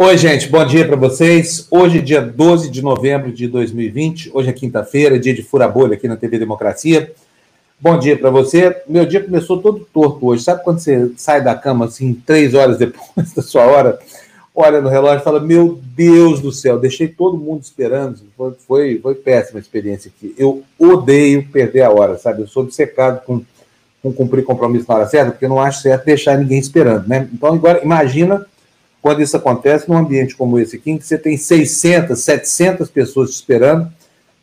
Oi, gente, bom dia para vocês. Hoje, dia 12 de novembro de 2020, hoje é quinta-feira, dia de fura bolha aqui na TV Democracia. Bom dia para você. Meu dia começou todo torto hoje. Sabe quando você sai da cama assim, três horas depois da sua hora, olha no relógio e fala: Meu Deus do céu, deixei todo mundo esperando. Foi, foi, foi péssima a experiência aqui. Eu odeio perder a hora, sabe? Eu sou obcecado com, com cumprir compromisso na hora certa, porque não acho certo deixar ninguém esperando, né? Então, agora, imagina quando isso acontece num ambiente como esse aqui, em que você tem 600, 700 pessoas te esperando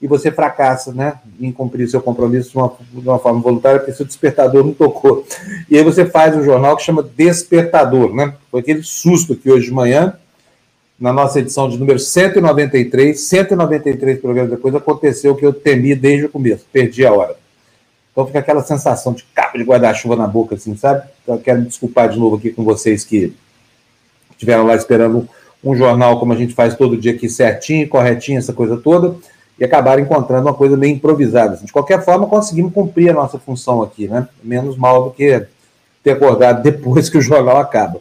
e você fracassa né, em cumprir seu compromisso de uma, de uma forma voluntária, porque seu despertador não tocou. E aí você faz um jornal que chama Despertador, né? Foi aquele susto que hoje de manhã, na nossa edição de número 193, 193 programas depois, aconteceu o que eu temi desde o começo, perdi a hora. Então fica aquela sensação de capa de guarda-chuva na boca, assim, sabe? Então, eu quero me desculpar de novo aqui com vocês que estiveram lá esperando um jornal como a gente faz todo dia aqui, certinho, corretinho, essa coisa toda, e acabaram encontrando uma coisa meio improvisada. Assim. De qualquer forma, conseguimos cumprir a nossa função aqui, né? Menos mal do que ter acordado depois que o jornal acaba.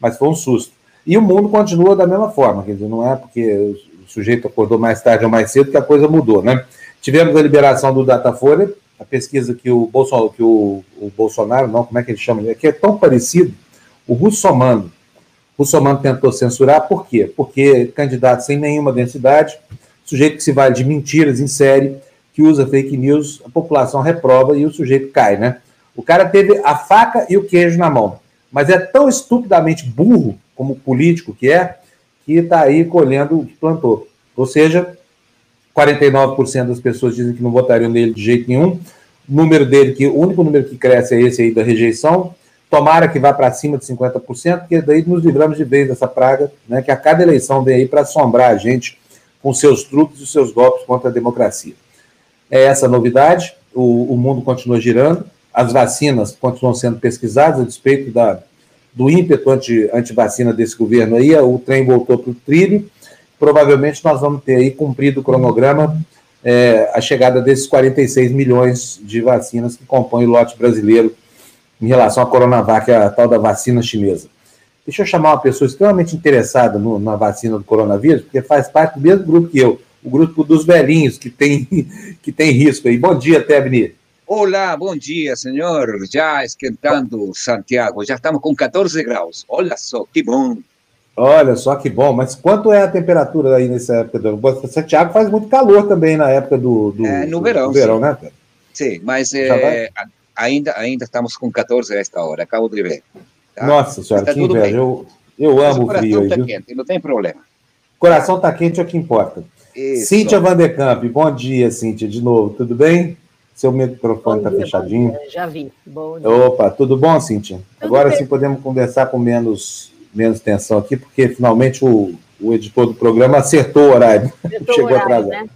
Mas foi um susto. E o mundo continua da mesma forma, quer dizer, não é porque o sujeito acordou mais tarde ou mais cedo que a coisa mudou, né? Tivemos a liberação do Datafolha, a pesquisa que o Bolsonaro, que o, o Bolsonaro, não, como é que ele chama? É que é tão parecido, o Russomano, o Somano tentou censurar, por quê? Porque candidato sem nenhuma densidade, sujeito que se vale de mentiras em série, que usa fake news, a população reprova e o sujeito cai, né? O cara teve a faca e o queijo na mão, mas é tão estupidamente burro, como político que é, que está aí colhendo o que plantou. Ou seja, 49% das pessoas dizem que não votariam nele de jeito nenhum. O número dele, que o único número que cresce é esse aí da rejeição, Tomara que vá para cima de 50%, porque daí nos livramos de vez dessa praga, né, que a cada eleição vem aí para assombrar a gente com seus truques e seus golpes contra a democracia. É essa a novidade, o, o mundo continua girando, as vacinas continuam sendo pesquisadas, a despeito da, do ímpeto anti, anti-vacina desse governo aí, o trem voltou para o trilho, provavelmente nós vamos ter aí cumprido o cronograma é, a chegada desses 46 milhões de vacinas que compõem o lote brasileiro em relação à Coronavac, a tal da vacina chinesa. Deixa eu chamar uma pessoa extremamente interessada no, na vacina do coronavírus, porque faz parte do mesmo grupo que eu, o grupo dos velhinhos que tem, que tem risco aí. Bom dia, Tebni. Olá, bom dia, senhor. Já esquentando Santiago, já estamos com 14 graus. Olha só, que bom. Olha só que bom, mas quanto é a temperatura aí nessa época do Santiago faz muito calor também na época do, do, é, no verão, do verão, sim. né? Sim, mas é, ainda, ainda estamos com 14 a esta hora, acabo de ver. Tá? Nossa senhora, que inveja. Eu, eu amo o frio. Tá quente, não tem problema. Coração está quente, é o que importa. Isso. Cíntia Vandercamp, bom dia, Cíntia, de novo, tudo bem? Seu microfone está fechadinho. Já vi. Bom dia. Opa, tudo bom, Cíntia? Tudo Agora bem. sim podemos conversar com menos, menos tensão aqui, porque finalmente o, o editor do programa acertou o horário. Acertou Chegou horário, atrasado. Né?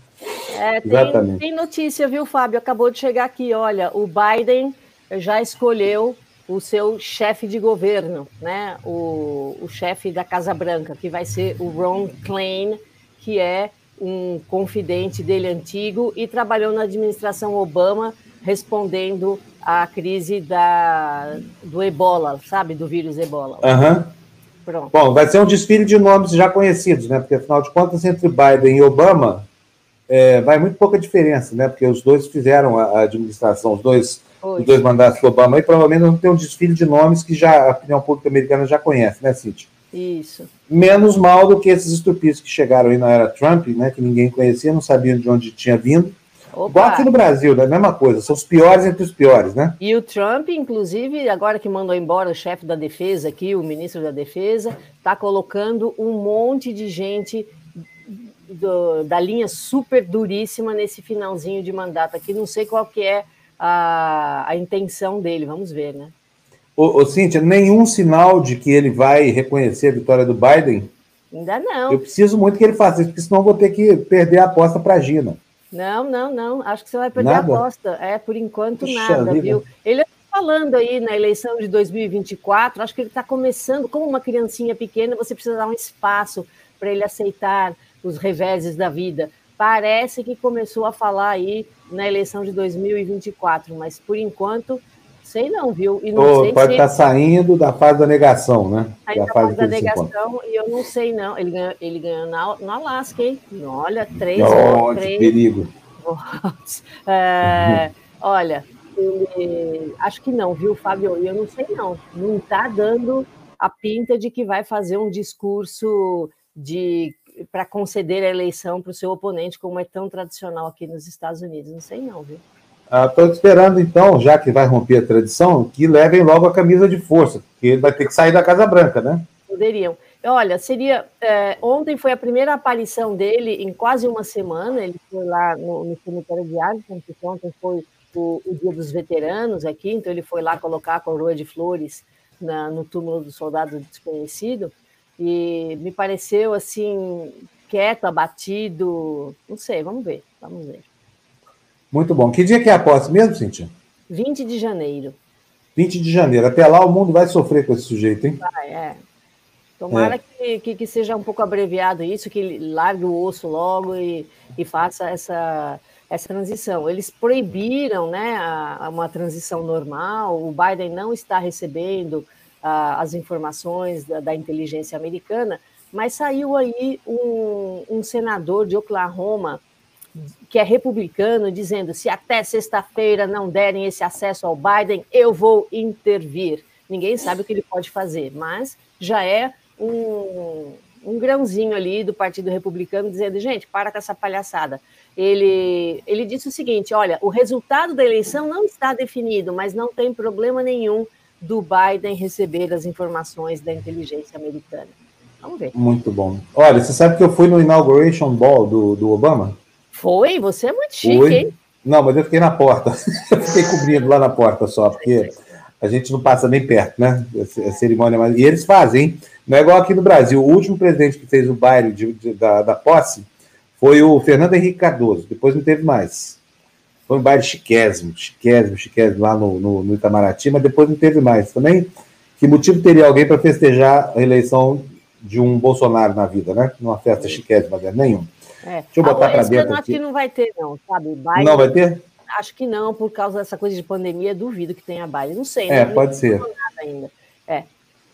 É, tem, tem, notícia, viu, Fábio? Acabou de chegar aqui. Olha, o Biden já escolheu o seu chefe de governo, né? O, o chefe da Casa Branca, que vai ser o Ron Klain, que é um confidente dele antigo e trabalhou na administração Obama, respondendo à crise da, do ebola, sabe? Do vírus ebola. Uhum. Pronto. Bom, vai ser um desfile de nomes já conhecidos, né? Porque, afinal de contas, entre Biden e Obama, é, vai muito pouca diferença, né? Porque os dois fizeram a, administração, os dois, os dois mandatos do Obama, e provavelmente não tem um desfile de nomes que já a opinião pública americana já conhece, né, Cíntia? Isso. Menos mal do que esses estupistas que chegaram aí na era Trump, né? Que ninguém conhecia, não sabiam de onde tinha vindo. Opa. Igual aqui no Brasil, né? Mesma coisa, são os piores entre os piores, né? E o Trump, inclusive, agora que mandou embora o chefe da defesa aqui, o ministro da defesa, está colocando um monte de gente do, da linha super duríssima nesse finalzinho de mandato aqui. Não sei qual que é a, a intenção dele, vamos ver, né? Ô, ô, Cíntia, nenhum sinal de que ele vai reconhecer a vitória do Biden? Ainda não. Eu preciso muito que ele faça isso, porque senão vou ter que perder a aposta para a Gina. Não, não, não. Acho que você vai perder nada? a aposta. É, por enquanto, Puxa nada, vida. viu? Ele está falando aí na eleição de 2024, acho que ele está começando, como uma criancinha pequena, você precisa dar um espaço para ele aceitar os reveses da vida. Parece que começou a falar aí na eleição de 2024, mas por enquanto Sei não, viu? E não oh, sei pode estar tá saindo da fase da negação, né? Saindo da fase da negação, e eu não sei não. Ele ganhou, ele ganhou na, no Alasca, hein? Olha, três. Oh, três. perigo. é, olha, ele, acho que não, viu, Fábio? Eu não sei não. Não está dando a pinta de que vai fazer um discurso de para conceder a eleição para o seu oponente, como é tão tradicional aqui nos Estados Unidos. Não sei não, viu? Estou ah, esperando, então, já que vai romper a tradição, que levem logo a camisa de força, porque ele vai ter que sair da Casa Branca, né? Poderiam. Olha, seria. É, ontem foi a primeira aparição dele em quase uma semana. Ele foi lá no, no cemitério de Arlington, porque ontem foi o, o, Dia dos Veteranos aqui, então ele foi lá colocar a coroa de flores na, no túmulo do soldado desconhecido. E me pareceu assim, quieto, abatido. Não sei, vamos ver, vamos ver. Muito bom. Que dia que é a posse mesmo, Cintia? 20 de janeiro. 20 de janeiro. Até lá o mundo vai sofrer com esse sujeito, hein? Vai, é. Tomara é. Que, que, que, seja um pouco abreviado isso, que largue o osso logo e, e faça essa, essa transição. Eles proibiram né, a, uma transição normal, o Biden não está recebendo as informações da, da, inteligência americana, mas saiu aí um, um senador de Oklahoma que é republicano, dizendo: se até sexta-feira não derem esse acesso ao Biden, eu vou intervir. Ninguém sabe o que ele pode fazer, mas já é um, um grãozinho ali do Partido Republicano dizendo: gente, para com essa palhaçada. Ele, ele disse o seguinte: olha, o resultado da eleição não está definido, mas não tem problema nenhum do Biden receber as informações da inteligência americana. Vamos ver. Muito bom. Olha, você sabe que eu fui no Inauguration Ball do, do Obama? Foi? Você é muito chique, Foi. hein? Não, mas eu fiquei na porta. eu fiquei cobrindo lá na porta só, porque a gente não passa nem perto, né? A cerimônia, e eles fazem, hein? Não é igual aqui no Brasil. O último presidente que fez o baile de, de, da, da posse foi o Fernando Henrique Cardoso. Depois não teve mais. Foi um baile chiquésimo, chiquésimo, chiquésimo lá no, no, no Itamaraty, mas depois não teve mais. Também, que motivo teria alguém para festejar a eleição de um Bolsonaro na vida, né? Numa festa chiquésima, nenhum. É. Deixa eu botar para dentro. Eu acho que não vai ter, não, sabe? Baile, não vai ter? Acho que não, por causa dessa coisa de pandemia, duvido que tenha baile. Não sei. É, não pode ser. ainda. É.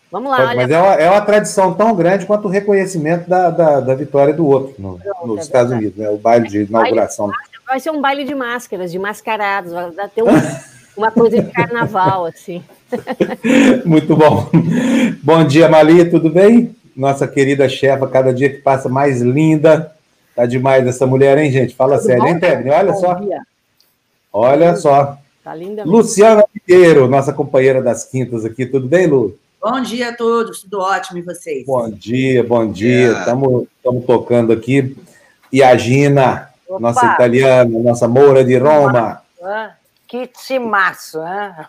Vamos lá. Pode, mas é uma, é uma, tradição tão grande quanto o reconhecimento da, da, da vitória do outro no, Pronto, nos é Estados Unidos, né? O baile de inauguração. Vai ser um baile de máscaras, de mascarados, vai ter uma, uma coisa de carnaval, assim. Muito bom. Bom dia, Mali, tudo bem? Nossa querida chefa, cada dia que passa mais linda, Tá demais essa mulher, hein, gente? Fala Tudo sério, bom? hein, Tebni? Olha bom só. Dia. Olha só. Tá linda. Luciana Pinheiro, nossa companheira das quintas aqui. Tudo bem, Lu? Bom dia a todos, tudo ótimo e vocês? Bom dia, bom dia. Estamos tocando aqui. E a Gina, Opa. nossa italiana, nossa moura de Roma. Ah, que timaço, né?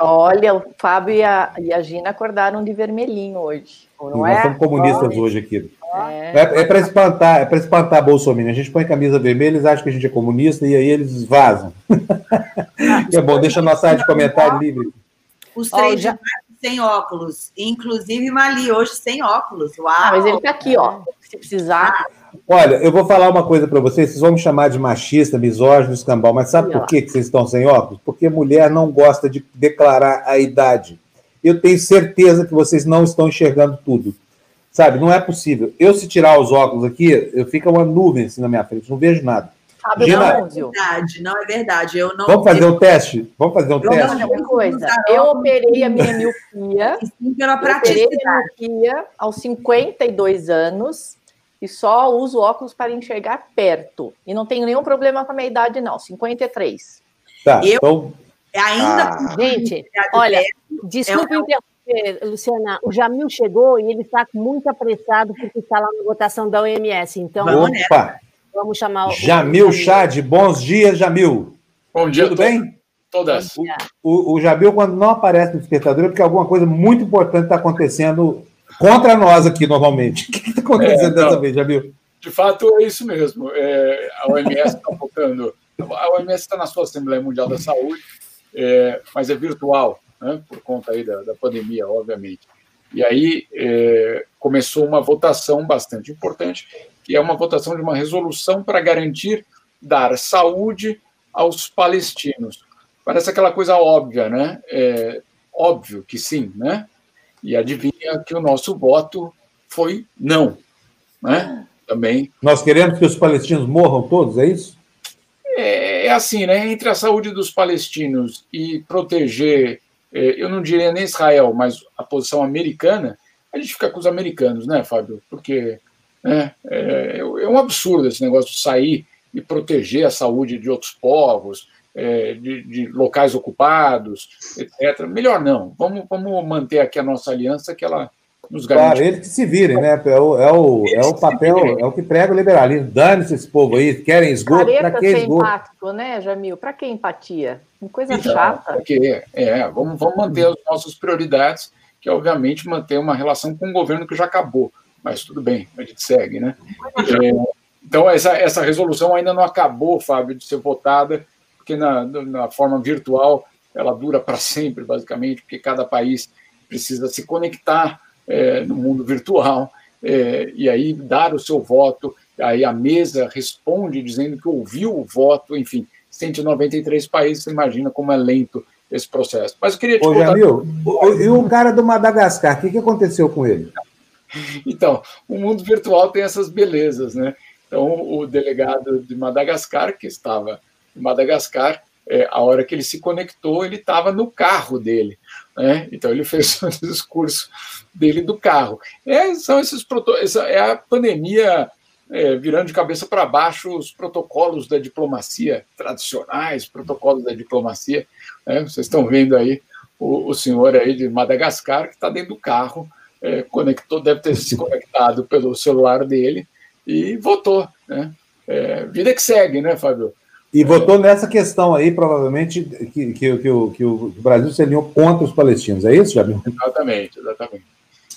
Olha, o Fábio e a, e a Gina acordaram de vermelhinho hoje. Não Nós é? somos comunistas Olha. hoje aqui. É, é, é para espantar, é para espantar Bolsonaro. A gente põe camisa vermelha, eles acham que a gente é comunista e aí eles vazam. é bom, deixa a nossa área de comentário livre. Os três já... sem óculos, inclusive Mali hoje sem óculos. Uau! Ah, mas ele está aqui, ó. Se precisar. Olha, eu vou falar uma coisa para vocês. Vocês vão me chamar de machista, misógino, escambau, mas sabe por que vocês estão sem óculos? Porque mulher não gosta de declarar a idade. Eu tenho certeza que vocês não estão enxergando tudo. Sabe, não é possível. Eu, se tirar os óculos aqui, eu fica uma nuvem assim na minha frente, não vejo nada. Sabe, Gina, não é verdade, não é verdade. Eu não Vamos fazer um teste? Vamos fazer um eu teste? Não, uma coisa. Eu operei a minha miopia. Sim, pela praticidade. miopia aos 52 anos e só uso óculos para enxergar perto. E não tenho nenhum problema com a minha idade, não. 53. Tá, eu então... ainda. Ah. Gente, olha, desculpa é um... interromper Luciana, o Jamil chegou e ele está muito apressado porque está lá na votação da OMS. Então, Opa. vamos chamar o. Jamil Chad, bons dias, Jamil. Bom dia, tudo bem? Todas. O, o, o Jamil, quando não aparece no despertador, é porque alguma coisa muito importante está acontecendo contra nós aqui, normalmente. O que está acontecendo é, dessa vez, Jamil? De fato, é isso mesmo. É, a OMS está focando. A OMS está na sua Assembleia Mundial da Saúde, é, mas é virtual né, por conta aí da, da, pandemia, obviamente. E aí é, começou uma votação bastante importante, que é uma votação de uma resolução para garantir dar saúde aos palestinos. parece aquela coisa óbvia, né? É, óbvio que sim, né? E adivinha que o nosso voto foi não, né? Também. Nós queremos que os palestinos morram todos, é isso? É, é assim, né? Entre a saúde dos palestinos e proteger, é, eu não diria nem Israel, mas a posição americana, a gente fica com os americanos, né, Fábio? Porque né, é, é um absurdo esse negócio de sair e proteger a saúde de outros povos, é, de, de, locais ocupados, etc. Melhor não. Vamos, vamos manter aqui a nossa aliança, que ela nos garante. Claro, eles que se virem, né? É o, é o, é o papel, é o que prega o liberalismo. Dane-se esse povo aí, querem esgoto, para que esgoto? empático, né, Jamil? Para que empatia? Uma coisa então, chata. Porque, é, vamos, vamos manter as nossas prioridades, que é, obviamente, manter uma relação com um governo que já acabou. Mas tudo bem, a gente segue, né? É, então, essa, essa resolução ainda não acabou, Fábio, de ser votada, porque na, na forma virtual ela dura para sempre, basicamente, porque cada país precisa se conectar é, no mundo virtual é, e aí dar o seu voto. Aí a mesa responde dizendo que ouviu o voto, enfim, 193 países, você imagina como é lento esse processo. Mas eu queria te Ô, contar... Jamil, e o cara do Madagascar, o que, que aconteceu com ele? Então, o mundo virtual tem essas belezas, né? Então, o delegado de Madagascar, que estava Madagascar, é, a hora que ele se conectou, ele estava no carro dele. Né? Então, ele fez o discurso dele do carro. É, são esses essa é a pandemia é, virando de cabeça para baixo os protocolos da diplomacia tradicionais, protocolos da diplomacia. Né? Vocês estão vendo aí o, o senhor aí de Madagascar que está dentro do carro, é, conectou, deve ter se conectado pelo celular dele e votou. Né? É, vida que segue, né, Fábio? E votou nessa questão aí, provavelmente, que, que, que, o, que o Brasil se alinhou contra os palestinos, é isso, Jamil? Exatamente, exatamente.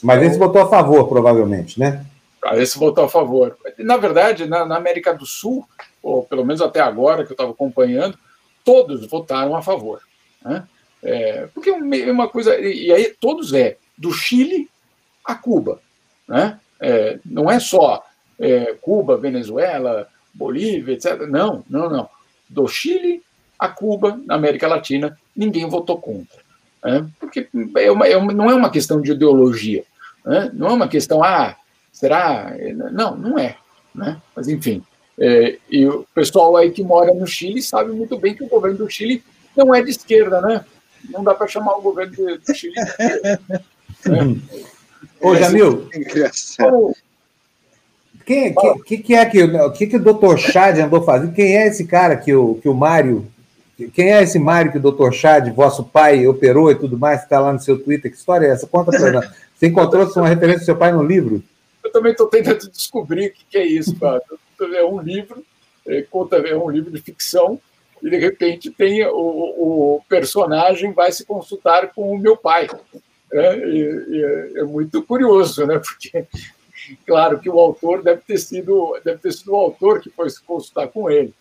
Mas então, esse votou a favor, provavelmente, né? Ah, esse votou a favor. Na verdade, na, na América do Sul, ou pelo menos até agora que eu estava acompanhando, todos votaram a favor. Né? É, porque é uma coisa. E aí todos é do Chile a Cuba. Né? É, não é só é, Cuba, Venezuela, Bolívia, etc. Não, não, não. Do Chile a Cuba, na América Latina, ninguém votou contra. Né? Porque é uma, é uma, não é uma questão de ideologia. Né? Não é uma questão, ah, será? Não, não é. Né? Mas, enfim. É, e o pessoal aí que mora no Chile sabe muito bem que o governo do Chile não é de esquerda, né? Não dá para chamar o governo do Chile de esquerda. né? Ô, Jamil, então, quem, que, que, que, é que, o que, que o Dr. Chad andou fazendo? Quem é esse cara que o, que o Mário. Quem é esse Mário que o Dr. Chad, vosso pai, operou e tudo mais, que está lá no seu Twitter? Que história é essa? Conta para nós. Você encontrou uma referência do seu pai no livro? Eu também estou tentando descobrir o que, é isso, Fábio. É um livro, é, conta, é um livro de ficção, e de repente tem o, o personagem vai se consultar com o meu pai. É, é, é muito curioso, né? Porque claro que o autor deve ter sido deve ter sido o autor que foi se consultar com ele.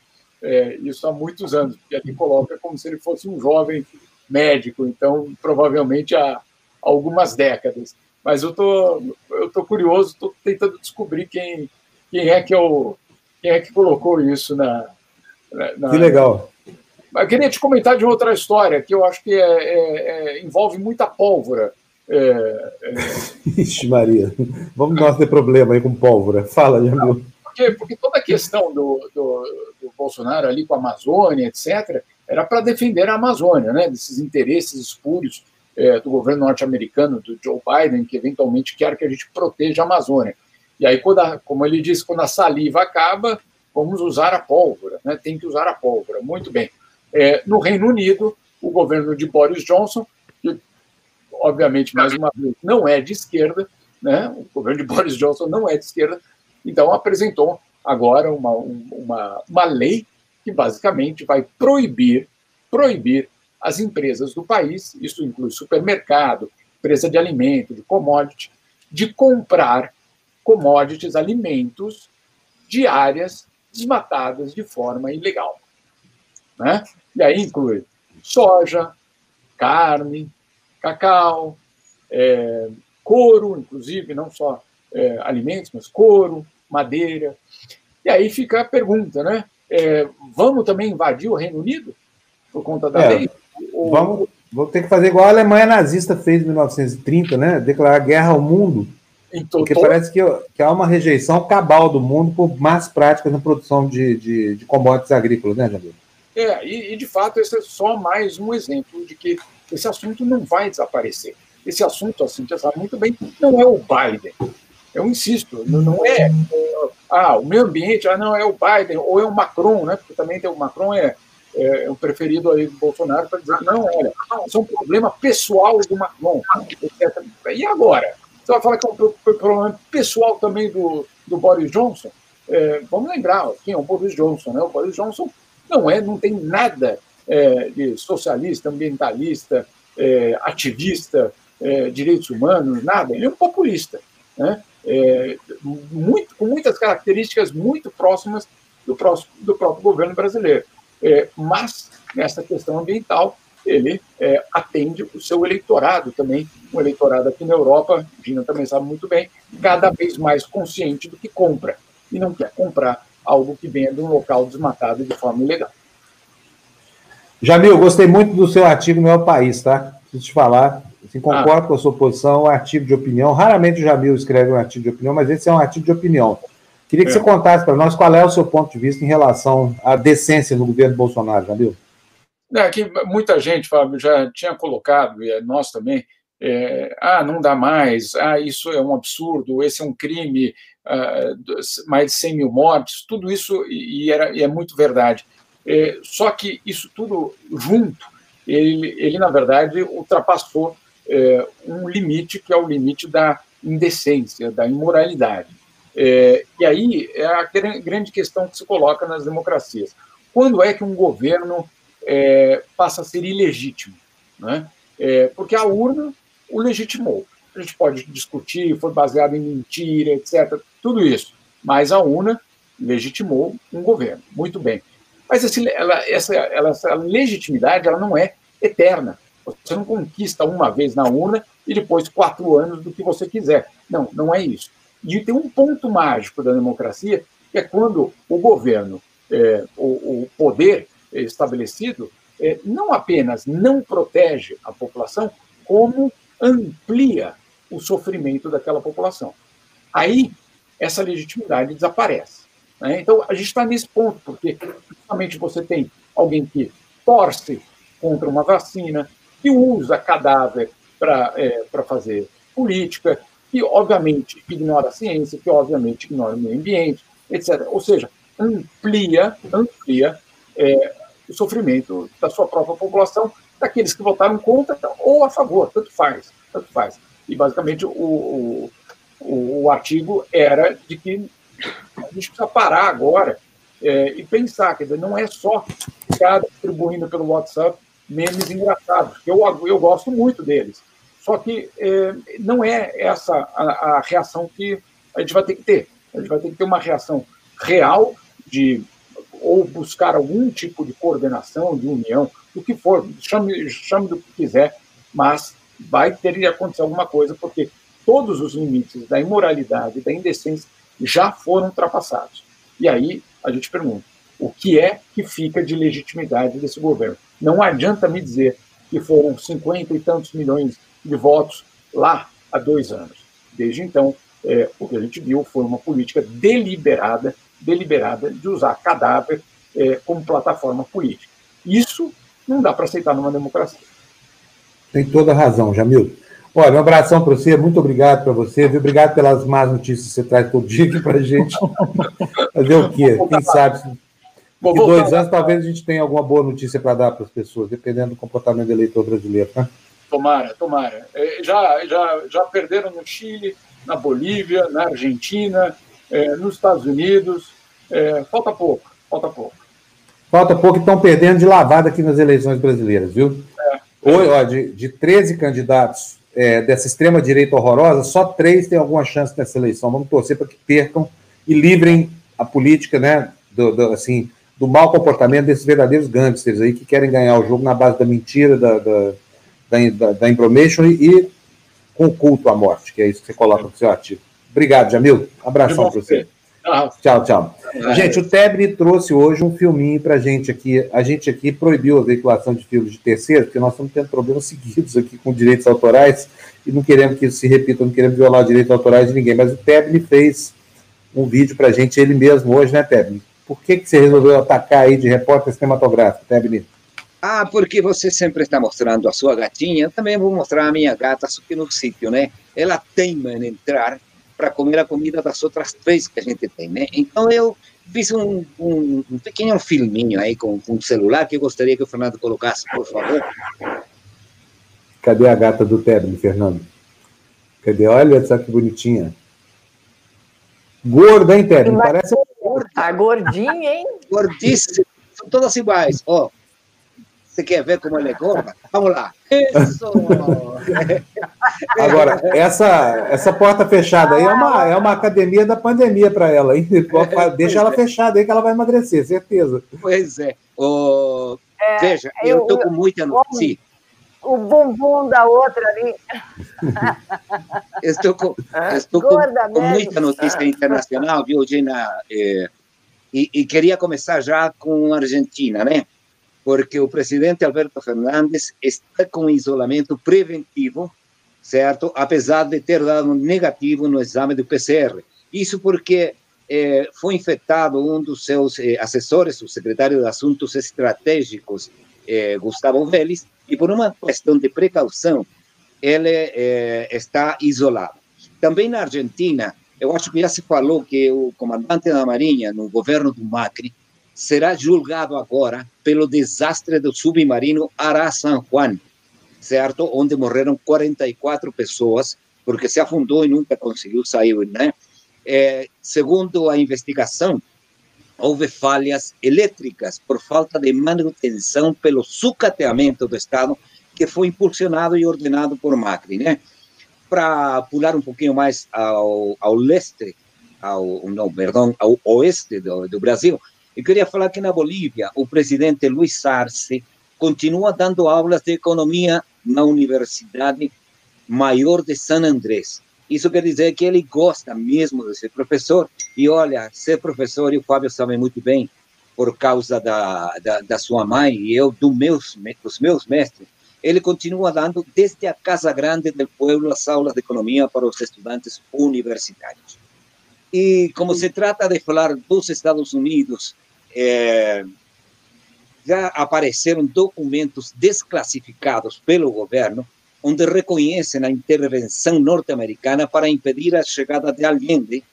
É, isso há muitos anos, porque aqui coloca como se ele fosse um jovem médico, então provavelmente há algumas décadas. Mas eu tô eu tô curioso, estou tentando descobrir quem quem é que eu, quem é que colocou isso na, na que legal. Eu queria te comentar de outra história que eu acho que é, é, é, envolve muita pólvora. É, é... Ixi, Maria, vamos nós ter problema aí com pólvora. Fala, Jamil. Porque, porque toda a questão do, do, do Bolsonaro ali com a Amazônia, etc., era para defender a Amazônia, né, desses interesses espúrios é, do governo norte-americano, do Joe Biden, que eventualmente quer que a gente proteja a Amazônia. E aí, quando a, como ele disse, quando a saliva acaba, vamos usar a pólvora, né, tem que usar a pólvora. Muito bem. É, no Reino Unido, o governo de Boris Johnson obviamente, mais uma vez, não é de esquerda, né? o governo de Boris Johnson não é de esquerda, então apresentou agora uma, uma, uma lei que basicamente vai proibir, proibir as empresas do país, isso inclui supermercado, empresa de alimento, de commodity, de comprar commodities, alimentos de áreas desmatadas de forma ilegal. Né? E aí inclui soja, carne, cacau, é, couro, inclusive, não só é, alimentos, mas couro, madeira. E aí fica a pergunta, né? É, vamos também invadir o Reino Unido? por conta da é, lei. Ou... Vamos, vamos ter que fazer igual a Alemanha nazista fez em 1930, né? Declarar guerra ao mundo. Então, porque parece que, que, há uma rejeição cabal do mundo por más práticas na produção de, de, de commodities agrícolas, né, Jamil? É, e, e, de fato esse é só mais um exemplo de que esse assunto não vai desaparecer. Esse assunto, assim, você sabe muito bem, não é o Biden. Eu insisto, não é ah, o meio ambiente, ah, não, é o Biden, ou é o Macron, né? Porque também tem o Macron é, é, é o preferido aí do Bolsonaro para dizer não, olha, isso é um problema pessoal do Macron. Etc. E agora? Você vai falar que é um problema pessoal também do, do Boris Johnson? É, vamos lembrar quem é o Boris Johnson, né? O Boris Johnson não é, não tem nada é, de socialista, ambientalista, é, ativista, é, direitos humanos, nada. Ele é um populista, né? É, muito, com muitas características muito próximas do, próximo, do próprio governo brasileiro. É, mas, nessa questão ambiental, ele é, atende o seu eleitorado também, um eleitorado aqui na Europa, Gina também sabe muito bem, cada vez mais consciente do que compra, e não quer comprar algo que venha de um local desmatado de forma ilegal. Jamil, gostei muito do seu artigo no meu país, tá? Preciso te falar, assim, concordo ah. com a sua posição, é um artigo de opinião. Raramente o Jamil escreve um artigo de opinião, mas esse é um artigo de opinião. Queria que é. você contasse para nós qual é o seu ponto de vista em relação à decência no governo Bolsonaro, Jamil. É, que muita gente, Fábio, já tinha colocado, e nós também, é, ah, não dá mais, ah, isso é um absurdo, esse é um crime, ah, mais de 100 mil mortes, tudo isso, e, era, e é muito verdade. É, só que isso tudo junto, ele, ele na verdade, ultrapassou é, um limite que é o limite da indecência, da imoralidade. É, e aí é a grande questão que se coloca nas democracias. Quando é que um governo é, passa a ser ilegítimo? Né? É, porque a urna o legitimou. A gente pode discutir, foi baseado em mentira, etc., tudo isso. Mas a urna legitimou um governo. Muito bem. Mas esse, ela, essa, ela, essa legitimidade ela não é eterna. Você não conquista uma vez na urna e depois quatro anos do que você quiser. Não, não é isso. E tem um ponto mágico da democracia, que é quando o governo, é, o, o, poder estabelecido, é, não apenas não protege a população, como amplia o sofrimento daquela população. Aí, essa legitimidade desaparece. Né? Então, a gente está nesse ponto, porque justamente você tem alguém que torce contra uma vacina, que usa cadáver para é, fazer política, que obviamente ignora a ciência, que obviamente ignora o meio ambiente, etc. Ou seja, amplia, amplia é, o sofrimento da sua própria população, daqueles que votaram contra ou a favor, tanto faz, tanto faz. E basicamente o, o, o artigo era de que a gente precisa parar agora é, e pensar, quer dizer, não é só ficar distribuindo pelo WhatsApp memes engraçados, que eu, eu gosto muito deles. Só que é, não é essa a, a, reação que a gente vai ter que ter. A gente vai ter que ter uma reação real de ou buscar algum tipo de coordenação, de união, do que for, chame, chame do que quiser, mas vai ter que acontecer alguma coisa, porque todos os limites da imoralidade, da indecência já foram ultrapassados. E aí a gente pergunta: o que é que fica de legitimidade desse governo? Não adianta me dizer que foram 50 e tantos milhões de votos lá há dois anos. Desde então, é, o que a gente viu foi uma política deliberada, deliberada de usar cadáver é, como plataforma política. Isso não dá para aceitar numa democracia. Tem toda razão, Jamil. Olha, um abração para você, muito obrigado para você, viu? obrigado pelas más notícias que você traz todo dia aqui para a gente. Fazer o quê? Quem sabe? Daqui dois anos, talvez a gente tenha alguma boa notícia para dar para as pessoas, dependendo do comportamento do eleitor brasileiro. Né? Tomara, tomara. É, já, já, já perderam no Chile, na Bolívia, na Argentina, é, nos Estados Unidos. É, falta pouco, falta pouco. Falta pouco e estão perdendo de lavada aqui nas eleições brasileiras, viu? É. Hoje, ó, de, de 13 candidatos é, dessa extrema-direita horrorosa, só três têm alguma chance nessa eleição. Vamos torcer para que percam e livrem a política, né, do, do, assim, do mau comportamento desses verdadeiros gangsters aí que querem ganhar o jogo na base da mentira, da, da, da, da information e, e com o culto à morte, que é isso que você coloca no seu artigo. Obrigado, Jamil. Abração para você. Tchau, tchau. Gente, o Tebre trouxe hoje um filminho pra gente aqui. A gente aqui proibiu a veiculação de filmes de terceiro, porque nós estamos tendo problemas seguidos aqui com direitos autorais e não queremos que isso se repita, não queremos violar os direitos autorais de ninguém. Mas o Tebre fez um vídeo pra gente, ele mesmo hoje, né, Tebre? Por que, que você resolveu atacar aí de repórter cinematográfico, Tebre? Ah, porque você sempre está mostrando a sua gatinha, eu também vou mostrar a minha gata, só que no sítio, né? Ela teima em entrar para comer a comida das outras três que a gente tem, né? Então eu fiz um, um, um pequeno filminho aí com, com um celular que eu gostaria que o Fernando colocasse, por favor. Cadê a gata do Tebre, Fernando? Cadê? Olha só que bonitinha. Gorda, hein, Tebre? Parece. Tá gordinha, hein? Gordíssima. São todas iguais. Ó, você quer ver como ela é gorda? Vamos lá. Isso! Agora, essa, essa porta fechada aí é uma, é uma academia da pandemia para ela, hein? Deixa ela fechada aí que ela vai emagrecer, certeza. Pois é. Oh, é veja, eu estou com muita notícia. O bumbum da outra ali. estou com, estou com, com muita notícia internacional, viu, Gina? É, e, e queria começar já com a Argentina, né? Porque o presidente Alberto Fernandes está com isolamento preventivo, certo? Apesar de ter dado negativo no exame do PCR. Isso porque eh, foi infectado um dos seus eh, assessores, o secretário de Assuntos Estratégicos, eh, Gustavo Vélez, e por uma questão de precaução, ele está isolado. Também na Argentina, eu acho que já se falou que o comandante da Marinha, no governo do Macri, será julgado agora pelo desastre do submarino Ara San Juan, certo? Onde morreram 44 pessoas, porque se afundou e nunca conseguiu sair, né? É, segundo a investigação, houve falhas elétricas por falta de manutenção pelo sucateamento do Estado, que foi impulsionado e ordenado por Macri, né? Para pular um pouquinho mais ao, ao leste, ao, não, perdão, ao oeste do, do Brasil, eu queria falar que na Bolívia, o presidente Luiz Arce continua dando aulas de economia na Universidade Maior de San Andrés. Isso quer dizer que ele gosta mesmo de ser professor. E olha, ser professor, e o Fábio sabe muito bem, por causa da, da, da sua mãe e eu, do meus, dos meus mestres, ele continua dando desde a Casa Grande do Pueblo as aulas de economia para os estudantes universitários. E como se trata de falar dos Estados Unidos é, já apareceram documentos desclassificados pelo governo onde reconhecem a intervenção norte-americana para impedir a chegada de Allende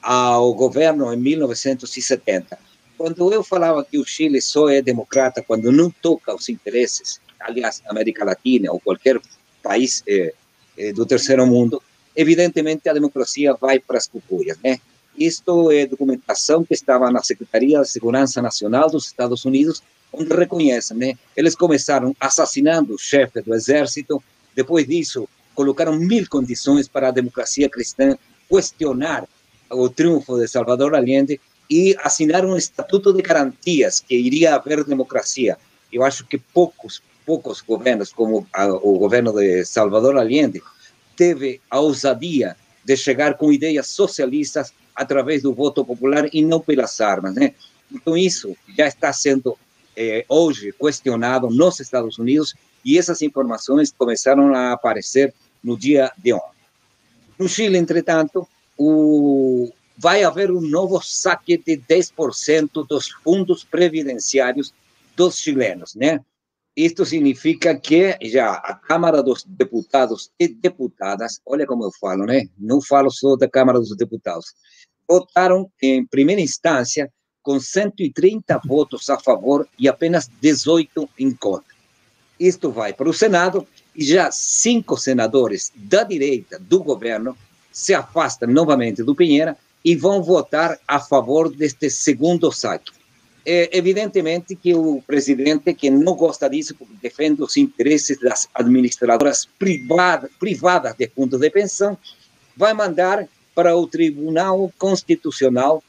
ao governo em 1970. Quando eu falava que o Chile só é democrata quando não toca os interesses, aliás, América Latina ou qualquer país eh, eh, do terceiro mundo, evidentemente a democracia vai para as cucuias, né? Isto é documentação que estava na Secretaria de Segurança Nacional dos Estados Unidos, onde reconhecem, né? Eles começaram assassinando o chefe do exército, depois disso, colocaram mil condições para a democracia cristã questionar o triunfo de Salvador Allende e assinaram um estatuto de garantias que iria haver democracia. Eu acho que poucos, poucos governos, como a, o governo de Salvador Allende, teve a ousadia de chegar com ideias socialistas através do voto popular e não pelas armas, né? Então isso já está sendo eh, hoje questionado nos Estados Unidos e essas informações começaram a aparecer no dia de ontem. No Chile, entretanto, o... vai haver um novo saque de 10% dos fundos previdenciários dos chilenos, né? Isto significa que já a Câmara dos Deputados e Deputadas, olha como eu falo, né? Não falo só da Câmara dos Deputados, votaram em primeira instância com 130 votos a favor e apenas 18 em contra. Isto vai para o Senado e já cinco senadores da direita do governo se afastam novamente do Pinheira e vão votar a favor deste segundo saque. É evidentemente que o presidente, que não gosta disso, porque defende os interesses das administradoras privadas, privadas de fundos de pensão, vai mandar para o Tribunal Constitucional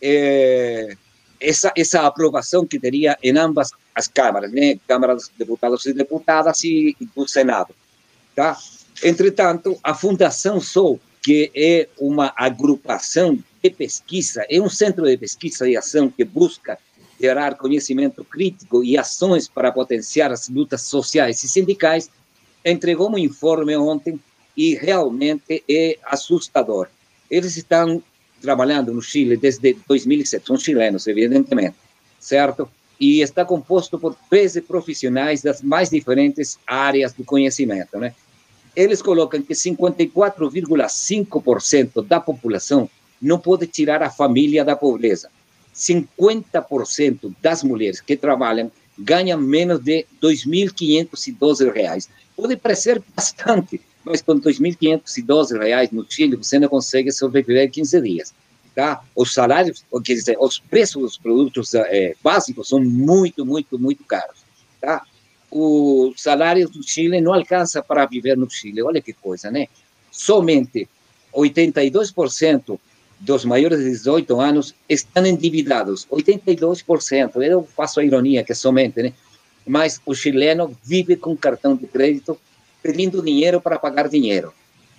eh, essa, essa aprovação que teria em ambas as câmaras, né? Câmara dos Deputados e Deputadas e, e do Senado. Tá? Entretanto, a Fundação Sou que é uma agrupação de pesquisa, é um centro de pesquisa e ação que busca gerar conhecimento crítico e ações para potenciar as lutas sociais e sindicais, entregou um informe ontem e realmente é assustador. Eles estão trabalhando no Chile desde 2007, são chilenos, evidentemente, certo? E está composto por 13 profissionais das mais diferentes áreas do conhecimento, né? Eles colocam que 54,5% da população não pode tirar a família da pobreza. 50% das mulheres que trabalham ganham menos de R$ 2.512. Pode parecer bastante, mas com R$ 2.512 no Chile você não consegue sobreviver 15 dias. Tá? Os salários, quer dizer, os preços dos produtos é, básicos são muito, muito, muito caros. Tá? O salário do Chile não alcança para viver no Chile. Olha que coisa, né? Somente 82% dos maiores de 18 anos estão endividados, 82%. Eu faço a ironia que somente, né? Mas o chileno vive com cartão de crédito pedindo dinheiro para pagar dinheiro.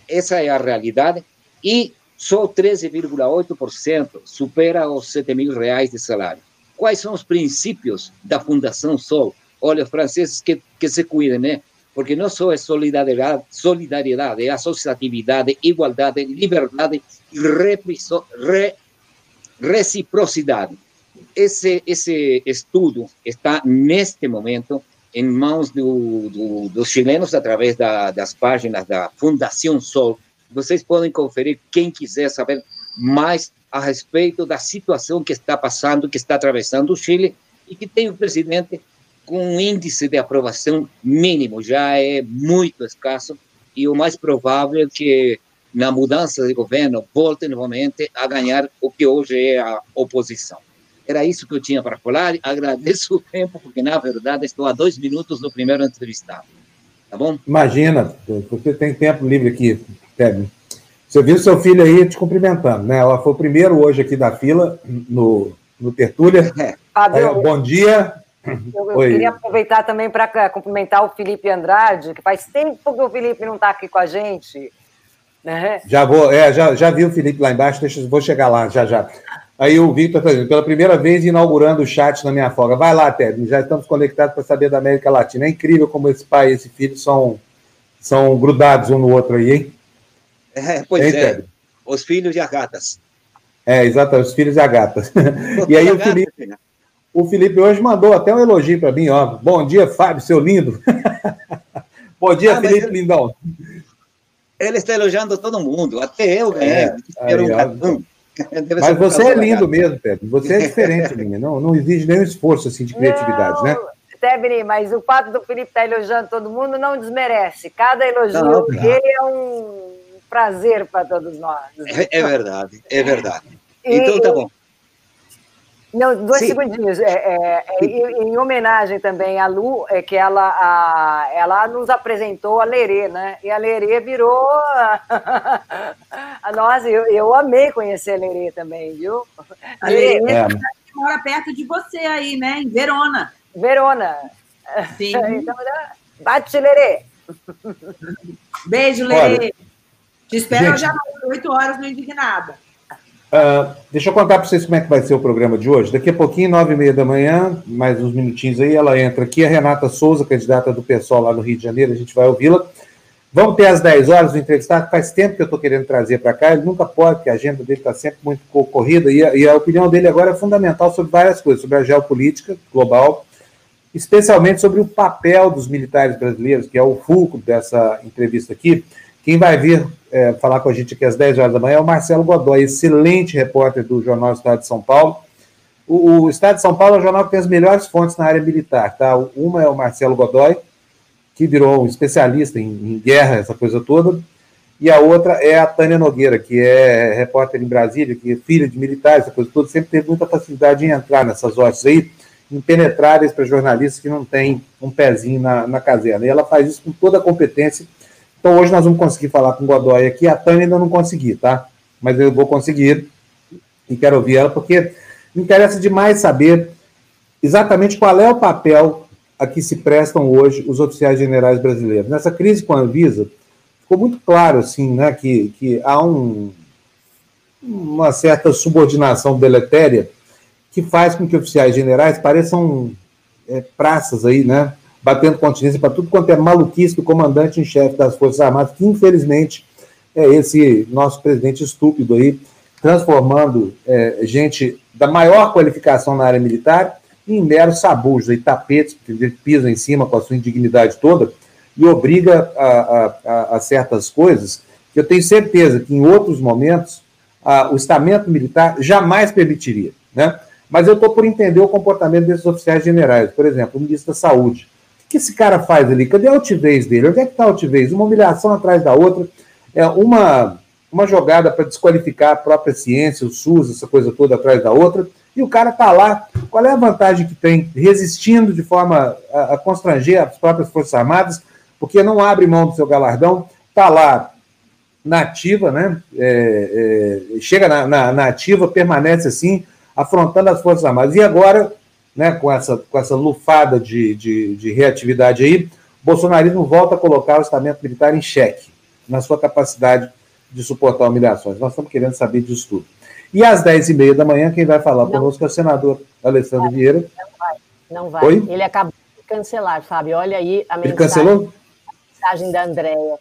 Essa é a realidade. E só 13,8% supera os 7 mil reais de salário. Quais são os princípios da Fundação Sol? Olha, os franceses que, que se cuidem, né? Porque não só é solidariedade, solidariedade, é associatividade, igualdade, liberdade e re, reciprocidade. Esse, esse estudo está, neste momento, em mãos do, do, dos chilenos através da, das páginas da Fundação Sol. Vocês podem conferir, quem quiser saber mais a respeito da situação que está passando, que está atravessando o Chile e que tem o presidente com um índice de aprovação mínimo, já é muito escasso, e o mais provável é que na mudança de governo volte novamente a ganhar o que hoje é a oposição. Era isso que eu tinha para falar. Agradeço o tempo, porque na verdade estou a dois minutos do primeiro entrevistado. Tá bom? Imagina, você tem tempo livre aqui, Kevin. Você viu seu filho aí te cumprimentando, né? Ela foi o primeiro hoje aqui da fila no, no Tertúlia. É. Aí, bom dia, eu, eu queria aproveitar também para cumprimentar o Felipe Andrade, que faz tempo que o Felipe não está aqui com a gente. Né? Já vou, é, já, já vi o Felipe lá embaixo, deixa, vou chegar lá já já. Aí o Victor está dizendo, pela primeira vez inaugurando o chat na minha folga. Vai lá, Ted, já estamos conectados para saber da América Latina. É incrível como esse pai e esse filho são, são grudados um no outro aí, hein? É, pois hein, é, Ted? os filhos e as gatas. É, exatamente, os filhos e as gatas. e aí o Felipe... O Felipe hoje mandou até um elogio para mim, ó. Bom dia, Fábio, seu lindo. Bom dia, ah, Felipe ele, Lindão. Ele está elogiando todo mundo, até eu ganhei. É, aí, um Mas você é lindo mesmo, Pedro. Você é diferente, minha. Não, não exige nenhum esforço assim, de criatividade, não, né? Tebni, mas o fato do Felipe estar tá elogiando todo mundo não desmerece. Cada elogio não, dele é um prazer para todos nós. É, é verdade, é verdade. E, então tá bom. Não, dois Sim. segundinhos. É, é, é, em homenagem também à Lu, é que ela, a, ela nos apresentou a Lerê, né? E a Lerê virou. A, a nossa, eu, eu amei conhecer a Lerê também, viu? A Lerê é. mora perto de você aí, né? Em Verona. Verona. Sim. Então, né? bate, Lerê. Beijo, Lerê. Te espero Gente, já às 8 horas no Indignada. Uh, deixa eu contar para vocês como é que vai ser o programa de hoje. Daqui a pouquinho, nove e meia da manhã, mais uns minutinhos aí, ela entra aqui, a Renata Souza, candidata do PSOL lá no Rio de Janeiro, a gente vai ouvi-la. Vamos ter às 10 horas o entrevistado, faz tempo que eu estou querendo trazer para cá, ele nunca pode, porque a agenda dele está sempre muito corrida, e a, e a opinião dele agora é fundamental sobre várias coisas, sobre a geopolítica global, especialmente sobre o papel dos militares brasileiros, que é o fulcro dessa entrevista aqui. Quem vai vir é, falar com a gente aqui às 10 horas da manhã é o Marcelo Godoy, excelente repórter do Jornal Estado de São Paulo. O, o, Estado de São Paulo é o jornal que tem as melhores fontes na área militar, tá? Uma é o Marcelo Godoy, que virou um especialista em, em guerra, essa coisa toda, e a outra é a Tânia Nogueira, que é repórter em Brasília, que é filha de militares, essa coisa toda, sempre teve muita facilidade em entrar nessas hostes aí, impenetráveis para jornalistas que não têm um pezinho na, na caserna. E ela faz isso com toda a competência então hoje nós vamos conseguir falar com o Godoy aqui. A Tânia ainda não consegui, tá? Mas eu vou conseguir e quero ouvir ela, porque me interessa demais saber exatamente qual é o papel a que se prestam hoje os oficiais generais brasileiros. Nessa crise com a Anvisa, ficou muito claro assim, né, que, que há um, uma certa subordinação deletéria que faz com que oficiais generais pareçam é, praças aí, né, batendo continência para tudo quanto é maluquice do comandante em chefe das Forças Armadas, que infelizmente é esse nosso presidente estúpido aí, transformando é, gente da maior qualificação na área militar em meros sabujos e tapetes, que pisam em cima com a sua indignidade toda e obriga a, a, a certas coisas eu tenho certeza que em outros momentos a, o estamento militar jamais permitiria, né? Mas eu estou por entender o comportamento desses oficiais generais, por exemplo, o ministro da Saúde. O que esse cara faz ali? Cadê a altivez dele? Onde é que está a altivez? Uma humilhação atrás da outra, é uma, uma jogada para desqualificar a própria ciência, o SUS, essa coisa toda atrás da outra, e o cara está lá. Qual é a vantagem que tem? Resistindo de forma a, a constranger as próprias Forças Armadas, porque não abre mão do seu galardão, está lá na ativa, né? É, é, chega na, na, na, ativa, permanece assim, afrontando as Forças Armadas. E agora, né, com, essa, com essa lufada de, de, de reatividade aí, o bolsonarismo volta a colocar o estamento militar em xeque, na sua capacidade de suportar humilhações. Nós estamos querendo saber disso tudo. E às 10h30 da manhã, quem vai falar não. conosco é o senador Alessandro Vieira. Não vai, não vai. Oi? Ele acabou de cancelar, Fábio. Olha aí a mensagem. Ele cancelou? mensagem da Andréia.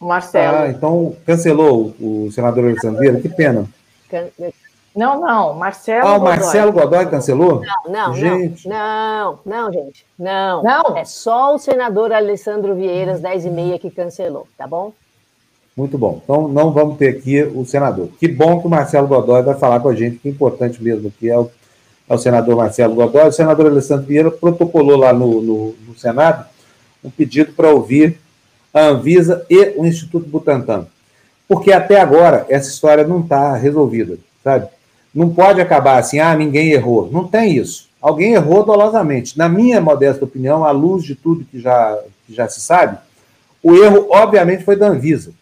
Marcelo. Ah, então cancelou o senador Alessandro Vieira, que pena. Não, não, Marcelo Ah, o Marcelo Godoy, cancelou? Não, não, gente. não, não, gente, não. Não? É só o senador Alessandro Vieira, às 10h30, que cancelou, tá bom? Muito bom. Então, não vamos ter aqui o senador. Que bom que o Marcelo Godoy vai falar com a gente, que é importante mesmo aqui é o, é o senador Marcelo Godoy. O senador Alessandro Vieira protocolou lá no, no, no Senado um pedido para ouvir a Anvisa e o Instituto Butantan. Porque até agora essa história não está resolvida, sabe? Não pode acabar assim, ah, ninguém errou. Não tem isso. Alguém errou dolosamente. Na minha modesta opinião, à luz de tudo que já, que já se sabe, o erro, obviamente, foi da Anvisa.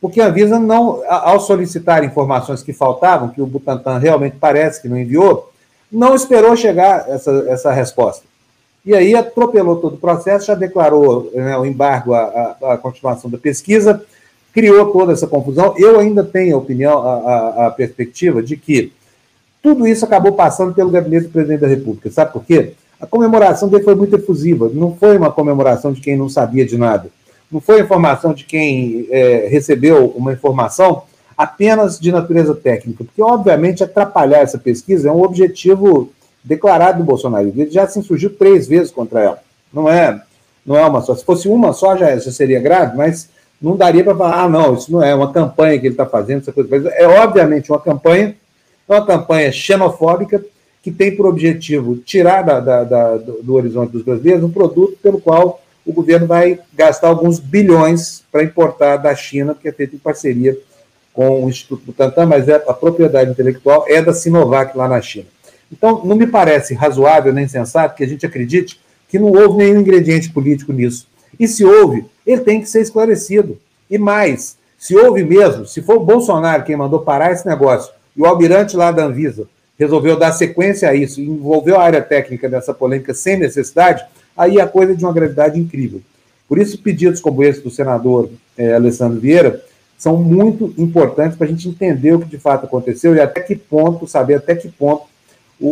Porque a Anvisa, não, ao solicitar informações que faltavam, que o Butantan realmente parece que não enviou, não esperou chegar essa, essa resposta. E aí atropelou todo o processo, já declarou né, o embargo à, à, à, continuação da pesquisa, criou toda essa confusão. Eu ainda tenho a opinião, a, a, perspectiva de que tudo isso acabou passando pelo gabinete do presidente da República. Sabe por quê? A comemoração dele foi muito efusiva. Não foi uma comemoração de quem não sabia de nada. Não foi informação de quem é, recebeu uma informação apenas de natureza técnica, porque, obviamente, atrapalhar essa pesquisa é um objetivo declarado do Bolsonaro. Ele já se insurgiu três vezes contra ela. Não é, não é uma só. Se fosse uma só, já, já seria grave, mas não daria para falar, ah, não, isso não é uma campanha que ele está fazendo, essa coisa. É obviamente uma campanha, é uma campanha xenofóbica que tem por objetivo tirar da, da, da, do, horizonte dos brasileiros um produto pelo qual o governo vai gastar alguns bilhões para importar da China, que é feito em parceria com o Instituto Butantan, mas é, a propriedade intelectual é da Sinovac lá na China. Então, não me parece razoável nem sensato que a gente acredite que não houve nenhum ingrediente político nisso. E se houve, ele tem que ser esclarecido. E mais, se houve mesmo, se for o Bolsonaro quem mandou parar esse negócio e o almirante lá da Anvisa resolveu dar sequência a isso, envolveu a área técnica dessa polêmica sem necessidade, aí a coisa é de uma gravidade incrível. Por isso, pedidos como esse do senador é, Alessandro Vieira são muito importantes para a gente entender o que de fato aconteceu e até que ponto, saber até que ponto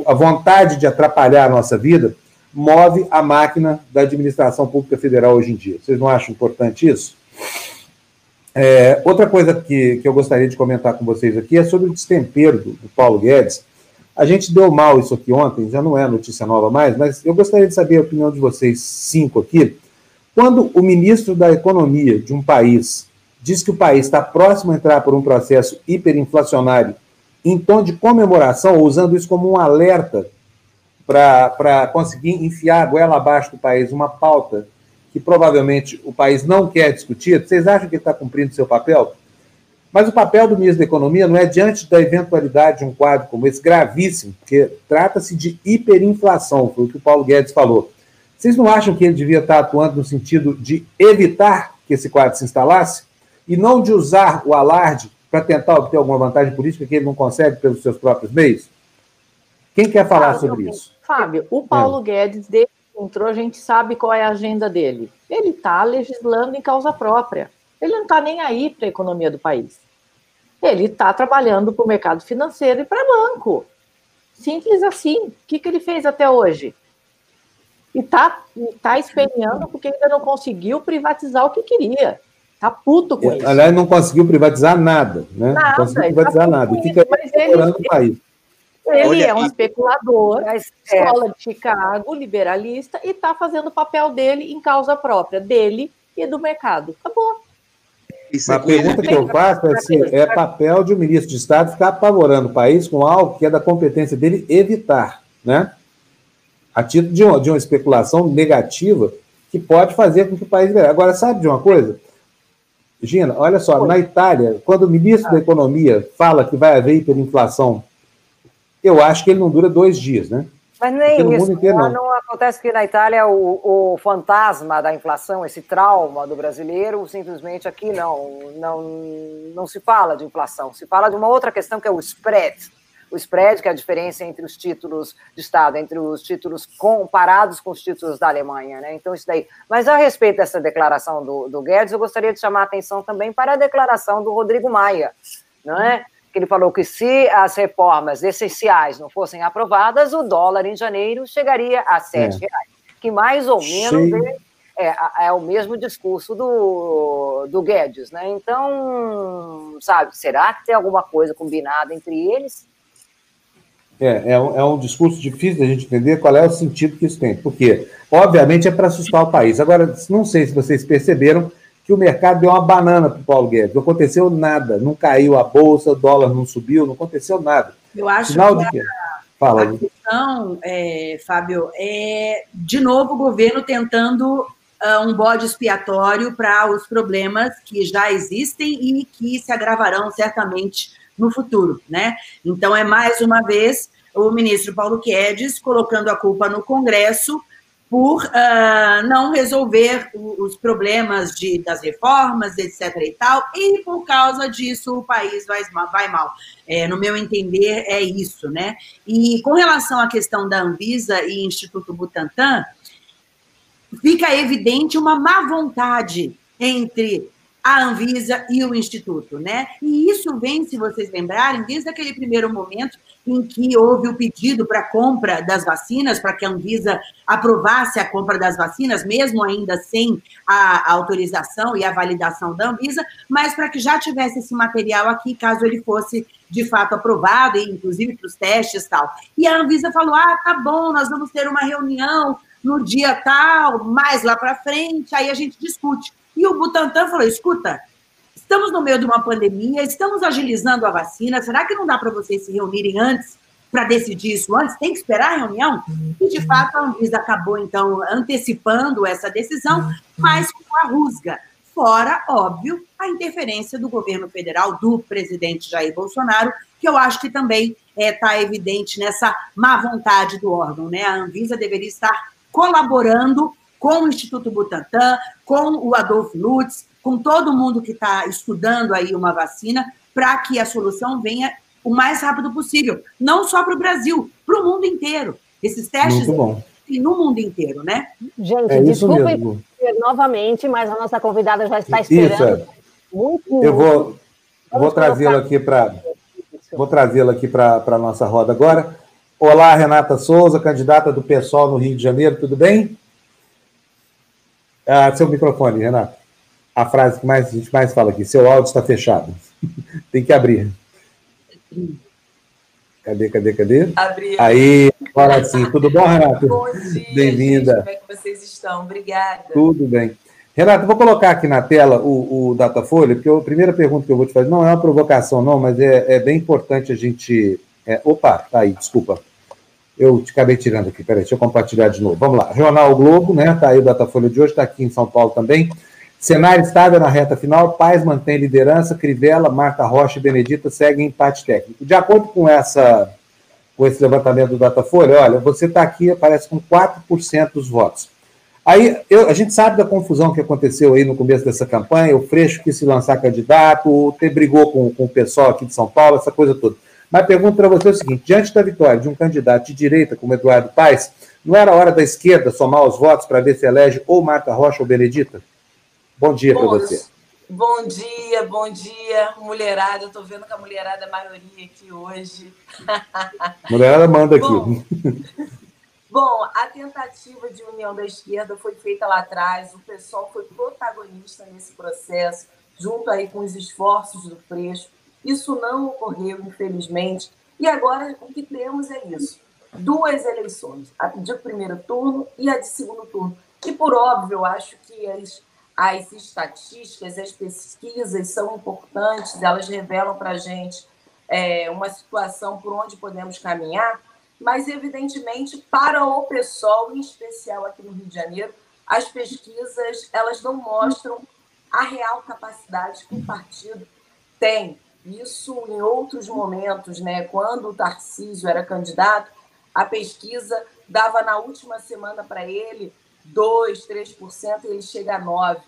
a vontade de atrapalhar a nossa vida move a máquina da administração pública federal hoje em dia. Vocês não acham importante isso? É, outra coisa que, que eu gostaria de comentar com vocês aqui é sobre o destempero do, do Paulo Guedes. A gente deu mal isso aqui ontem, já não é notícia nova mais, mas eu gostaria de saber a opinião de vocês cinco aqui. Quando o ministro da Economia de um país diz que o país está próximo a entrar por um processo hiperinflacionário em tom de comemoração, usando isso como um alerta para conseguir enfiar a goela abaixo do país uma pauta que provavelmente o país não quer discutir, vocês acham que ele está cumprindo seu papel? Mas o papel do ministro da Economia não é diante da eventualidade de um quadro como esse, gravíssimo, porque trata-se de hiperinflação, foi o que o Paulo Guedes falou. Vocês não acham que ele devia estar atuando no sentido de evitar que esse quadro se instalasse e não de usar o alarde para tentar obter alguma vantagem política que ele não consegue pelos seus próprios meios? Quem quer falar Fábio, sobre isso? Fábio, o Paulo é. Guedes, desde entrou, a gente sabe qual é a agenda dele. Ele está legislando em causa própria. Ele não está nem aí para a economia do país. Ele está trabalhando para o mercado financeiro e para banco. Simples assim. O que, que ele fez até hoje? E está tá esperneando porque ainda não conseguiu privatizar o que queria. Está puto com é, isso. Aliás, não conseguiu privatizar nada. Né? Nada, não conseguiu privatizar tá nada. E fica explorando o país. Ele Olha, é um especulador, Mas, é. escola de Chicago, liberalista, e está fazendo o papel dele em causa própria, dele e do mercado. Acabou. Isso a pergunta que eu faço é se é papel de um ministro de Estado ficar apavorando o país com algo que é da competência dele evitar, né? A título de uma, de uma especulação negativa que pode fazer com que o país... Agora, sabe de uma coisa? Gina, olha só, na Itália, quando o ministro da Economia fala que vai haver hiperinflação, eu acho que ele não dura dois dias, né? Mas nem isso. Inteiro, não. não. acontece que na Itália o, o, fantasma da inflação, esse trauma do brasileiro, simplesmente aqui não, não, não se fala de inflação. Se fala de uma outra questão que é o spread. O spread, que é a diferença entre os títulos de Estado, entre os títulos comparados com os títulos da Alemanha, né? Então, isso daí. Mas a respeito dessa declaração do, do Guedes, eu gostaria de chamar a atenção também para a declaração do Rodrigo Maia, não é? Que ele falou que se as reformas essenciais não fossem aprovadas, o dólar em janeiro chegaria a sete é. reais, que mais ou menos é, é, é, o mesmo discurso do, do Guedes, né? Então, sabe, será que tem alguma coisa combinada entre eles? É, é um, é um discurso difícil da gente entender qual é o sentido que isso tem, porque, obviamente, é para assustar o país. Agora, não sei se vocês perceberam, que o mercado deu uma banana para o Paulo Guedes. Não aconteceu nada, não caiu a bolsa, o dólar não subiu, não aconteceu nada. Eu acho que, a, Fala, a questão, é, Fábio, é de novo o governo tentando uh, um bode expiatório para os problemas que já existem e que se agravarão certamente no futuro, né? Então é mais uma vez o ministro Paulo Guedes colocando a culpa no Congresso por uh, não resolver os problemas de, das reformas, etc. e tal, e por causa disso o país vai, vai mal. É, no meu entender, é isso, né? E com relação à questão da Anvisa e Instituto Butantan, fica evidente uma má vontade entre a Anvisa e o Instituto, né? E isso vem, se vocês lembrarem, desde aquele primeiro momento em que houve o pedido para compra das vacinas, para que a Anvisa aprovasse a compra das vacinas, mesmo ainda sem a autorização e a validação da Anvisa, mas para que já tivesse esse material aqui, caso ele fosse de fato aprovado, inclusive para os testes e tal. E a Anvisa falou: ah, tá bom, nós vamos ter uma reunião no dia tal, mais lá para frente, aí a gente discute. E o Butantan falou: escuta, estamos no meio de uma pandemia, estamos agilizando a vacina, será que não dá para vocês se reunirem antes para decidir isso antes? Tem que esperar a reunião? E, de fato, a Anvisa acabou, então, antecipando essa decisão, mas com a rusga. Fora, óbvio, a interferência do governo federal, do presidente Jair Bolsonaro, que eu acho que também está é, evidente nessa má vontade do órgão. Né? A Anvisa deveria estar colaborando com o Instituto Butantan, com o Adolfo Lutz, com todo mundo que está estudando aí uma vacina, para que a solução venha o mais rápido possível. Não só para o Brasil, para o mundo inteiro. Esses testes no mundo inteiro, né? Gente, é desculpa novamente, mas a nossa convidada já está esperando. Isso, é. muito, Eu vou, vou trazê-la aqui para vou trazê-la aqui para a nossa roda agora. Olá, Renata Souza, candidata do PSOL no Rio de Janeiro, tudo bem? Ah, seu microfone, Renato. A frase que mais, a gente mais fala aqui: seu áudio está fechado. Tem que abrir. Cadê, cadê, cadê? Abri. Aí, agora sim. Tudo bom, Renato? Bom dia. Bem-vinda. Como é que vocês estão? Obrigada. Tudo bem. Renato, vou colocar aqui na tela o, o Datafolha, porque a primeira pergunta que eu vou te fazer não é uma provocação, não, mas é, é bem importante a gente. É, opa, tá aí, desculpa. Eu te acabei tirando aqui, peraí, deixa eu compartilhar de novo. Vamos lá. Jornal Globo, né? Tá aí o Datafolha de hoje, está aqui em São Paulo também. Cenário estável na reta final, Paz mantém liderança, Crivella, Marta Rocha e Benedita seguem empate técnico. De acordo com essa com esse levantamento do Datafolha, olha, você está aqui, aparece com 4% dos votos. Aí eu, a gente sabe da confusão que aconteceu aí no começo dessa campanha, o Freixo quis se lançar candidato, o brigou com, com o pessoal aqui de São Paulo, essa coisa toda. Mas pergunto para você o seguinte: diante da vitória de um candidato de direita como Eduardo Paes, não era hora da esquerda somar os votos para ver se elege ou Marta Rocha ou Benedita? Bom dia para você. Bom dia, bom dia, mulherada. Eu tô vendo que a mulherada é a maioria aqui hoje. Mulherada manda aqui. Bom, bom, a tentativa de união da esquerda foi feita lá atrás, o pessoal foi protagonista nesse processo, junto aí com os esforços do Freixo. Isso não ocorreu, infelizmente. E agora o que temos é isso: duas eleições, a de primeiro turno e a de segundo turno. E, por óbvio, eu acho que as, as estatísticas, as pesquisas são importantes, elas revelam para a gente é, uma situação por onde podemos caminhar, mas, evidentemente, para o pessoal, em especial aqui no Rio de Janeiro, as pesquisas elas não mostram a real capacidade que o partido tem. Isso em outros momentos, né? quando o Tarcísio era candidato, a pesquisa dava na última semana para ele 2%, 3%, e ele chega a 9%.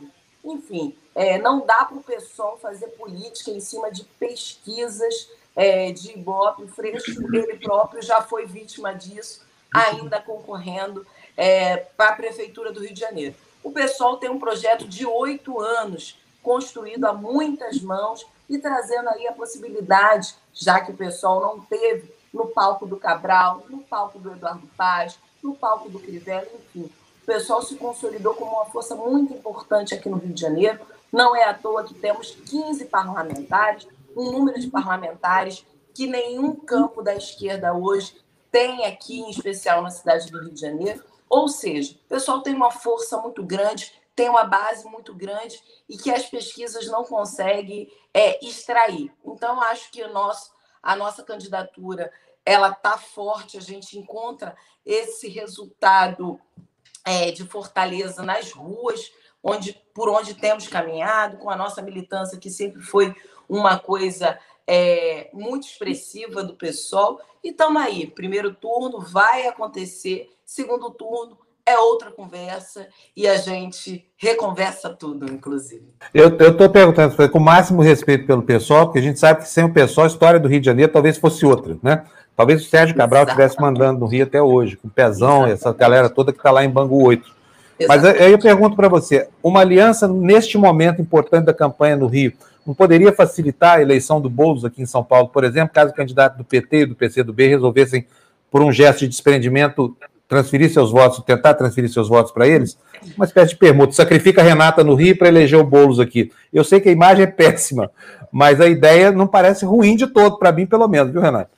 Enfim, é, não dá para o pessoal fazer política em cima de pesquisas é, de Ibope. O Freixo, ele próprio, já foi vítima disso, ainda concorrendo é, para a Prefeitura do Rio de Janeiro. O pessoal tem um projeto de oito anos, construído a muitas mãos e trazendo aí a possibilidade, já que o pessoal não teve no palco do Cabral, no palco do Eduardo Paz, no palco do Crivella, enfim. O pessoal se consolidou como uma força muito importante aqui no Rio de Janeiro. Não é à toa que temos 15 parlamentares, um número de parlamentares que nenhum campo da esquerda hoje tem aqui, em especial na cidade do Rio de Janeiro. Ou seja, o pessoal tem uma força muito grande, tem uma base muito grande e que as pesquisas não conseguem é, extrair. Então, acho que o nosso, a nossa candidatura ela está forte, a gente encontra esse resultado é, de fortaleza nas ruas, onde, por onde temos caminhado, com a nossa militância, que sempre foi uma coisa é, muito expressiva do pessoal. E estamos aí. Primeiro turno vai acontecer, segundo turno é outra conversa e a gente reconversa tudo, inclusive. Eu estou perguntando com o máximo respeito pelo pessoal, porque a gente sabe que sem o pessoal, a história do Rio de Janeiro talvez fosse outra, né? Talvez o Sérgio Cabral estivesse mandando no Rio até hoje, com o Pezão, Exatamente. essa galera toda que está lá em Bangu 8. Exatamente. Mas aí eu pergunto para você: uma aliança neste momento importante da campanha no Rio não poderia facilitar a eleição do Boulos aqui em São Paulo, por exemplo, caso o candidato do PT e do PCdoB resolvessem, por um gesto de desprendimento, transferir seus votos, tentar transferir seus votos para eles? Uma espécie de permuta. Sacrifica a Renata no Rio para eleger o Boulos aqui. Eu sei que a imagem é péssima, mas a ideia não parece ruim de todo, para mim, pelo menos, viu, Renata?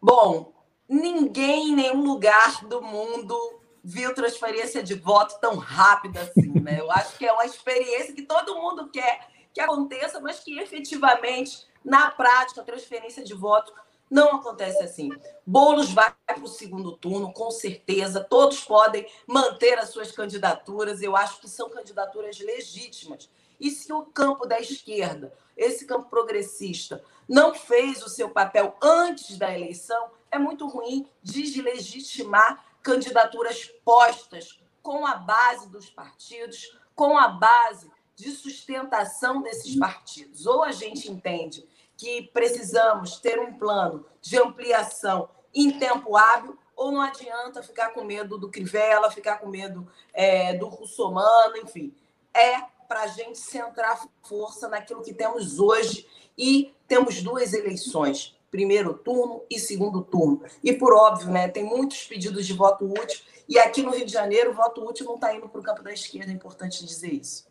Bom, ninguém em nenhum lugar do mundo viu transferência de voto tão rápida assim, né? Eu acho que é uma experiência que todo mundo quer que aconteça, mas que efetivamente, na prática, a transferência de voto não acontece assim. Boulos vai para o segundo turno, com certeza. Todos podem manter as suas candidaturas. Eu acho que são candidaturas legítimas. E se o campo da esquerda, esse campo progressista, não fez o seu papel antes da eleição, é muito ruim deslegitimar candidaturas postas com a base dos partidos, com a base de sustentação desses partidos. Ou a gente entende que precisamos ter um plano de ampliação em tempo hábil, ou não adianta ficar com medo do Crivella, ficar com medo é, do Russomano, enfim. É para a gente centrar força naquilo que temos hoje e temos duas eleições, primeiro turno e segundo turno. E por óbvio, né, tem muitos pedidos de voto útil e aqui no Rio de Janeiro o voto útil não está indo para o campo da esquerda, é importante dizer isso.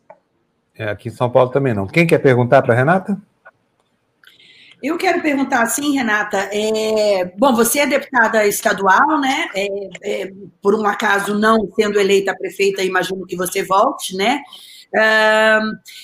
É, aqui em São Paulo também não. Quem quer perguntar para Renata? Eu quero perguntar assim, Renata. É, bom, você é deputada estadual, né? É, é, por um acaso não sendo eleita prefeita, imagino que você volte, né?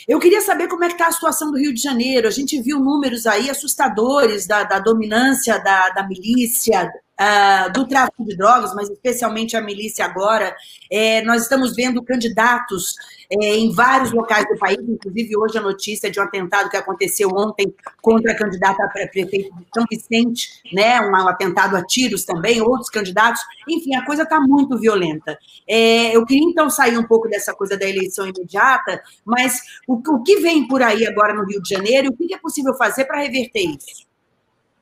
eu queria saber como é que está a situação do Rio de Janeiro. A gente viu números aí assustadores da, da dominância da, da milícia, uh, do tráfico de drogas, mas especialmente a milícia agora. É, nós estamos vendo candidatos é, em vários locais do país, inclusive hoje a notícia de um atentado que aconteceu ontem contra a candidata a prefeito de São Vicente, né, um atentado a tiros também, outros candidatos. Enfim, a coisa está muito violenta. É, eu queria então sair um pouco dessa coisa da eleição imediata, mas o, o que vem por aí agora no Rio de Janeiro, o que é possível fazer para reverter isso?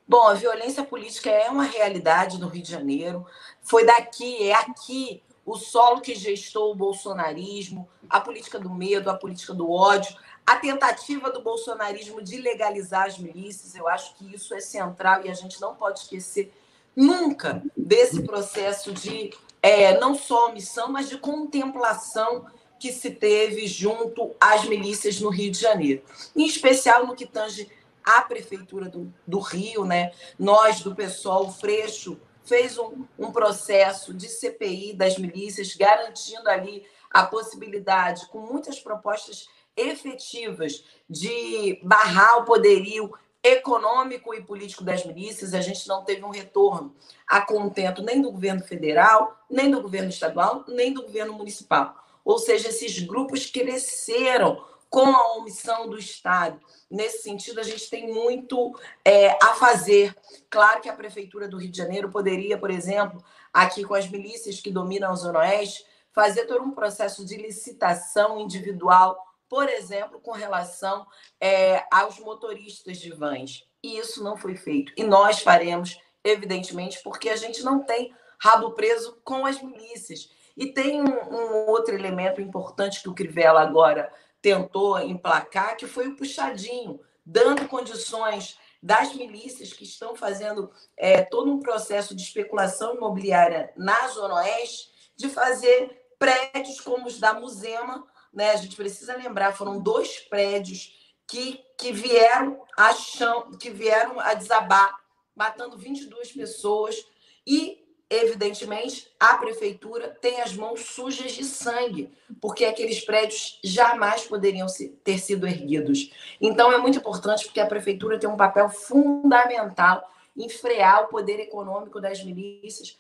Bom, a violência política é uma realidade no Rio de Janeiro. Foi daqui, é aqui o solo que gestou o bolsonarismo, a política do medo, a política do ódio, A tentativa do bolsonarismo de legalizar as milícias, eu acho que isso é central e a gente não pode esquecer nunca desse processo de é, não só omissão, mas de contemplação que se teve junto às milícias no Rio de Janeiro. Em especial no que tange à Prefeitura do, do Rio, né? Nós, do pessoal, Freixo, fez um, um processo de CPI das milícias, garantindo ali a possibilidade, com muitas propostas efetivas, de barrar o poderio econômico e político das milícias. A gente não teve um retorno a contento nem do governo federal, nem do governo estadual, nem do governo municipal. Ou seja, esses grupos cresceram com a omissão do Estado. Nesse sentido, a gente tem muito é, a fazer. Claro que a Prefeitura do Rio de Janeiro poderia, por exemplo, aqui com as milícias que dominam a Zona Oeste, fazer todo um processo de licitação individual, por exemplo, com relação é, aos motoristas de vans. E isso não foi feito. E nós faremos, evidentemente, porque a gente não tem rabo preso com as milícias. E tem um, um outro elemento importante que o Crivella agora tentou emplacar, que foi o puxadinho, dando condições das milícias que estão fazendo é, todo um processo de especulação imobiliária na Zona Oeste, de fazer prédios como os da Musema. Né? A gente precisa lembrar, foram dois prédios que, que vieram a chão, que vieram a desabar, matando 22 pessoas e evidentemente, a prefeitura tem as mãos sujas de sangue, porque aqueles prédios jamais poderiam ter sido erguidos. Então, é muito importante porque a prefeitura tem um papel fundamental em frear o poder econômico das milícias,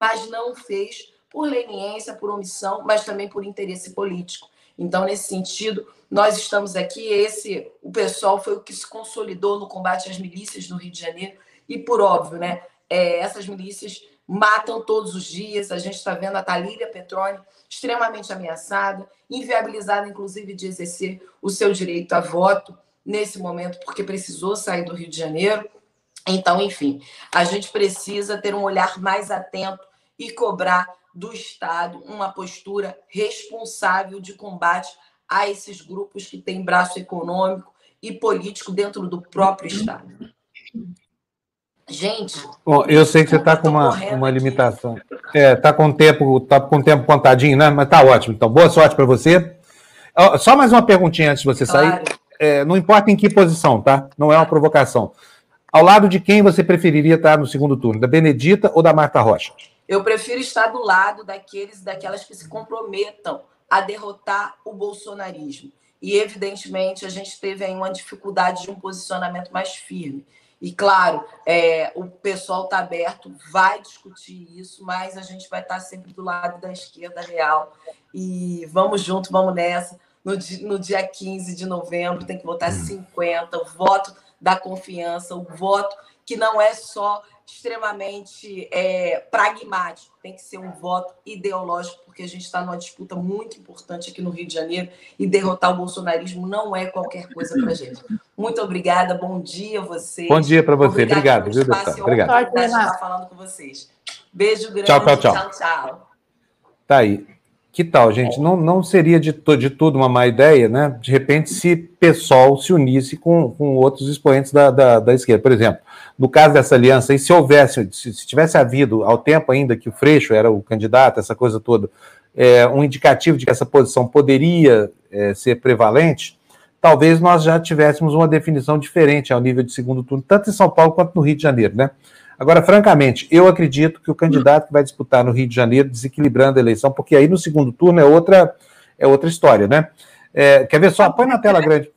mas não fez por leniência, por omissão, mas também por interesse político. Então, nesse sentido, nós estamos aqui. Esse, o pessoal foi o que se consolidou no combate às milícias no Rio de Janeiro e, por óbvio, né, é, essas milícias matam todos os dias. A gente está vendo a Talíria Petroni extremamente ameaçada, inviabilizada, inclusive, de exercer o seu direito a voto nesse momento, porque precisou sair do Rio de Janeiro. Então, enfim, a gente precisa ter um olhar mais atento e cobrar do Estado uma postura responsável de combate a esses grupos que têm braço econômico e político dentro do próprio Estado. Gente. Bom, eu sei que você está com uma, uma limitação. É, tá com tempo, tá com tempo contadinho, né? Mas tá ótimo. Então, boa sorte para você. Só mais uma perguntinha antes de você sair. Claro. É, não importa em que posição, tá? Não é uma provocação. Ao lado de quem você preferiria estar no segundo turno? Da Benedita ou da Marta Rocha? Eu prefiro estar do lado daqueles, daquelas que se comprometam a derrotar o bolsonarismo. E, evidentemente, a gente teve aí uma dificuldade de um posicionamento mais firme. E, claro, é, o pessoal está aberto, vai discutir isso, mas a gente vai estar tá sempre do lado da esquerda real. E vamos junto, vamos nessa. No dia, no dia 15 de novembro tem que votar 50, o voto da confiança, o voto que não é só extremamente é, pragmático, tem que ser um voto ideológico, porque a gente está numa disputa muito importante aqui no Rio de Janeiro e derrotar o bolsonarismo não é qualquer coisa para a gente. Muito obrigada, bom dia a vocês. Bom dia para você, obrigado, viu, deputado? Obrigado. Obrigado. estar falando com vocês. Beijo grande, tchau, tchau, tchau. tchau. Tá aí. Que tal, gente? Não, não seria de, de tudo uma má ideia, né? De repente, se PSOL se unisse com, com outros expoentes da, da, da esquerda. Por exemplo, no caso dessa aliança, e se houvesse, se, se, tivesse havido, ao tempo ainda que o Freixo era o candidato, essa coisa toda, é, um indicativo de que essa posição poderia é, ser prevalente, talvez nós já tivéssemos uma definição diferente ao nível de segundo turno, tanto em São Paulo quanto no Rio de Janeiro, né? Agora, francamente, eu acredito que o candidato que vai disputar no Rio de Janeiro, desequilibrando a eleição, porque aí no segundo turno é outra, é outra história, né? É, quer ver só? Põe na tela grande.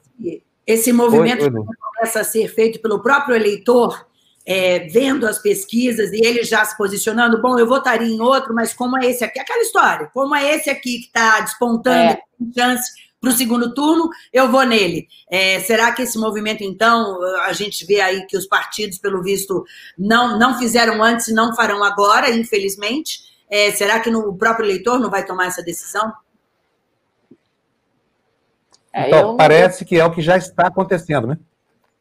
Esse movimento Oi, começa a ser feito pelo próprio eleitor, é, vendo as pesquisas e ele já se posicionando, bom, eu votaria em outro, mas como é esse aqui? Aquela história, como é esse aqui que está despontando, é. chance para o segundo turno, eu vou nele. É, será que esse movimento, então, a gente vê aí que os partidos, pelo visto, não, não fizeram antes e não farão agora, infelizmente? É, será que no, o próprio eleitor não vai tomar essa decisão? É, então, parece que é o que já está acontecendo, né?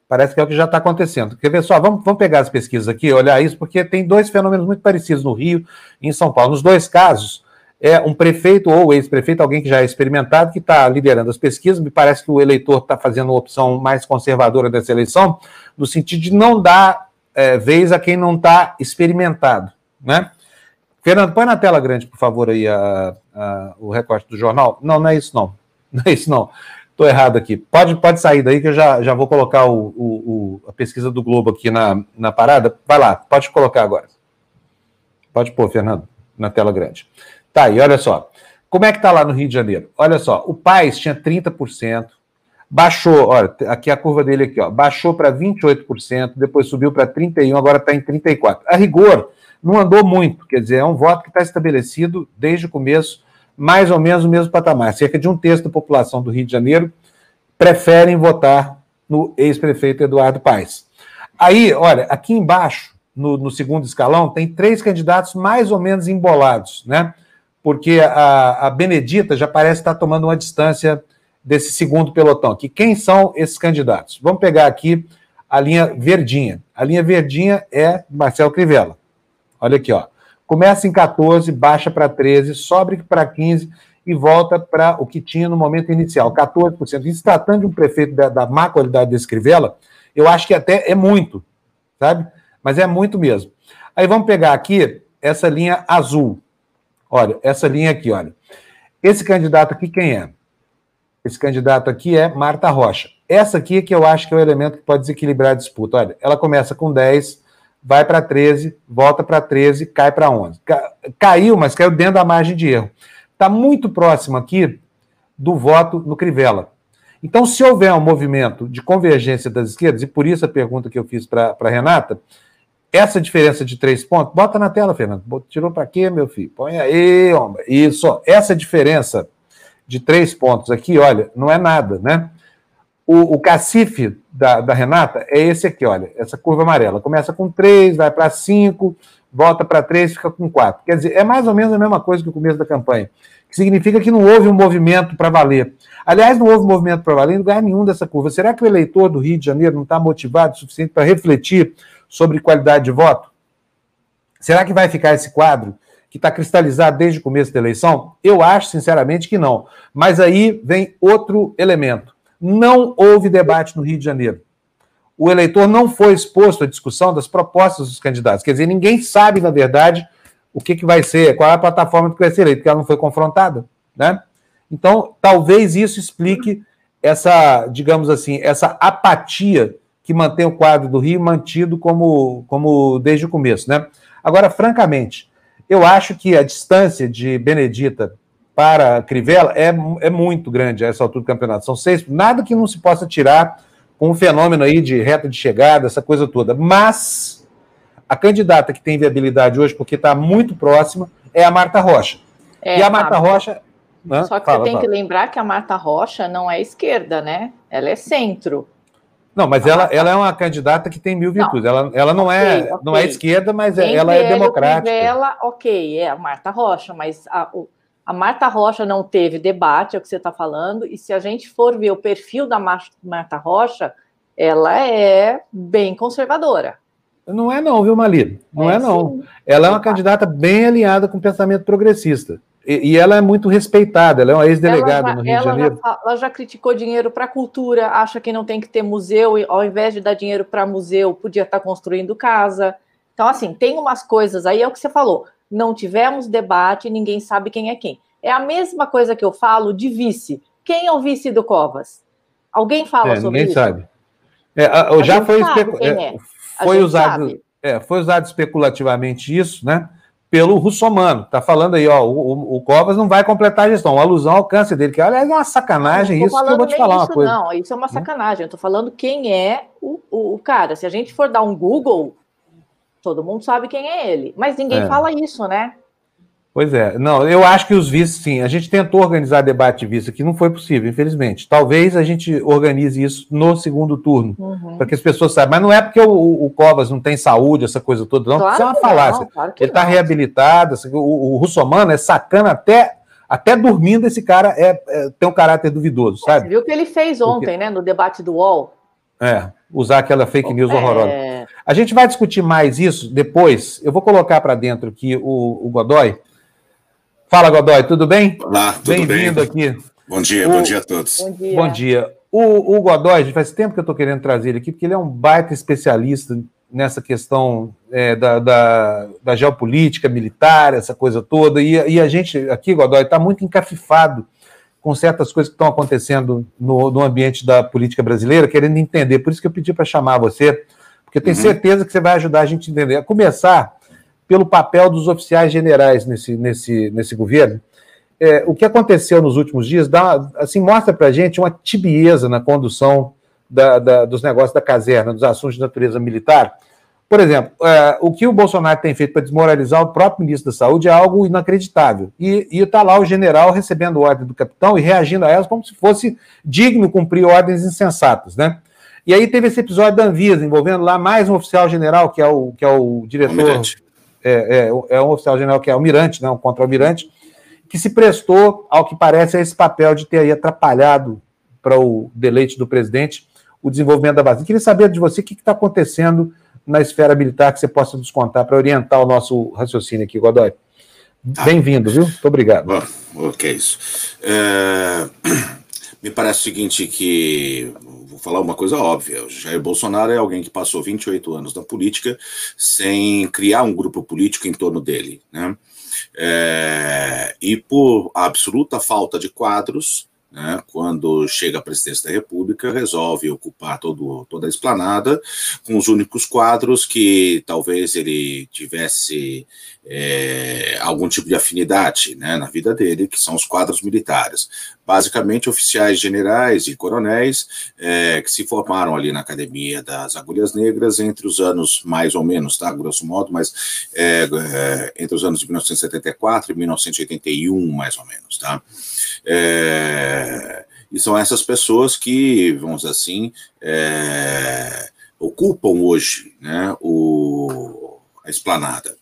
Parece que é o que já está acontecendo. Quer ver só? Vamos, vamos pegar as pesquisas aqui, olhar isso, porque tem dois fenômenos muito parecidos no Rio e em São Paulo. Nos dois casos, é um prefeito ou ex-prefeito, alguém que já é experimentado, que está liderando as pesquisas. Me parece que o eleitor está fazendo uma opção mais conservadora dessa eleição, no sentido de não dar é, vez a quem não está experimentado. Né? Fernando, põe na tela grande, por favor, aí a, a, o recorte do jornal. Não, não é isso, não. Não é isso, não. Estou errado aqui. Pode, pode sair daí que eu já, já vou colocar o, o, o, a pesquisa do Globo aqui na, na parada. Vai lá, pode colocar agora. Pode pôr, Fernando, na tela grande. Tá, e olha só. Como é que tá lá no Rio de Janeiro? Olha só, o Paz tinha 30%, baixou, olha, aqui a curva dele aqui, ó, baixou para 28%, depois subiu para 31%, agora está em 34%. A rigor, não andou muito, quer dizer, é um voto que está estabelecido desde o começo, mais ou menos o mesmo patamar. Cerca de um terço da população do Rio de Janeiro preferem votar no ex-prefeito Eduardo Paes. Aí, olha, aqui embaixo, no, no, segundo escalão, tem três candidatos mais ou menos embolados, né? Porque a, a Benedita já parece estar tomando uma distância desse segundo pelotão. Que quem são esses candidatos? Vamos pegar aqui a linha verdinha. A linha verdinha é Marcelo Crivella. Olha aqui, ó. Começa em 14, baixa para 13, sobe para 15 e volta para o que tinha no momento inicial, 14%. E se tratando de um prefeito da, da má qualidade desse Crivella, eu acho que até é muito, sabe? Mas é muito mesmo. Aí vamos pegar aqui essa linha azul. Olha, essa linha aqui, olha. Esse candidato aqui, quem é? Esse candidato aqui é Marta Rocha. Essa aqui é que eu acho que é o elemento que pode desequilibrar a disputa. Olha, ela começa com 10, vai para 13, volta para 13, cai para 11. Caiu, mas caiu dentro da margem de erro. Está muito próximo aqui do voto no Crivella. Então, se houver um movimento de convergência das esquerdas, e por isso a pergunta que eu fiz para a Renata, essa diferença de três pontos, bota na tela, Fernando. Tirou para quê, meu filho? Põe aí, homem. Isso, essa diferença de três pontos aqui, olha, não é nada, né? O, o cacife da, da, Renata é esse aqui, olha, essa curva amarela. Começa com 3, vai para 5, volta para 3, fica com 4. Quer dizer, é mais ou menos a mesma coisa que o começo da campanha. Que significa que não houve um movimento para valer. Aliás, não houve movimento para valer em lugar nenhum dessa curva. Será que o eleitor do Rio de Janeiro não está motivado o suficiente para refletir sobre qualidade de voto? Será que vai ficar esse quadro que está cristalizado desde o começo da eleição? Eu acho, sinceramente, que não. Mas aí vem outro elemento não houve debate no Rio de Janeiro. O eleitor não foi exposto à discussão das propostas dos candidatos. Quer dizer, ninguém sabe, na verdade, o que, que vai ser, qual é a plataforma que vai ser eleita, porque ela não foi confrontada. Né? Então, talvez isso explique essa, digamos assim, essa apatia que mantém o quadro do Rio mantido como, como desde o começo. Né? Agora, francamente, eu acho que a distância de Benedita para Crivella é, é muito grande a essa altura do campeonato. São seis, nada que não se possa tirar com um fenômeno aí de reta de chegada, essa coisa toda. Mas a candidata que tem viabilidade hoje, porque está muito próxima, é a Marta Rocha. É, e a Marta Rocha. Né? Só que fala, você tem fala. que lembrar que a Marta Rocha não é esquerda, né? Ela é centro. Não, mas ela, ela é uma candidata que tem mil virtudes. Não. Ela, ela não, é, okay, não é esquerda, mas é, ela é democrática. Ela, ok, é a Marta Rocha, mas a, o, a Marta Rocha não teve debate, é o que você está falando, e se a gente for ver o perfil da Marta Rocha, ela é bem conservadora. Não é não, viu, Mali? Não é, é não. Sim. Ela é uma candidata bem alinhada com o pensamento progressista. E, e ela é muito respeitada, ela é uma ex-delegada no Rio ela de Janeiro. Já, ela já criticou dinheiro para cultura, acha que não tem que ter museu, e ao invés de dar dinheiro para museu, podia estar tá construindo casa. Então, assim, tem umas coisas aí, é o que você falou não tivemos debate, ninguém sabe quem é quem. É a mesma coisa que eu falo de vice. Quem é o vice do Covas? Alguém fala é, sobre ninguém isso? Ninguém sabe. É, já foi, especu... é, é. foi usado, é, foi usado especulativamente isso, né? Pelo Russomano, tá falando aí, ó, o, o, Covas não vai completar a gestão, uma alusão ao câncer dele, que aliás é uma sacanagem isso que eu vou te falar isso, uma coisa. Não, isso é uma sacanagem, eu tô falando quem é o, o, o cara. Se a gente for dar um Google, Todo mundo sabe quem é ele, mas ninguém é. fala isso, né? Pois é, não, eu acho que os vices, sim, a gente tentou organizar debate de vice aqui, não foi possível, infelizmente. Talvez a gente organize isso no segundo turno, uhum. para que as pessoas saibam. Mas não é porque o, o, Covas não tem saúde, essa coisa toda, não, claro isso é uma falácia. Não, claro Ele está reabilitado, o, o Russomano é sacana até até dormindo, esse cara é, é, tem um caráter duvidoso, sabe? Você viu o que ele fez ontem, Porque... né, no debate do UOL? É, usar aquela fake news é... horrorosa. A gente vai discutir mais isso depois. Eu vou colocar para dentro aqui o, o Godoy. Fala, Godoy, tudo bem? Olá, tudo bem? Bem-vindo aqui. Bom dia, o... bom dia a todos. Bom dia. Bom dia. O, o Godoy, faz tempo que eu estou querendo trazer ele aqui, porque ele é um baita especialista nessa questão é, da, da, da, geopolítica militar, essa coisa toda, e, e a gente aqui, Godoy, está muito encafifado com certas coisas que estão acontecendo no, no ambiente da política brasileira, querendo entender. Por isso que eu pedi para chamar você, eu tenho uhum. certeza que você vai ajudar a gente a entender. A começar pelo papel dos oficiais generais nesse, nesse, nesse governo, é, o que aconteceu nos últimos dias dá, assim, mostra para a gente uma tibieza na condução da, da, dos negócios da caserna, dos assuntos de natureza militar. Por exemplo, é, o que o Bolsonaro tem feito para desmoralizar o próprio ministro da Saúde é algo inacreditável. E está lá o general recebendo ordem do capitão e reagindo a elas como se fosse digno cumprir ordens insensatas, né? E aí teve esse episódio da Anvisa, envolvendo lá mais um oficial general, que é o, que é o diretor. É, é, é, um oficial general que é almirante, né, um contra-almirante, que se prestou, ao que parece, a esse papel de ter aí atrapalhado para o deleite do presidente o desenvolvimento da vacina. Queria saber de você o que está acontecendo na esfera militar que você possa nos contar para orientar o nosso raciocínio aqui, Godoy. Tá. Bem-vindo, viu? Muito obrigado. Bom, o que é isso? Me parece o seguinte que falar uma coisa óbvia. O Jair Bolsonaro é alguém que passou 28 anos na política sem criar um grupo político em torno dele, né? É, e por absoluta falta de quadros, né, quando chega à presidência da República, resolve ocupar todo, toda a esplanada com os únicos quadros que talvez ele tivesse é, algum tipo de afinidade né, na vida dele, que são os quadros militares. Basicamente, oficiais generais e coronéis é, que se formaram ali na Academia das Agulhas Negras entre os anos, mais ou menos, tá, grosso modo, mas é, é entre os anos de 1974 e 1981, mais ou menos, tá? É, e são essas pessoas que, vamos dizer assim, é, ocupam hoje né, o, a esplanada.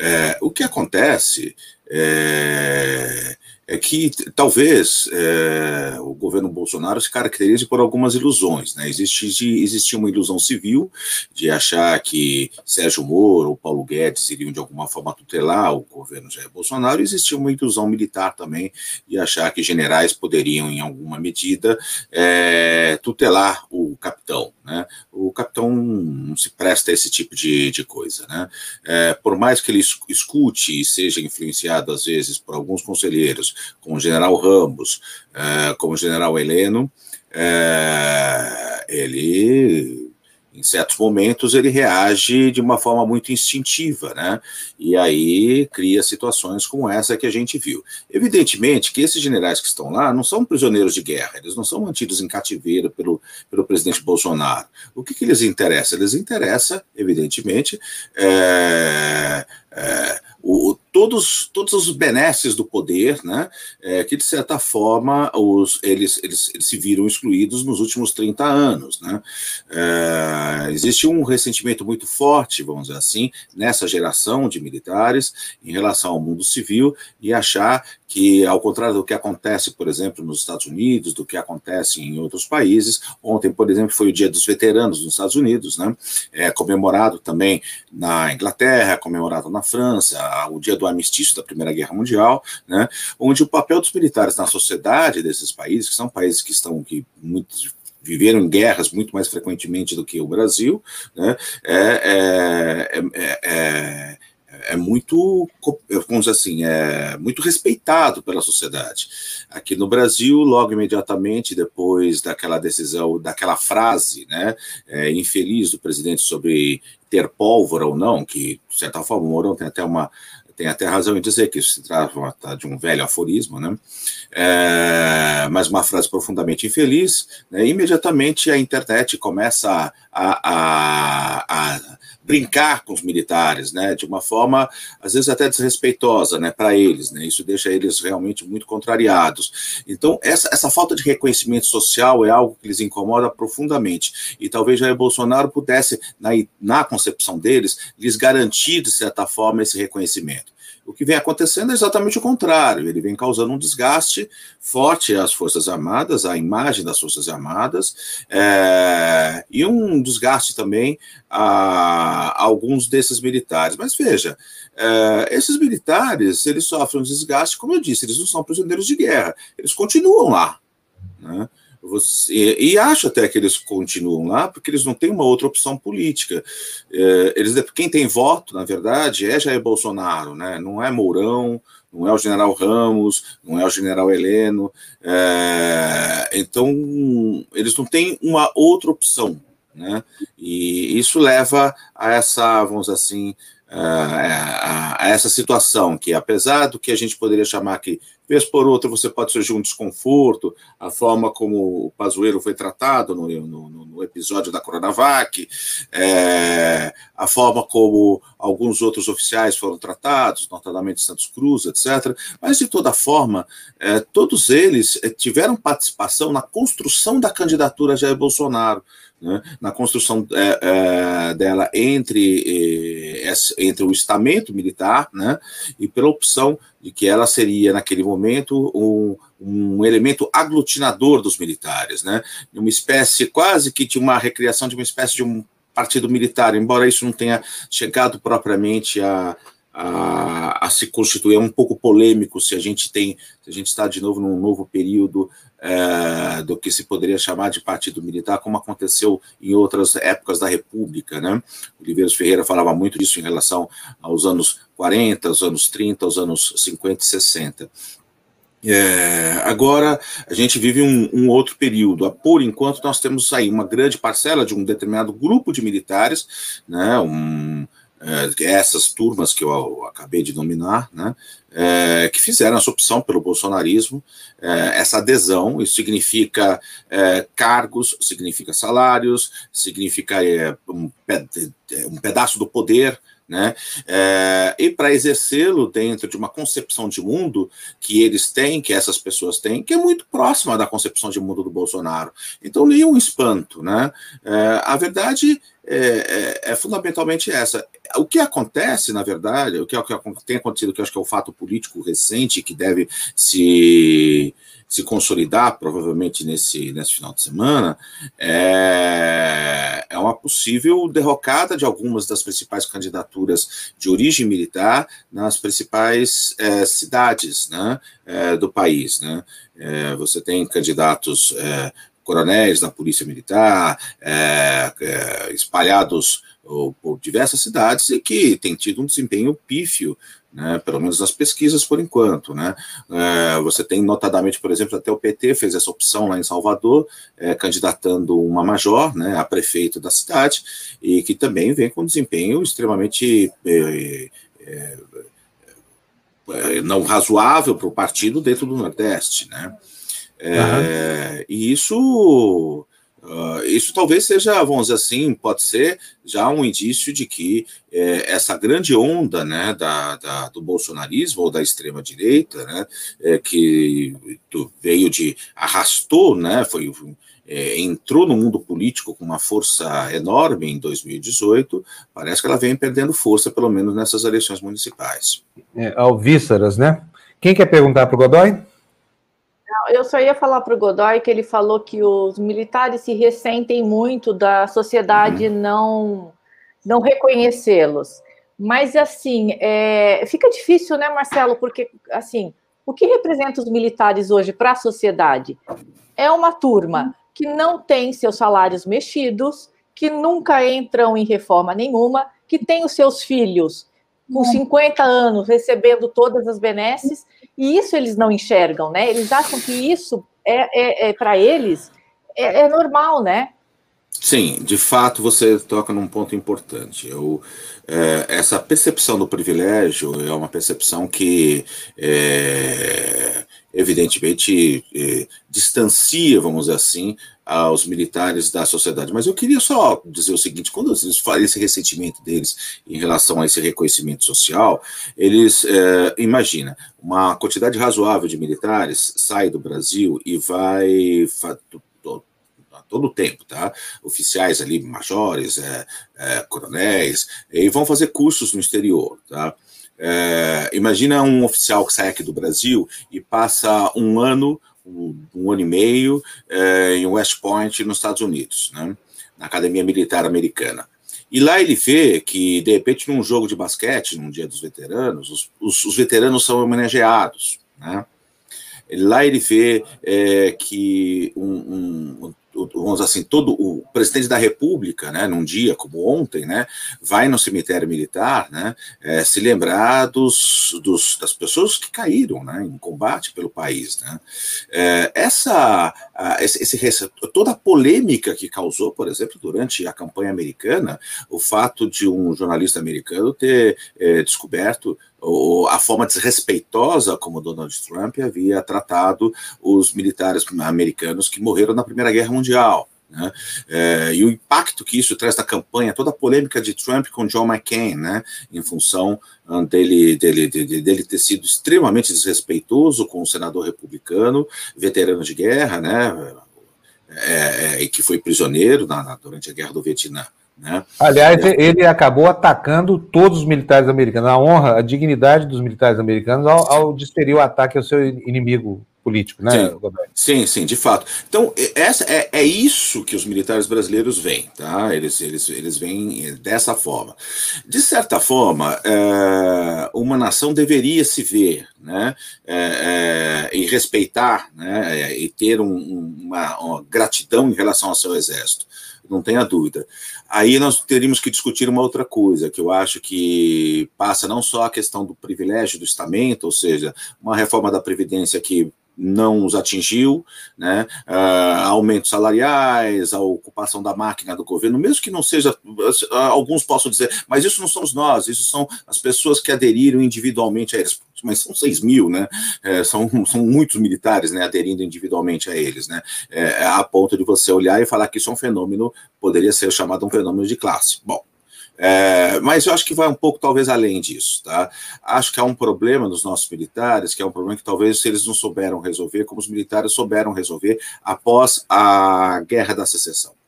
É, o que acontece é, é que talvez é, o governo Bolsonaro se caracterize por algumas ilusões. Né? Existia uma ilusão civil de achar que Sérgio Moro ou Paulo Guedes iriam de alguma forma tutelar o governo Jair Bolsonaro, existia uma ilusão militar também de achar que generais poderiam, em alguma medida, é, tutelar o capitão. Né? O capitão não se presta a esse tipo de, de coisa. Né? É, por mais que ele escute e seja influenciado, às vezes, por alguns conselheiros como o general Ramos, é, como o general Heleno, é, ele, em certos momentos, ele reage de uma forma muito instintiva, né? E aí cria situações como essa que a gente viu. Evidentemente que esses generais que estão lá não são prisioneiros de guerra, eles não são mantidos em cativeiro pelo, pelo presidente Bolsonaro. O que, que lhes interessa? Eles interessa, evidentemente, é, é, o, todos, todos os benesses do poder, né, é, que de certa forma os, eles, eles, eles, se viram excluídos nos últimos 30 anos. Né. É, existe um ressentimento muito forte, vamos dizer assim, nessa geração de militares em relação ao mundo civil e achar que, ao contrário do que acontece, por exemplo, nos Estados Unidos, do que acontece em outros países, ontem, por exemplo, foi o Dia dos Veteranos nos Estados Unidos, né, é, comemorado também na Inglaterra, comemorado na França, o Dia do Armistício da Primeira Guerra Mundial, né, onde o papel dos militares na sociedade desses países, que são países que estão que viveram guerras muito mais frequentemente do que o Brasil, né, é, é, é, é muito, vamos dizer assim, é muito respeitado pela sociedade. Aqui no Brasil, logo imediatamente depois daquela decisão, daquela frase, né, é, infeliz do presidente sobre ter pólvora ou não, que de certa forma o Mourão tem até uma tem até razão em dizer que isso se trata de um velho aforismo, né? É, mas uma frase profundamente infeliz, né? imediatamente a internet começa a, a, a, brincar com os militares, né? De uma forma, às vezes até desrespeitosa, né? Para eles, né? Isso deixa eles realmente muito contrariados. Então, essa, essa falta de reconhecimento social é algo que lhes incomoda profundamente. E talvez Jair Bolsonaro pudesse, na, na concepção deles, lhes garantir, de certa forma, esse reconhecimento. O que vem acontecendo é exatamente o contrário. Ele vem causando um desgaste forte às Forças Armadas, à imagem das Forças Armadas, é, e um desgaste também a, a, alguns desses militares. Mas veja, é, esses militares, eles sofrem um desgaste, como eu disse, eles não são prisioneiros de guerra, eles continuam lá. Né? Você, e acho até que eles continuam lá, porque eles não têm uma outra opção política. É, eles, quem tem voto, na verdade, é Jair Bolsonaro, né? não é Mourão, não é o general Ramos, não é o general Heleno. É, então, eles não têm uma outra opção. Né? E isso leva a essa, vamos assim, a, a, essa situação, que apesar do que a gente poderia chamar que, vez por outra, você pode surgir um desconforto, a forma como o Pazuello foi tratado no, no, no episódio da Coronavac, é, a forma como alguns outros oficiais foram tratados, notadamente Santos Cruz, etc. Mas, de toda forma, é, todos eles é, tiveram participação na construção da candidatura de Jair Bolsonaro né, na construção é, é, dela entre, entre o estamento militar né, e pela opção de que ela seria, naquele momento, um, um elemento aglutinador dos militares, né, uma espécie quase que de uma recriação de uma espécie de um partido militar, embora isso não tenha chegado propriamente a, a, a, se constituir. É um pouco polêmico se a gente tem, se a gente está de novo num novo período é, do que se poderia chamar de partido militar, como aconteceu em outras épocas da República. Né? Ferreira falava muito disso em relação aos anos 40, aos anos 30, aos anos 50 e 60. É, agora a gente vive um, um, outro período. Por enquanto, nós temos aí uma grande parcela de um determinado grupo de militares, né, um, é, essas turmas que eu acabei de nominar, né, é, que fizeram essa opção pelo bolsonarismo, é, essa adesão, isso significa é, cargos, significa salários, significa é, um, um, pedaço do poder, né? É, e para exercê-lo dentro de uma concepção de mundo que eles têm, que essas pessoas têm, que é muito próxima da concepção de mundo do Bolsonaro. Então, nenhum espanto, né? a verdade é, é, é, fundamentalmente essa. O que acontece, na verdade, o que, o que tem acontecido, que eu acho que é o fato político recente que deve se, se consolidar, provavelmente nesse, nesse final de semana, é, é uma possível derrocada de algumas das principais candidaturas de origem militar nas principais é, cidades né, é, do país. Né? É, você tem candidatos é, coronéis da Polícia Militar, é, é, espalhados por diversas cidades e que tem tido um desempenho pífio, né, pelo menos nas pesquisas por enquanto. Né. É, você tem notadamente, por exemplo, até o PT fez essa opção lá em Salvador, é, candidatando uma major né, a prefeito da cidade, e que também vem com um desempenho extremamente. É, é, é não razoável para o partido dentro do Nordeste, né? É, E isso, uh, isso talvez seja, vamos dizer assim, pode ser já um indício de que é, essa grande onda né, da, da, do bolsonarismo ou da extrema-direita, né, é, que veio de, arrastou, né, foi, é, entrou no mundo político com uma força enorme em 2018, parece que ela vem perdendo força, pelo menos nessas eleições municipais. É, alvíceras, né? Quem quer perguntar para o Godoy? Eu só ia falar para o Godoy que ele falou que os militares se ressentem muito da sociedade uhum. não, não reconhecê-los. Mas, assim, é, fica difícil, né, Marcelo? Porque, assim, o que representa os militares hoje para a sociedade? É uma turma que não tem seus salários mexidos, que nunca entram em reforma nenhuma, que tem os seus filhos com 50 anos recebendo todas as benesses e isso eles não enxergam, né? Eles acham que isso é, é, é para eles é, é, normal, né? Sim, de fato você toca num ponto importante. Eu, é, essa percepção do privilégio é uma percepção que é, evidentemente é, distancia, vamos dizer assim, aos militares da sociedade. Mas eu queria só dizer o seguinte: quando eles falam esse ressentimento deles em relação a esse reconhecimento social, eles é, imagina uma quantidade razoável de militares sai do Brasil e vai todo o tempo, tá? Oficiais ali, majores, é, é, coronéis, e vão fazer cursos no exterior, tá? É, imagina um oficial que sai aqui do Brasil e passa um ano, um, ano e meio é, em West Point, nos Estados Unidos, né? na Academia Militar Americana. E lá ele vê que, de repente, num jogo de basquete, num dia dos veteranos, os, os, os veteranos são homenageados. Né? Lá ele vê é, que um, um, vamos assim, todo o presidente da República, né, num dia como ontem, né, vai no cemitério militar, né, é, se lembrar dos, dos, das pessoas que caíram, né, em combate pelo país, né. É, essa, a, esse, esse, toda a polêmica que causou, por exemplo, durante a campanha americana, o fato de um jornalista americano ter é, descoberto a forma desrespeitosa como Donald Trump havia tratado os militares americanos que morreram na Primeira Guerra Mundial. Né? É, e o impacto que isso traz na campanha, toda a polêmica de Trump com John McCain, né? em função ah, dele, dele, dele, dele ter sido extremamente desrespeitoso com o senador republicano, veterano de guerra, né? É, é, e que foi prisioneiro na, na, durante a Guerra do Vietnã. Né? Aliás, ele acabou atacando todos os militares americanos, a honra, a dignidade dos militares americanos ao, ao desferir o ataque ao seu inimigo político, né, sim, sim, sim, de fato. Então, essa é, é isso que os militares brasileiros veem, tá? Eles, eles, eles veem dessa forma. De certa forma, é, uma nação deveria se ver, né, é, é, e respeitar, né, e ter um, uma, uma gratidão em relação ao seu exército não tenha dúvida. Aí nós teríamos que discutir uma outra coisa, que eu acho que passa não só a questão do privilégio do estamento, ou seja, uma reforma da Previdência que não os atingiu, né? Uh, aumentos salariais, a ocupação da máquina do governo, mesmo que não seja, alguns possam dizer, mas isso não somos nós, isso são as pessoas que aderiram individualmente a eles mas são 6 mil, né? É, são, são muitos militares né, aderindo individualmente a eles, né? É, a ponto de você olhar e falar que isso é um fenômeno, poderia ser chamado um fenômeno de classe. Bom, é, mas eu acho que vai um pouco, talvez, além disso. Tá? Acho que há um problema nos nossos militares, que é um problema que talvez eles não souberam resolver, como os militares souberam resolver após a Guerra da Secessão.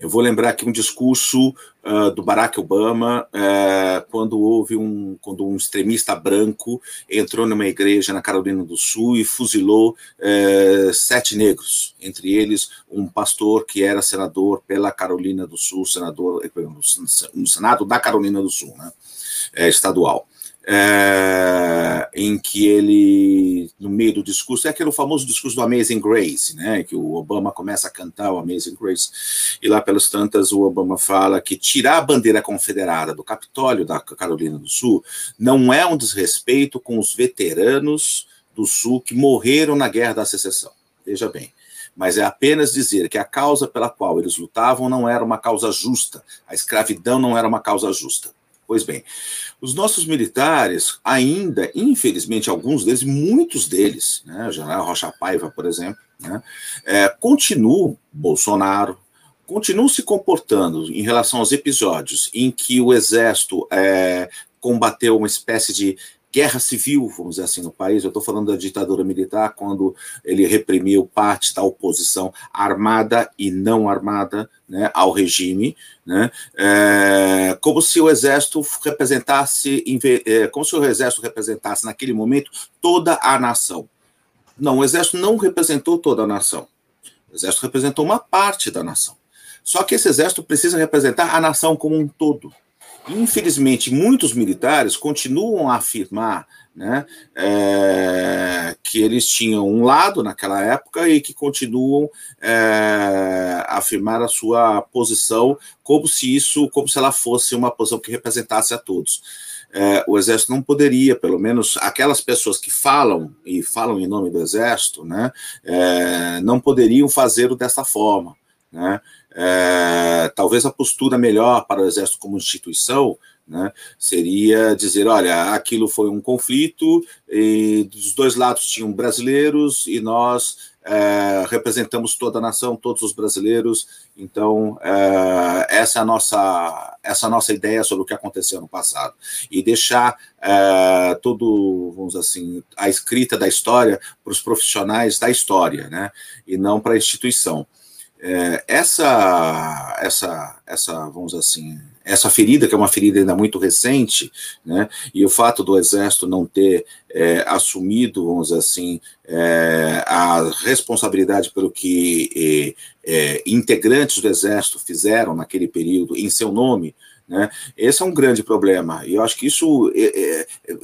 Eu vou lembrar aqui um discurso uh, do Barack Obama, uh, quando houve um, quando um extremista branco entrou numa igreja na Carolina do Sul e fuzilou uh, sete negros, entre eles um pastor que era senador pela Carolina do Sul, senador no Senado da Carolina do Sul, né, eh, estadual é, em que ele, no meio do discurso, é aquele famoso discurso do Amazing Grace, né, que o Obama começa a cantar o Amazing Grace, e lá pelas tantas o Obama fala que tirar a bandeira confederada do Capitólio da Carolina do Sul não é um desrespeito com os veteranos do Sul que morreram na Guerra da Secessão. Veja bem, mas é apenas dizer que a causa pela qual eles lutavam não era uma causa justa, a escravidão não era uma causa justa. Pois bem, os nossos militares, ainda, infelizmente, alguns deles, muitos deles, né, o general Rocha Paiva, por exemplo, né, é, continuam, Bolsonaro, continuam se comportando em relação aos episódios em que o exército é, combateu uma espécie de guerra civil, vamos dizer assim, no país. Eu estou falando da ditadura militar, quando ele reprimiu parte da oposição armada e não armada né, ao regime, né, é, como se o exército representasse, é, como se o exército representasse naquele momento toda a nação. Não, o exército não representou toda a nação. O exército representou uma parte da nação. Só que esse exército precisa representar a nação como um todo. Infelizmente, muitos militares continuam a afirmar né, é, que eles tinham um lado naquela época e que continuam é, a afirmar a sua posição como se isso, como se ela fosse uma posição que representasse a todos. É, o exército não poderia, pelo menos aquelas pessoas que falam e falam em nome do exército, né, é, não poderiam fazê-lo dessa forma. Né? É, talvez a postura melhor para o Exército como instituição né, seria dizer: olha, aquilo foi um conflito, e dos dois lados tinham brasileiros e nós é, representamos toda a nação, todos os brasileiros, então é, essa é a nossa essa é nossa ideia sobre o que aconteceu no passado e deixar é, todo vamos assim a escrita da história para os profissionais da história, né, e não para a instituição. É, essa, essa, essa, vamos assim, essa ferida, que é uma ferida ainda muito recente, né, e o fato do Exército não ter é, assumido, vamos dizer assim, é, a responsabilidade pelo que é, é integrantes do Exército fizeram naquele período em seu nome, né, esse é um grande problema. E eu acho que isso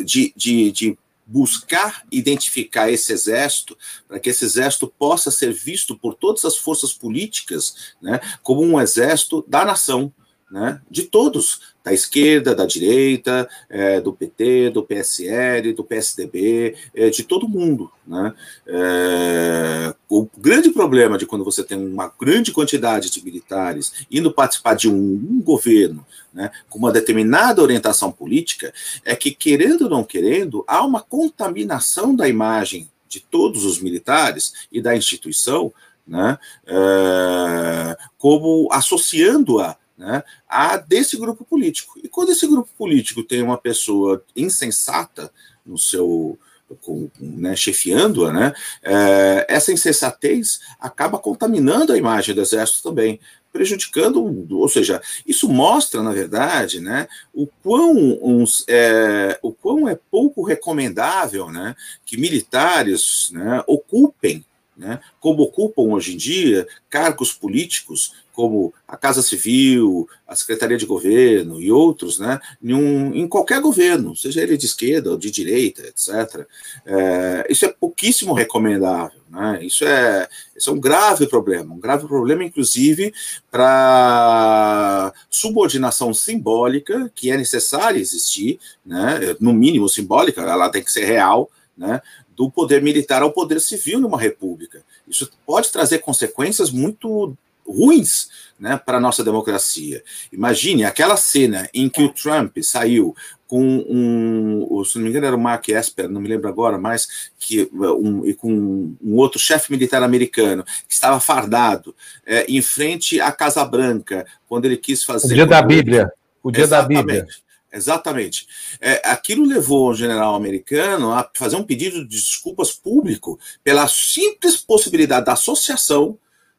de, de, de buscar identificar esse exército, para que esse exército possa ser visto por todas as forças políticas né, como um exército da nação, né, de todos, da esquerda, da direita, é, do PT, do PSL, do PSDB, é, de todo mundo. Né? É, o grande problema de quando você tem uma grande quantidade de militares indo participar de um, um governo né, com uma determinada orientação política é que, querendo ou não querendo, há uma contaminação da imagem de todos os militares e da instituição, né, é, como associando-a né, a desse grupo político. E quando esse grupo político tem uma pessoa insensata no seu com, né, chefiando-a, né, é, essa insensatez acaba contaminando a imagem do exército também, prejudicando, ou seja, isso mostra, na verdade, né, o quão, uns, é, o quão é pouco recomendável né, que militares né, ocupem né, como ocupam hoje em dia cargos políticos como a Casa Civil, a Secretaria de Governo e outros, né, em, um, em qualquer governo, seja ele de esquerda ou de direita, etc. É, isso é pouquíssimo recomendável. Né? Isso, é, isso é um grave problema, um grave problema, inclusive, para subordinação simbólica, que é necessária existir, né, no mínimo simbólica, ela tem que ser real, né, do poder militar ao poder civil numa república. Isso pode trazer consequências muito ruins né, para a nossa democracia. Imagine aquela cena em que o Trump saiu com um, se não me engano era o Mark Esper, não me lembro agora, mas que um, e com um outro chefe militar americano que estava fardado é, em frente à Casa Branca quando ele quis fazer o dia da Bíblia, o dia Exatamente. da Bíblia. Exatamente. É, aquilo levou o general americano a fazer um pedido de desculpas público pela simples possibilidade da associação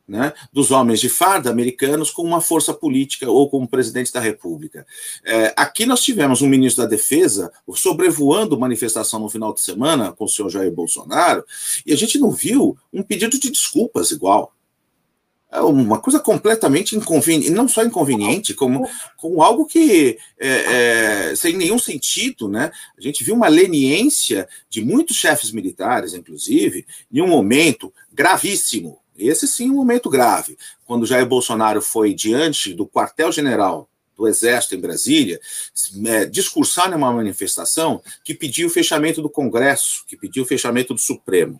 né, dos homens de farda americanos com uma força política ou como presidente da República. É, aqui nós tivemos um ministro da Defesa sobrevoando manifestação no final de semana com o senhor Jair Bolsonaro e a gente não viu um pedido de desculpas igual. É uma coisa completamente inconveniente, não só inconveniente, como, como algo que é, é, sem nenhum sentido, né? A gente viu uma leniência de muitos chefes militares, inclusive, em um momento gravíssimo. Esse sim, um momento grave, quando Jair Bolsonaro foi diante do quartel-general do Exército em Brasília, é, discursar numa manifestação que pediu o fechamento do Congresso, que pediu o fechamento do Supremo.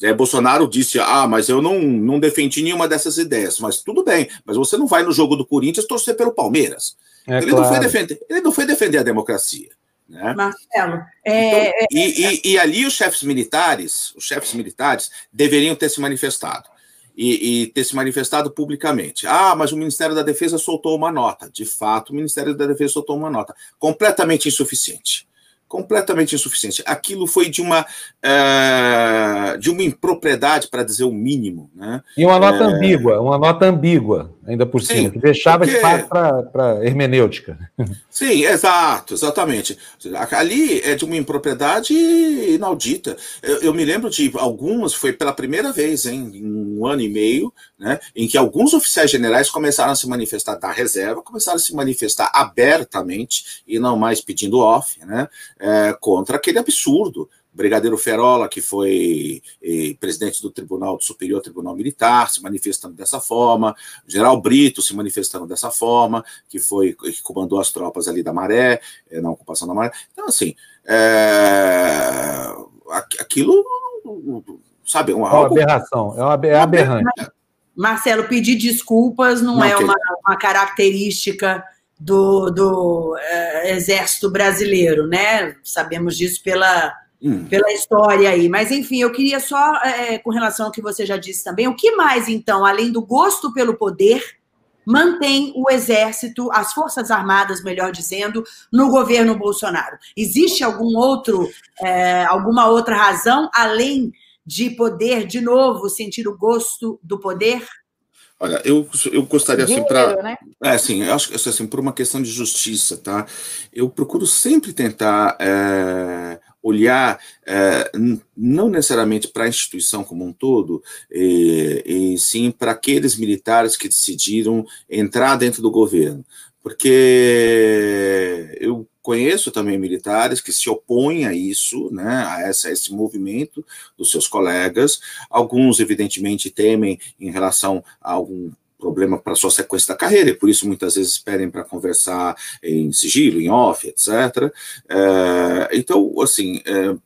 Jair Bolsonaro disse: Ah, mas eu não, não defendi nenhuma dessas ideias. Mas tudo bem, mas você não vai no jogo do Corinthians torcer pelo Palmeiras. É ele, claro. não foi defender, ele não foi defender a democracia. Né? Marcelo. É, então, e, é, e, e, ali os chefes militares, os chefes militares deveriam ter se manifestado. E, e, ter se manifestado publicamente. Ah, mas o Ministério da Defesa soltou uma nota. De fato, o Ministério da Defesa soltou uma nota. Completamente insuficiente completamente insuficiente. Aquilo foi de uma uh, de uma impropriedade, para dizer o mínimo. Né? E uma nota é... ambígua, uma nota ambígua, ainda por cima, Sim, que deixava porque... espaço para hermenêutica. Sim, exato, exatamente. Ali é de uma impropriedade inaudita. Eu, eu me lembro de algumas, foi pela primeira vez em um ano e meio, né, em que alguns oficiais generais começaram a se manifestar da reserva, começaram a se manifestar abertamente e não mais pedindo off, né, é, contra aquele absurdo. Brigadeiro Ferola, que foi eh, presidente do Tribunal do Superior Tribunal Militar, se manifestando dessa forma, o General Brito se manifestando dessa forma, que foi que comandou as tropas ali da Maré, eh, na ocupação da Maré. Então, assim, é, aquilo, sabe, é uma, algo... aberração, é uma é aberrante. Marcelo, pedir desculpas não, não é uma, uma, característica do, do é, Exército Brasileiro, né? Sabemos disso pela, hum. pela história aí. Mas, enfim, eu queria só, é, com relação ao que você já disse também, o que mais, então, além do gosto pelo poder, mantém o Exército, as Forças Armadas, melhor dizendo, no governo Bolsonaro? Existe algum outro, é, alguma outra razão, além de poder, de novo, sentir o gosto do poder? Olha, eu, eu gostaria assim para né? é assim, eu acho que assim por uma questão de justiça, tá? Eu procuro sempre tentar é, olhar é, não necessariamente para a instituição como um todo, e, e sim para aqueles militares que decidiram entrar dentro do governo, porque eu conheço também militares que se opõem a isso, né, a, essa, a esse movimento dos seus colegas. Alguns, evidentemente, temem em relação a algum problema para sua sequência da carreira, e por isso muitas vezes pedem para conversar em sigilo, em off, etc. É, então, assim, é,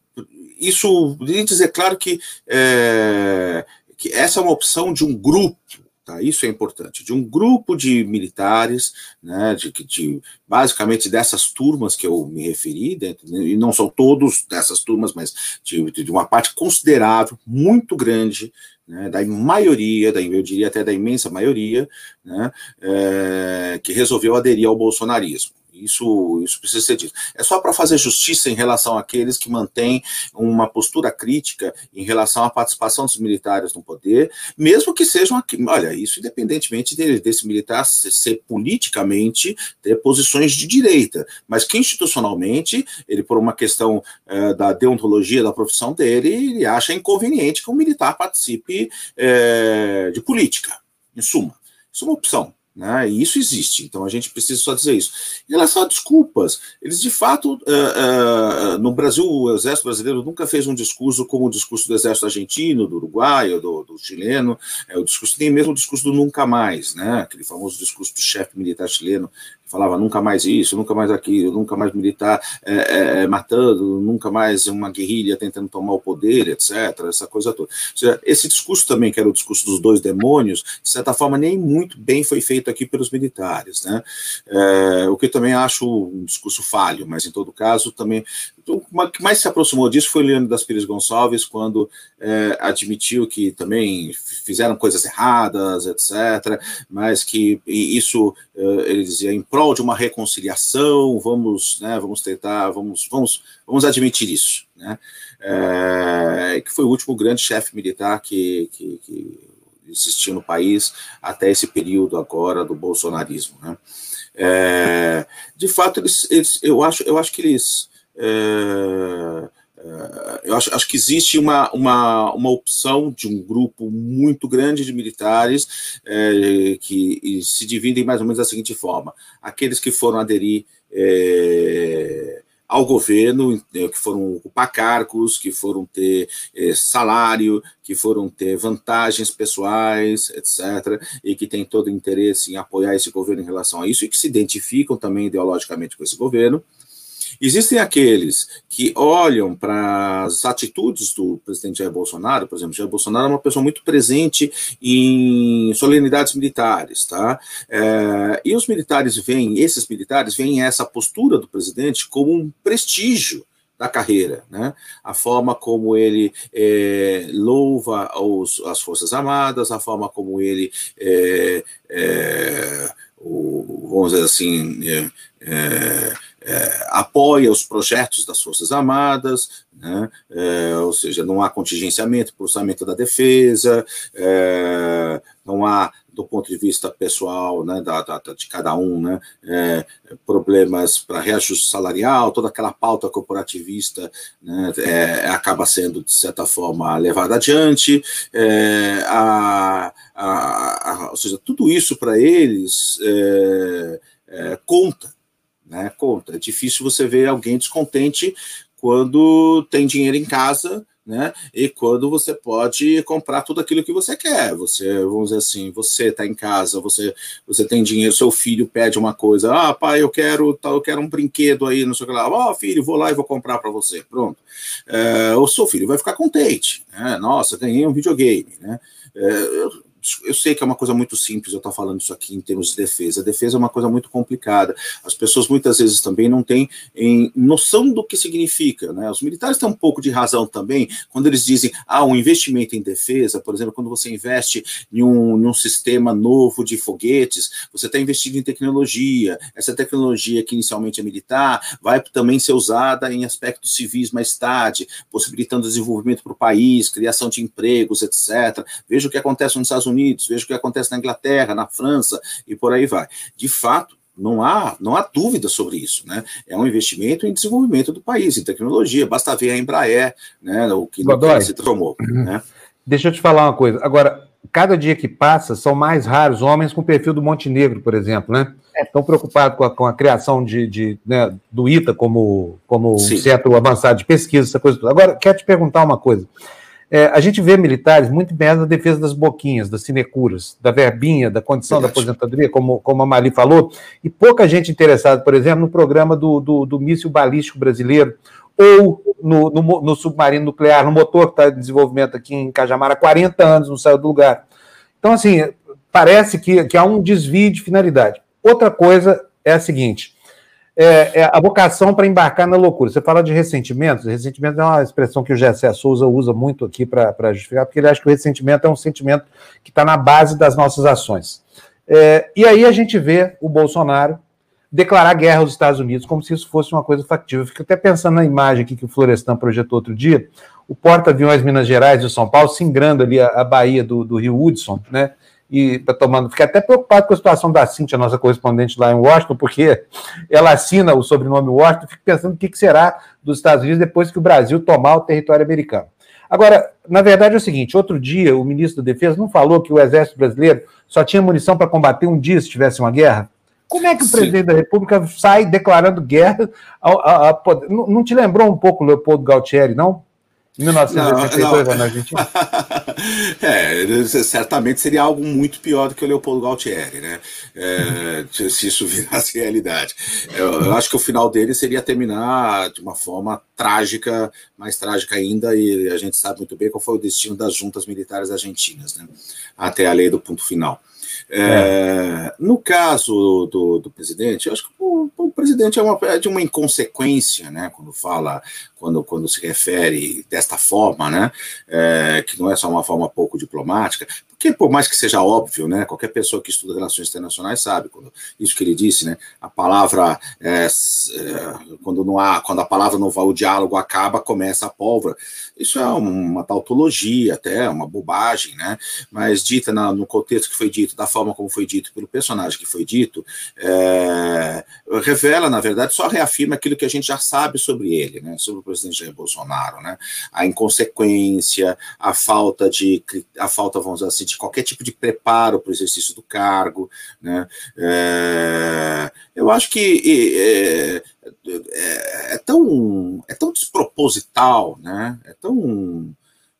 isso, de dizer claro que, é, que essa é uma opção de um grupo Tá? Isso é importante. De um grupo de militares, né, de, de, basicamente dessas turmas que eu me referi, dentro, né, e não são todos dessas turmas, mas de, de uma parte considerável, muito grande, né, da maioria, da, eu diria até da imensa maioria, né, é, que resolveu aderir ao bolsonarismo. Isso, isso precisa ser dito. É só para fazer justiça em relação àqueles que mantêm uma postura crítica em relação à participação dos militares no poder, mesmo que sejam, olha, isso independentemente de, desse militar ser politicamente ter posições de direita, mas que institucionalmente, ele por uma questão é, da deontologia da profissão dele, ele acha inconveniente que um militar participe é, de política, em suma. Isso é uma opção. Né? E isso existe, então a gente precisa só dizer isso. Em relação a desculpas, eles de fato, uh, uh, no Brasil, o Exército Brasileiro nunca fez um discurso como o discurso do Exército Argentino, do Uruguai, do, do chileno, é, o discurso tem mesmo o discurso do nunca mais, né? aquele famoso discurso do chefe militar chileno, falava nunca mais isso, nunca mais aquilo, nunca mais militar é, é, matando, nunca mais uma guerrilha tentando tomar o poder, etc., essa coisa toda. Seja, esse discurso também, que era o discurso dos dois demônios, de certa forma, nem muito bem foi feito aqui pelos militares, né? É, o que eu também acho um discurso falho, mas em todo caso, também o que mais se aproximou disso foi o Leandro das Pires Gonçalves, quando é, admitiu que também fizeram coisas erradas, etc., mas que isso, é, ele dizia, em prol de uma reconciliação, vamos, né, vamos tentar, vamos, vamos, vamos admitir isso, né, é, que foi o último grande chefe militar que, que, que existiu no país até esse período agora do bolsonarismo, né. É, de fato, eles, eles, eu, acho, eu acho que eles eu acho, acho, que existe uma, uma, uma opção de um grupo muito grande de militares é, que se dividem mais ou menos da seguinte forma: aqueles que foram aderir é, ao governo, que foram ocupar cargos, que foram ter é, salário, que foram ter vantagens pessoais, etc., e que têm todo interesse em apoiar esse governo em relação a isso, e que se identificam também ideologicamente com esse governo. Existem aqueles que olham para as atitudes do presidente Jair Bolsonaro, por exemplo, Jair Bolsonaro é uma pessoa muito presente em solenidades militares, tá? É, e os militares veem, esses militares veem essa postura do presidente como um prestígio da carreira, né? A forma como ele é, louva os, as Forças Armadas, a forma como ele é, é, o, vamos dizer assim, é, apoia os projetos das Forças Armadas, né, é, ou seja, não há contingenciamento para o orçamento da defesa, é, não há, do ponto de vista pessoal, né, da, da de cada um, né, é, problemas para reajuste salarial, toda aquela pauta corporativista né, é, acaba sendo, de certa forma, levada adiante, é, a, a, a, ou seja, tudo isso para eles conta, né? Conta. É difícil você ver alguém descontente quando tem dinheiro em casa, né? E quando você pode comprar tudo aquilo que você quer. Você, vamos dizer assim, você está em casa, você, você tem dinheiro, seu filho pede uma coisa, ah, pai, eu quero, eu quero um brinquedo aí, não sei o que lá. Ó, oh, filho, vou lá e vou comprar para você. Pronto. É, o seu filho vai ficar contente. Né? Nossa, ganhei um videogame, né? É, eu sei que é uma coisa muito simples eu estar falando isso aqui em termos de defesa. A defesa é uma coisa muito complicada. As pessoas muitas vezes também não têm noção do que significa. Né? Os militares têm um pouco de razão também quando eles dizem, ah, um investimento em defesa, por exemplo, quando você investe em um, em um sistema novo de foguetes, você está investindo em tecnologia. Essa tecnologia que inicialmente é militar vai também ser usada em aspectos civis mais tarde, possibilitando desenvolvimento para o país, criação de empregos, etc. Veja o que acontece nos Estados Unidos Unidos, veja o que acontece na Inglaterra, na França e por aí vai. De fato, não há, não há dúvida sobre isso, né? É um investimento em desenvolvimento do país, em tecnologia. Basta ver a Embraer, né? O que se tomou, uhum. né? Deixa eu te falar uma coisa. Agora, cada dia que passa, são mais raros homens com perfil do Montenegro, por exemplo, né? Estão preocupados com a, com a criação de, de né, do ITA como, como um centro avançado de pesquisa, essa coisa toda. Agora, quero te perguntar uma coisa. É, a gente vê militares muito bem na defesa das boquinhas, das sinecuras, da verbinha, da condição Verdade. da aposentadoria, como, como a Mali falou, e pouca gente interessada, por exemplo, no programa do, do, do míssil balístico brasileiro, ou no, no, no, submarino nuclear, no motor que está em desenvolvimento aqui em Cajamar há 40 anos, não saiu do lugar. Então, assim, parece que, que há um desvio de finalidade. Outra coisa é a seguinte: é, é a vocação para embarcar na loucura. Você fala de ressentimentos, ressentimento é uma expressão que o Gessé Souza usa muito aqui para justificar, porque ele acha que o ressentimento é um sentimento que está na base das nossas ações. É, e aí a gente vê o Bolsonaro declarar guerra aos Estados Unidos, como se isso fosse uma coisa factível. Eu fico até pensando na imagem aqui que o Florestan projetou outro dia, o porta-aviões Minas Gerais e São Paulo singrando ali a, a Baía do, do, Rio Hudson, né? E tá tomando. Fiquei até preocupado com a situação da Cintia, nossa correspondente lá em Washington, porque ela assina o sobrenome Washington, fico pensando o que, será dos Estados Unidos depois que o Brasil tomar o território americano. Agora, na verdade é o seguinte: outro dia o ministro da Defesa não falou que o Exército Brasileiro só tinha munição para combater um dia se tivesse uma guerra? Como é que o Sim. presidente da República sai declarando guerra? A, a, a, não, não te lembrou um pouco Leopoldo Galtieri, não? Em 1982, não, não. na Argentina? é, certamente seria algo muito pior do que o Leopoldo Galtieri, né? É, se isso virasse realidade. Eu, eu, acho que o final dele seria terminar de uma forma trágica, mais trágica ainda, e a gente sabe muito bem qual foi o destino das juntas militares argentinas, né? Até a lei do ponto final. É, no caso do, do, presidente, eu acho que o, o, presidente é, uma, é de uma inconsequência, né, quando fala, quando, quando se refere desta forma, né, é, que não é só uma forma pouco diplomática, porque por mais que seja óbvio, né, qualquer pessoa que estuda relações internacionais sabe quando isso que ele disse, né, a palavra é, é, quando não há, quando a palavra não vai, o diálogo acaba, começa a pólvora. Isso é uma tautologia, até uma bobagem, né, mas dita na, no contexto que foi dito, da forma como foi dito pelo personagem que foi dito, é, revela, na verdade, só reafirma aquilo que a gente já sabe sobre ele, né, sobre o presidente Jair Bolsonaro, né, a inconsequência, a falta de, a falta, vamos dizer assim, qualquer tipo de preparo para o exercício do cargo. Né? É, eu acho que é, é, é, tão, é tão desproposital, né? é tão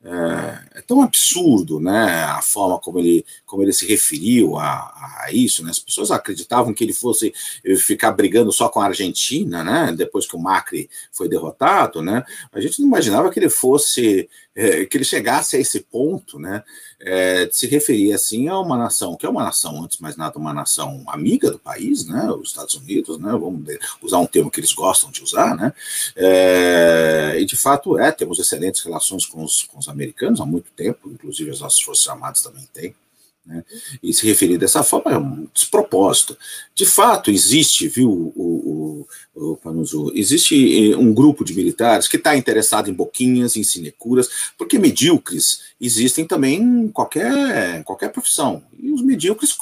é, é, tão absurdo, né, a forma como ele, como ele se referiu a, a, isso, né, as pessoas acreditavam que ele fosse ficar brigando só com a Argentina, né, depois que o Macri foi derrotado, né, a gente não imaginava que ele fosse, é, que ele chegasse a esse ponto, né, é, de se referir assim a uma nação, que é uma nação, antes mais nada, uma nação amiga do país, né, os Estados Unidos, né, vamos usar um termo que eles gostam de usar, né, é, e de fato é, temos excelentes relações com os, com os americanos há muito tempo, inclusive as nossas Forças Armadas também têm, né? E se referir dessa forma é um despropósito. De fato, existe, viu, o, o, o, existe eh, um grupo de militares que está interessado em boquinhas, em sinecuras, porque medíocres existem também em qualquer, qualquer profissão. E os medíocres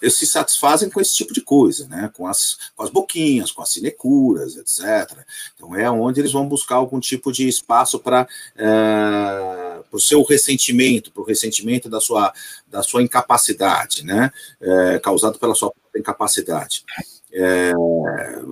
eles se satisfazem com esse tipo de coisa, né? com, as, com as boquinhas, com as sinecuras, etc. Então é onde eles vão buscar algum tipo de espaço para é, o seu ressentimento, para o ressentimento da sua, da sua incapacidade, né? É, causado pela sua incapacidade. É,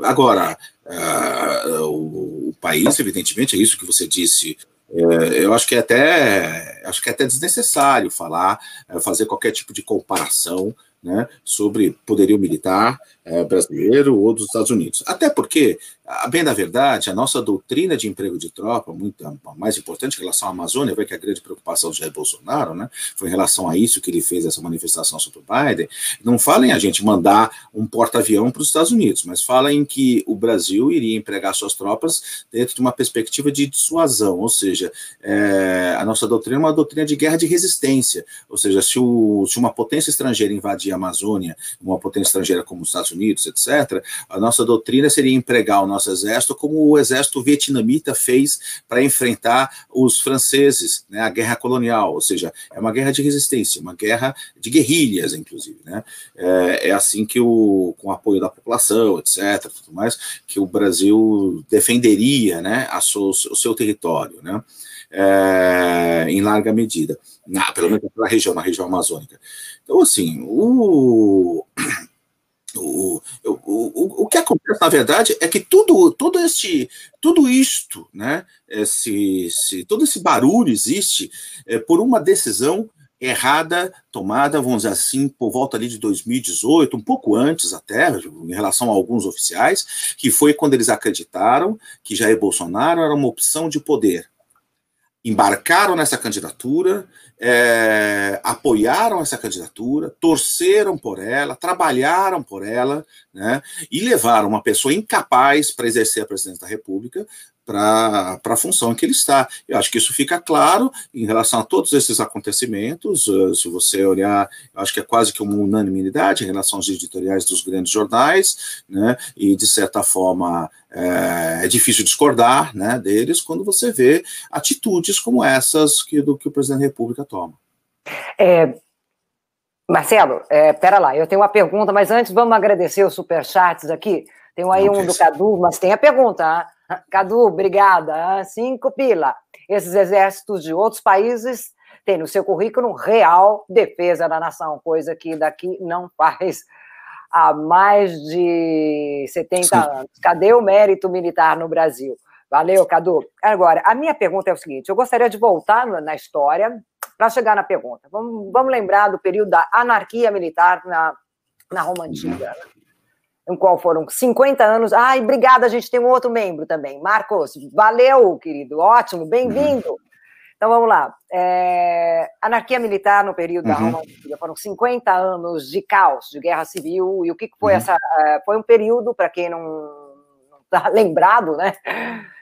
agora, é, o, o, país, evidentemente, é isso que você disse. É, eu acho que é até acho que é até desnecessário falar, é, fazer qualquer tipo de comparação né, sobre poderio militar é, brasileiro ou dos Estados Unidos. Até porque, a bem da verdade, a nossa doutrina de emprego de tropa, muito mais importante em relação à Amazônia, vai que a grande preocupação do Jair Bolsonaro né, foi em relação a isso que ele fez essa manifestação sobre o Biden, não fala em a gente mandar um porta-avião para os Estados Unidos, mas fala em que o Brasil iria empregar suas tropas dentro de uma perspectiva de dissuasão, ou seja, é, a nossa doutrina é uma doutrina de guerra de resistência, ou seja, se, o, se uma potência estrangeira invadir a Amazônia, uma potência estrangeira como os Estados Unidos, Unidos, etc., a nossa doutrina seria empregar o nosso exército como o exército vietnamita fez para enfrentar os franceses, né, a guerra colonial, ou seja, é uma guerra de resistência, uma guerra de guerrilhas, inclusive. Né? É, é assim que, o, com o apoio da população, etc., tudo mais, que o Brasil defenderia né, a sua, o seu território. Né? é, em larga medida, na, pelo menos naquela região, na região amazônica. Então, assim, o, o, o, o, que acontece, na verdade, é que tudo, todo este, tudo isto, né, esse, esse, todo esse barulho existe é, por uma decisão errada tomada, vamos dizer assim, por volta ali de 2018, um pouco antes até, em relação a alguns oficiais, que foi quando eles acreditaram que Jair Bolsonaro era uma opção de poder. Embarcaram nessa candidatura, é, apoiaram essa candidatura, torceram por ela, trabalharam por ela, né, e levaram uma pessoa incapaz para exercer a presidência da República para a função em que ele está. Eu acho que isso fica claro em relação a todos esses acontecimentos. Uh, se você olhar, acho que é quase que uma unanimidade em relação aos editoriais dos grandes jornais, né, e de certa forma é, é difícil discordar né, deles quando você vê atitudes como essas que, do que o presidente da República toma. É, Marcelo, é, pera lá, eu tenho uma pergunta, mas antes vamos agradecer os superchats aqui. Tem aí Não um do Cadu, mas tem a pergunta. Hein? Cadu, obrigada. Cinco pila. Esses exércitos de outros países têm no seu currículo real defesa da nação, coisa que daqui não faz há mais de 70 Sim. anos. Cadê o mérito militar no Brasil? Valeu, Cadu. Agora, a minha pergunta é o seguinte: eu gostaria de voltar na história para chegar na pergunta. Vamos, vamos lembrar do período da anarquia militar na, na Roma Antiga em qual foram 50 anos. Ai, obrigada, a gente tem um outro membro também. Marcos, valeu, querido, ótimo, bem-vindo. Então vamos lá. É, anarquia militar no período uhum. da Roma Antiga foram 50 anos de caos, de guerra civil. E o que foi uhum. essa? É, foi um período, para quem não está lembrado, né?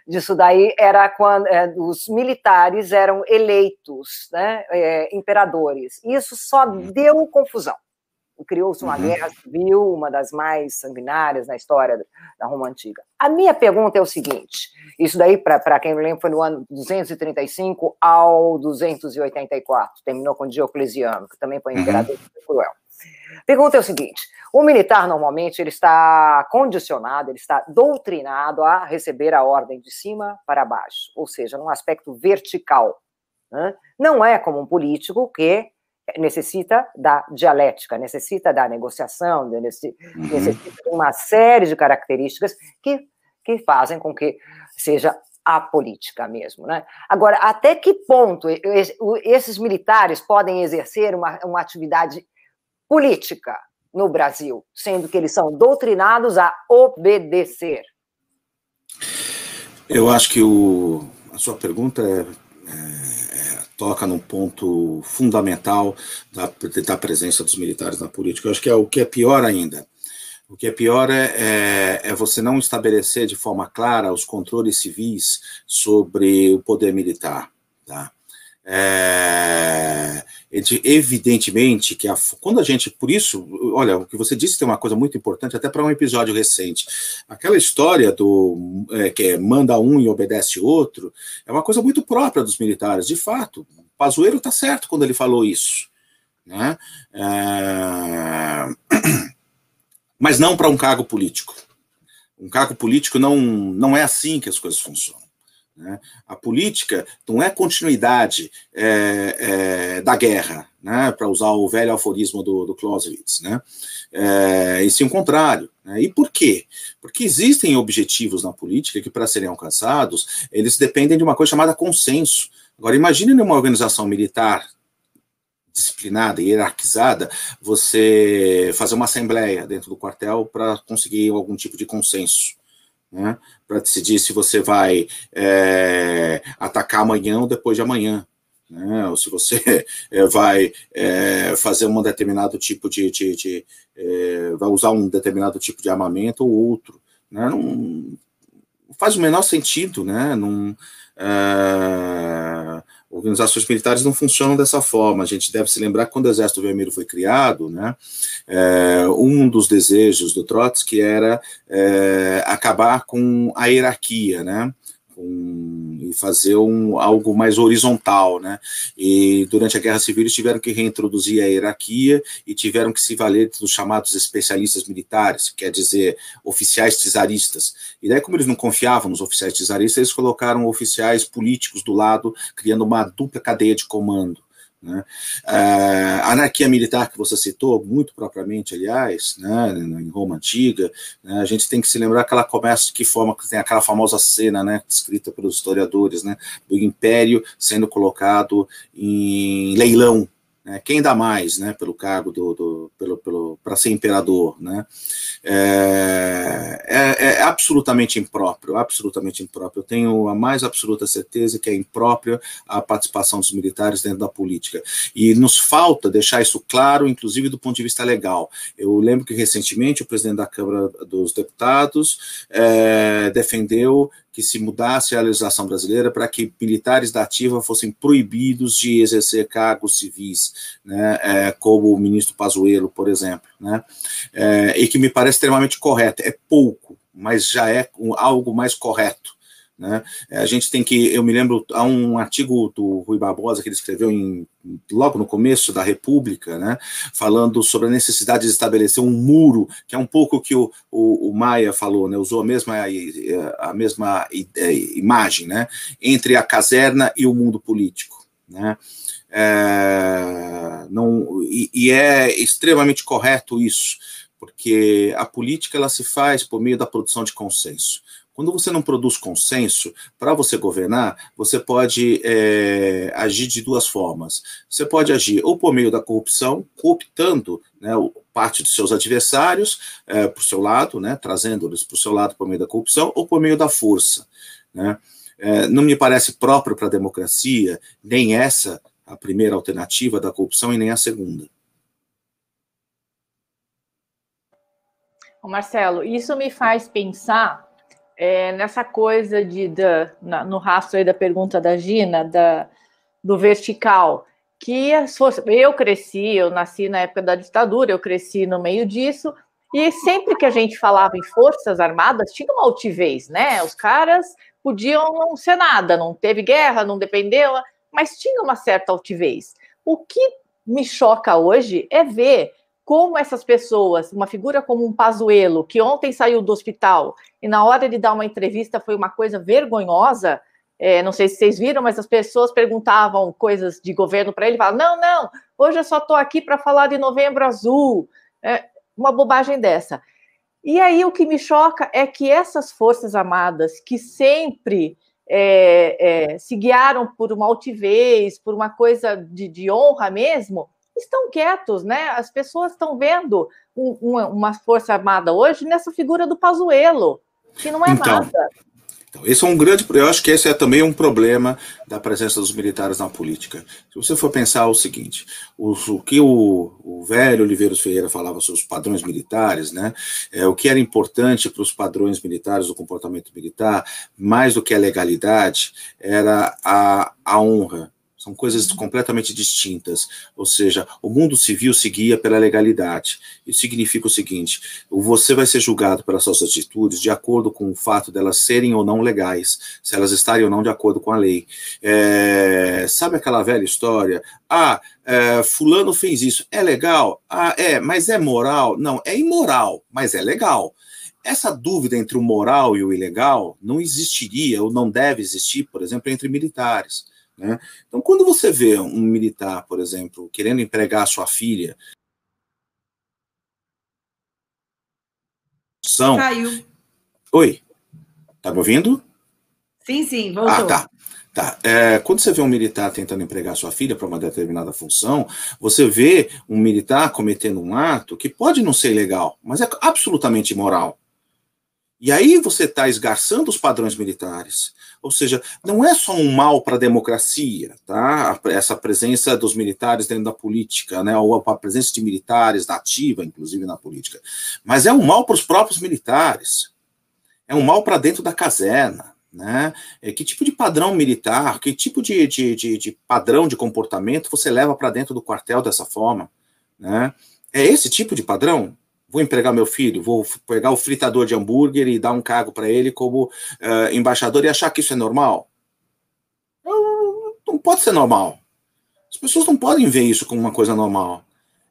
Disso daí era quando é, os militares eram eleitos, né? É, imperadores. Isso só uhum. deu confusão criou-se uma uhum. guerra civil, uma das mais sanguinárias na história da Roma Antiga. A minha pergunta é o seguinte: isso daí, para quem lembra, foi no ano 235 ao 284, terminou com Diocleciano, que também foi um uhum. imperador uhum. cruel. Pergunta é o seguinte: o militar normalmente ele está condicionado, ele está doutrinado a receber a ordem de cima para baixo, ou seja, num aspecto vertical. Né? Não é como um político que necessita da dialética, necessita da negociação, uhum. necessita de uma série de características que, que fazem com que seja a política mesmo. Né? Agora, até que ponto esses militares podem exercer uma, uma atividade política no Brasil, sendo que eles são doutrinados a obedecer? Eu acho que o, a sua pergunta é, é toca num ponto fundamental da, da presença dos militares na política. Eu acho que é o que é pior ainda. O que é pior é, é, é, você não estabelecer de forma clara os controles civis sobre o poder militar. Tá? É, evidentemente que a, quando a gente, por isso, olha, o que você disse tem uma coisa muito importante, até para um episódio recente. Aquela história do é, que é, manda um e obedece outro, é uma coisa muito própria dos militares, de fato. Pazuello está certo quando ele falou isso. Né? É, mas não para um cargo político. Um cargo político não, não é assim que as coisas funcionam. Né? A política não é continuidade é, é, da guerra, né? para usar o velho aforismo do, do Clausewitz, né? É, e sim o contrário. Né? E por quê? Porque existem objetivos na política que, para serem alcançados, eles dependem de uma coisa chamada consenso. Agora, imagine numa organização militar disciplinada e hierarquizada, você fazer uma assembleia dentro do quartel para conseguir algum tipo de consenso né, para decidir se você vai é, atacar amanhã ou depois de amanhã. Né, ou se você é, vai é, fazer um determinado tipo de, de, de é, vai usar um determinado tipo de armamento ou outro, né, não faz o menor sentido, né, não, é, Organizações militares não funcionam dessa forma. A gente deve se lembrar que quando o Exército Vermelho foi criado, né, é, um dos desejos do Trotsky era é, acabar com a hierarquia, né? um, e fazer um, algo mais horizontal, né? E durante a Guerra Civil eles tiveram que reintroduzir a hierarquia e tiveram que se valer dos chamados especialistas militares, quer dizer, oficiais czaristas. E daí, como eles não confiavam nos oficiais czaristas, eles colocaram oficiais políticos do lado, criando uma dupla cadeia de comando. Né? A anarquia militar que você citou, muito propriamente, aliás, né, em Roma Antiga, né, a gente tem que se lembrar que ela começa de que forma que tem aquela famosa cena, né, descrita pelos historiadores, né, do império sendo colocado em leilão, né? Quem dá mais, né, pelo cargo do, do pelo, pelo para ser imperador, né? É, absolutamente impróprio, absolutamente impróprio. Eu tenho a mais absoluta certeza que é imprópria a participação dos militares dentro da política. E nos falta deixar isso claro, inclusive do ponto de vista legal. Eu lembro que recentemente o presidente da Câmara dos Deputados é, defendeu que se mudasse a legislação brasileira para que militares da ativa fossem proibidos de exercer cargos civis, né, é, como o ministro Pazuello, por exemplo, né, é, e que me parece extremamente correto. É pouco, mas já é algo mais correto. Né? É, a gente tem que, eu me lembro, há um artigo do Rui Barbosa que ele escreveu em, logo no começo da República, né, falando sobre a necessidade de estabelecer um muro, que é um pouco que o, o, o Maia falou, né, usou a mesma, a mesma é, imagem, né, entre a caserna e o mundo político. Né? É, não, e, e é extremamente correto isso, porque a política ela se faz por meio da produção de consenso. Quando você não produz consenso, para você governar, você pode é, agir de duas formas. Você pode agir ou por meio da corrupção, cooptando né, parte dos seus adversários é, para o seu lado, né, trazendo-eles para o seu lado por meio da corrupção, ou por meio da força. Né. É, não me parece próprio para a democracia, nem essa, a primeira alternativa da corrupção, e nem a segunda. Marcelo, isso me faz pensar é, nessa coisa de, na, no rastro aí da pergunta da Gina, da, do vertical, que as forças, eu cresci, eu nasci na época da ditadura, eu cresci no meio disso, e sempre que a gente falava em forças armadas, tinha uma altivez, né? Os caras podiam não ser nada, não teve guerra, não dependeu, mas tinha uma certa altivez. O que me choca hoje é ver como essas pessoas, uma figura como um Pazuello, que ontem saiu do hospital e na hora de dar uma entrevista foi uma coisa vergonhosa, é, não sei se vocês viram, mas as pessoas perguntavam coisas de governo para ele, falavam, não, não, hoje eu só estou aqui para falar de Novembro Azul, é, uma bobagem dessa. E aí o que me choca é que essas forças armadas que sempre é, é, se guiaram por uma altivez, por uma coisa de, de honra mesmo, estão quietos, né? As pessoas estão vendo um, uma, uma, força armada hoje nessa figura do Pazuello, que não é então, nada. Então, esse é um grande, eu acho que esse é também um problema da presença dos militares na política. Se você for pensar o seguinte, o, o que o, o, velho Oliveiros Ferreira falava sobre os padrões militares, né? É, o que era importante para os padrões militares do comportamento militar, mais do que a legalidade, era a, a honra, são coisas completamente distintas. Ou seja, o mundo civil seguia pela legalidade. Isso significa o seguinte: você vai ser julgado pelas suas atitudes de acordo com o fato delas serem ou não legais, se elas estarem ou não de acordo com a lei. É, sabe aquela velha história? Ah, é, fulano fez isso. É legal? Ah, é, mas é moral? Não, é imoral, mas é legal. Essa dúvida entre o moral e o ilegal não existiria ou não deve existir, por exemplo, entre militares. Né? Então, quando você vê um militar, por exemplo, querendo empregar sua filha. São... Caiu. Oi, tá me ouvindo? Sim, sim, voltou. Ah, tá. Tá. É, quando você vê um militar tentando empregar sua filha para uma determinada função, você vê um militar cometendo um ato que pode não ser legal, mas é absolutamente imoral. E aí você está esgarçando os padrões militares. Ou seja, não é só um mal para a democracia, tá? Essa presença dos militares dentro da política, né? Ou a presença de militares nativa, inclusive na política, mas é um mal para os próprios militares. É um mal para dentro da caserna. Né? É, que tipo de padrão militar, que tipo de, de, de, de padrão de comportamento você leva para dentro do quartel dessa forma? Né? É esse tipo de padrão? Vou empregar meu filho, vou pegar o fritador de hambúrguer e dar um cargo para ele como uh, embaixador e achar que isso é normal? Não pode ser normal. As pessoas não podem ver isso como uma coisa normal.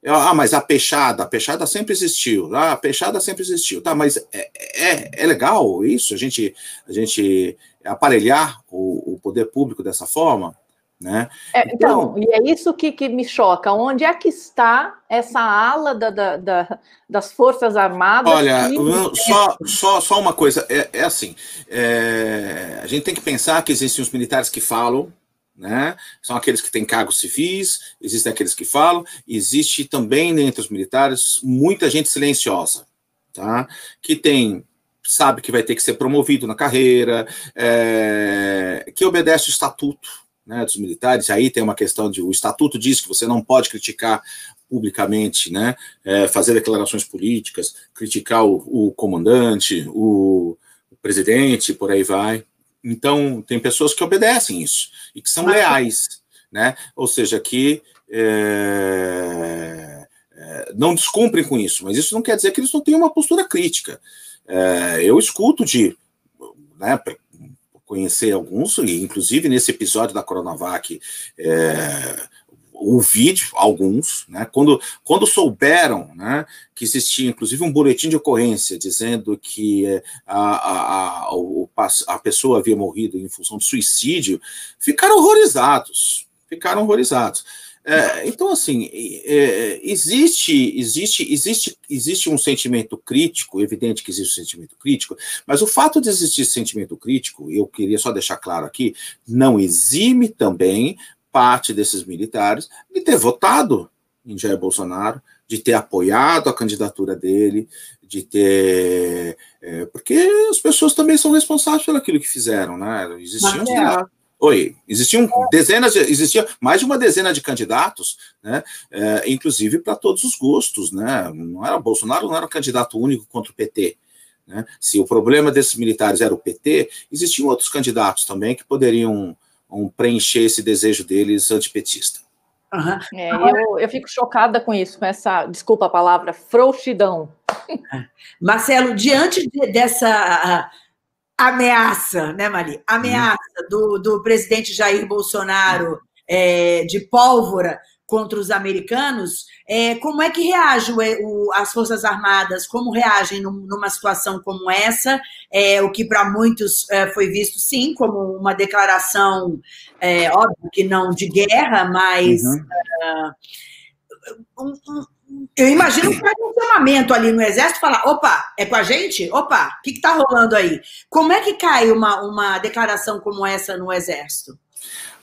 Ah, mas a peixada, a peixada sempre existiu. Ah, a peixada sempre existiu. Tá, mas é, é, é legal isso, a gente, a gente aparelhar o, o poder público dessa forma? Né? É, então, então, e é isso que, que, me choca. Onde é que está essa ala da, da, da, das Forças Armadas? Olha, que... só, só, só uma coisa, é, é assim, é, a gente tem que pensar que existem os militares que falam, né? São aqueles que têm cargos civis, existem aqueles que falam, existe também entre os militares muita gente silenciosa, tá? Que tem sabe que vai ter que ser promovido na carreira, é, que obedece o estatuto né, dos militares. Aí tem uma questão de o estatuto diz que você não pode criticar publicamente, né, é, fazer declarações políticas, criticar o, o comandante, o, o presidente, por aí vai. Então, tem pessoas que obedecem isso e que são leais, né? Ou seja, que é, é, não descumprem com isso, mas isso não quer dizer que eles não tenham uma postura crítica. É, eu escuto de né, conhecer alguns, e inclusive nesse episódio da Coronavac, é, o vídeo, alguns, né, quando, quando souberam né, que existia inclusive um boletim de ocorrência dizendo que é, a, a, a, a pessoa havia morrido em função de suicídio, ficaram horrorizados, ficaram horrorizados. É, então, assim, é, existe, existe, existe, existe um sentimento crítico, evidente que existe um sentimento crítico, mas o fato de existir sentimento crítico, eu queria só deixar claro aqui, não exime também parte desses militares de ter votado em Jair Bolsonaro, de ter apoiado a candidatura dele, de ter. É, porque as pessoas também são responsáveis pelo aquilo que fizeram, né? Existiam. Oi, existiam dezenas, de, existia mais de uma dezena de candidatos, né? É, inclusive para todos os gostos, né? Não era Bolsonaro, não era um candidato único contra o PT. Né? Se o problema desses militares era o PT, existiam outros candidatos também que poderiam um preencher esse desejo deles antipetista. Uhum. É, eu, eu fico chocada com isso, com essa, desculpa a palavra, frouxidão. Marcelo, diante de, dessa ameaça, né, Mari? Ameaça do, do presidente Jair Bolsonaro é, de pólvora contra os americanos, é, como é que reage o, o, as Forças Armadas, como reagem num, numa situação como essa, é, o que para muitos é, foi visto, sim, como uma declaração, é, óbvio que não de guerra, mas uhum. uh, um, um, eu imagino que vai um chamamento ali no Exército falar, opa, é com a gente? Opa, o que está rolando aí? Como é que cai uma, uma declaração como essa no Exército?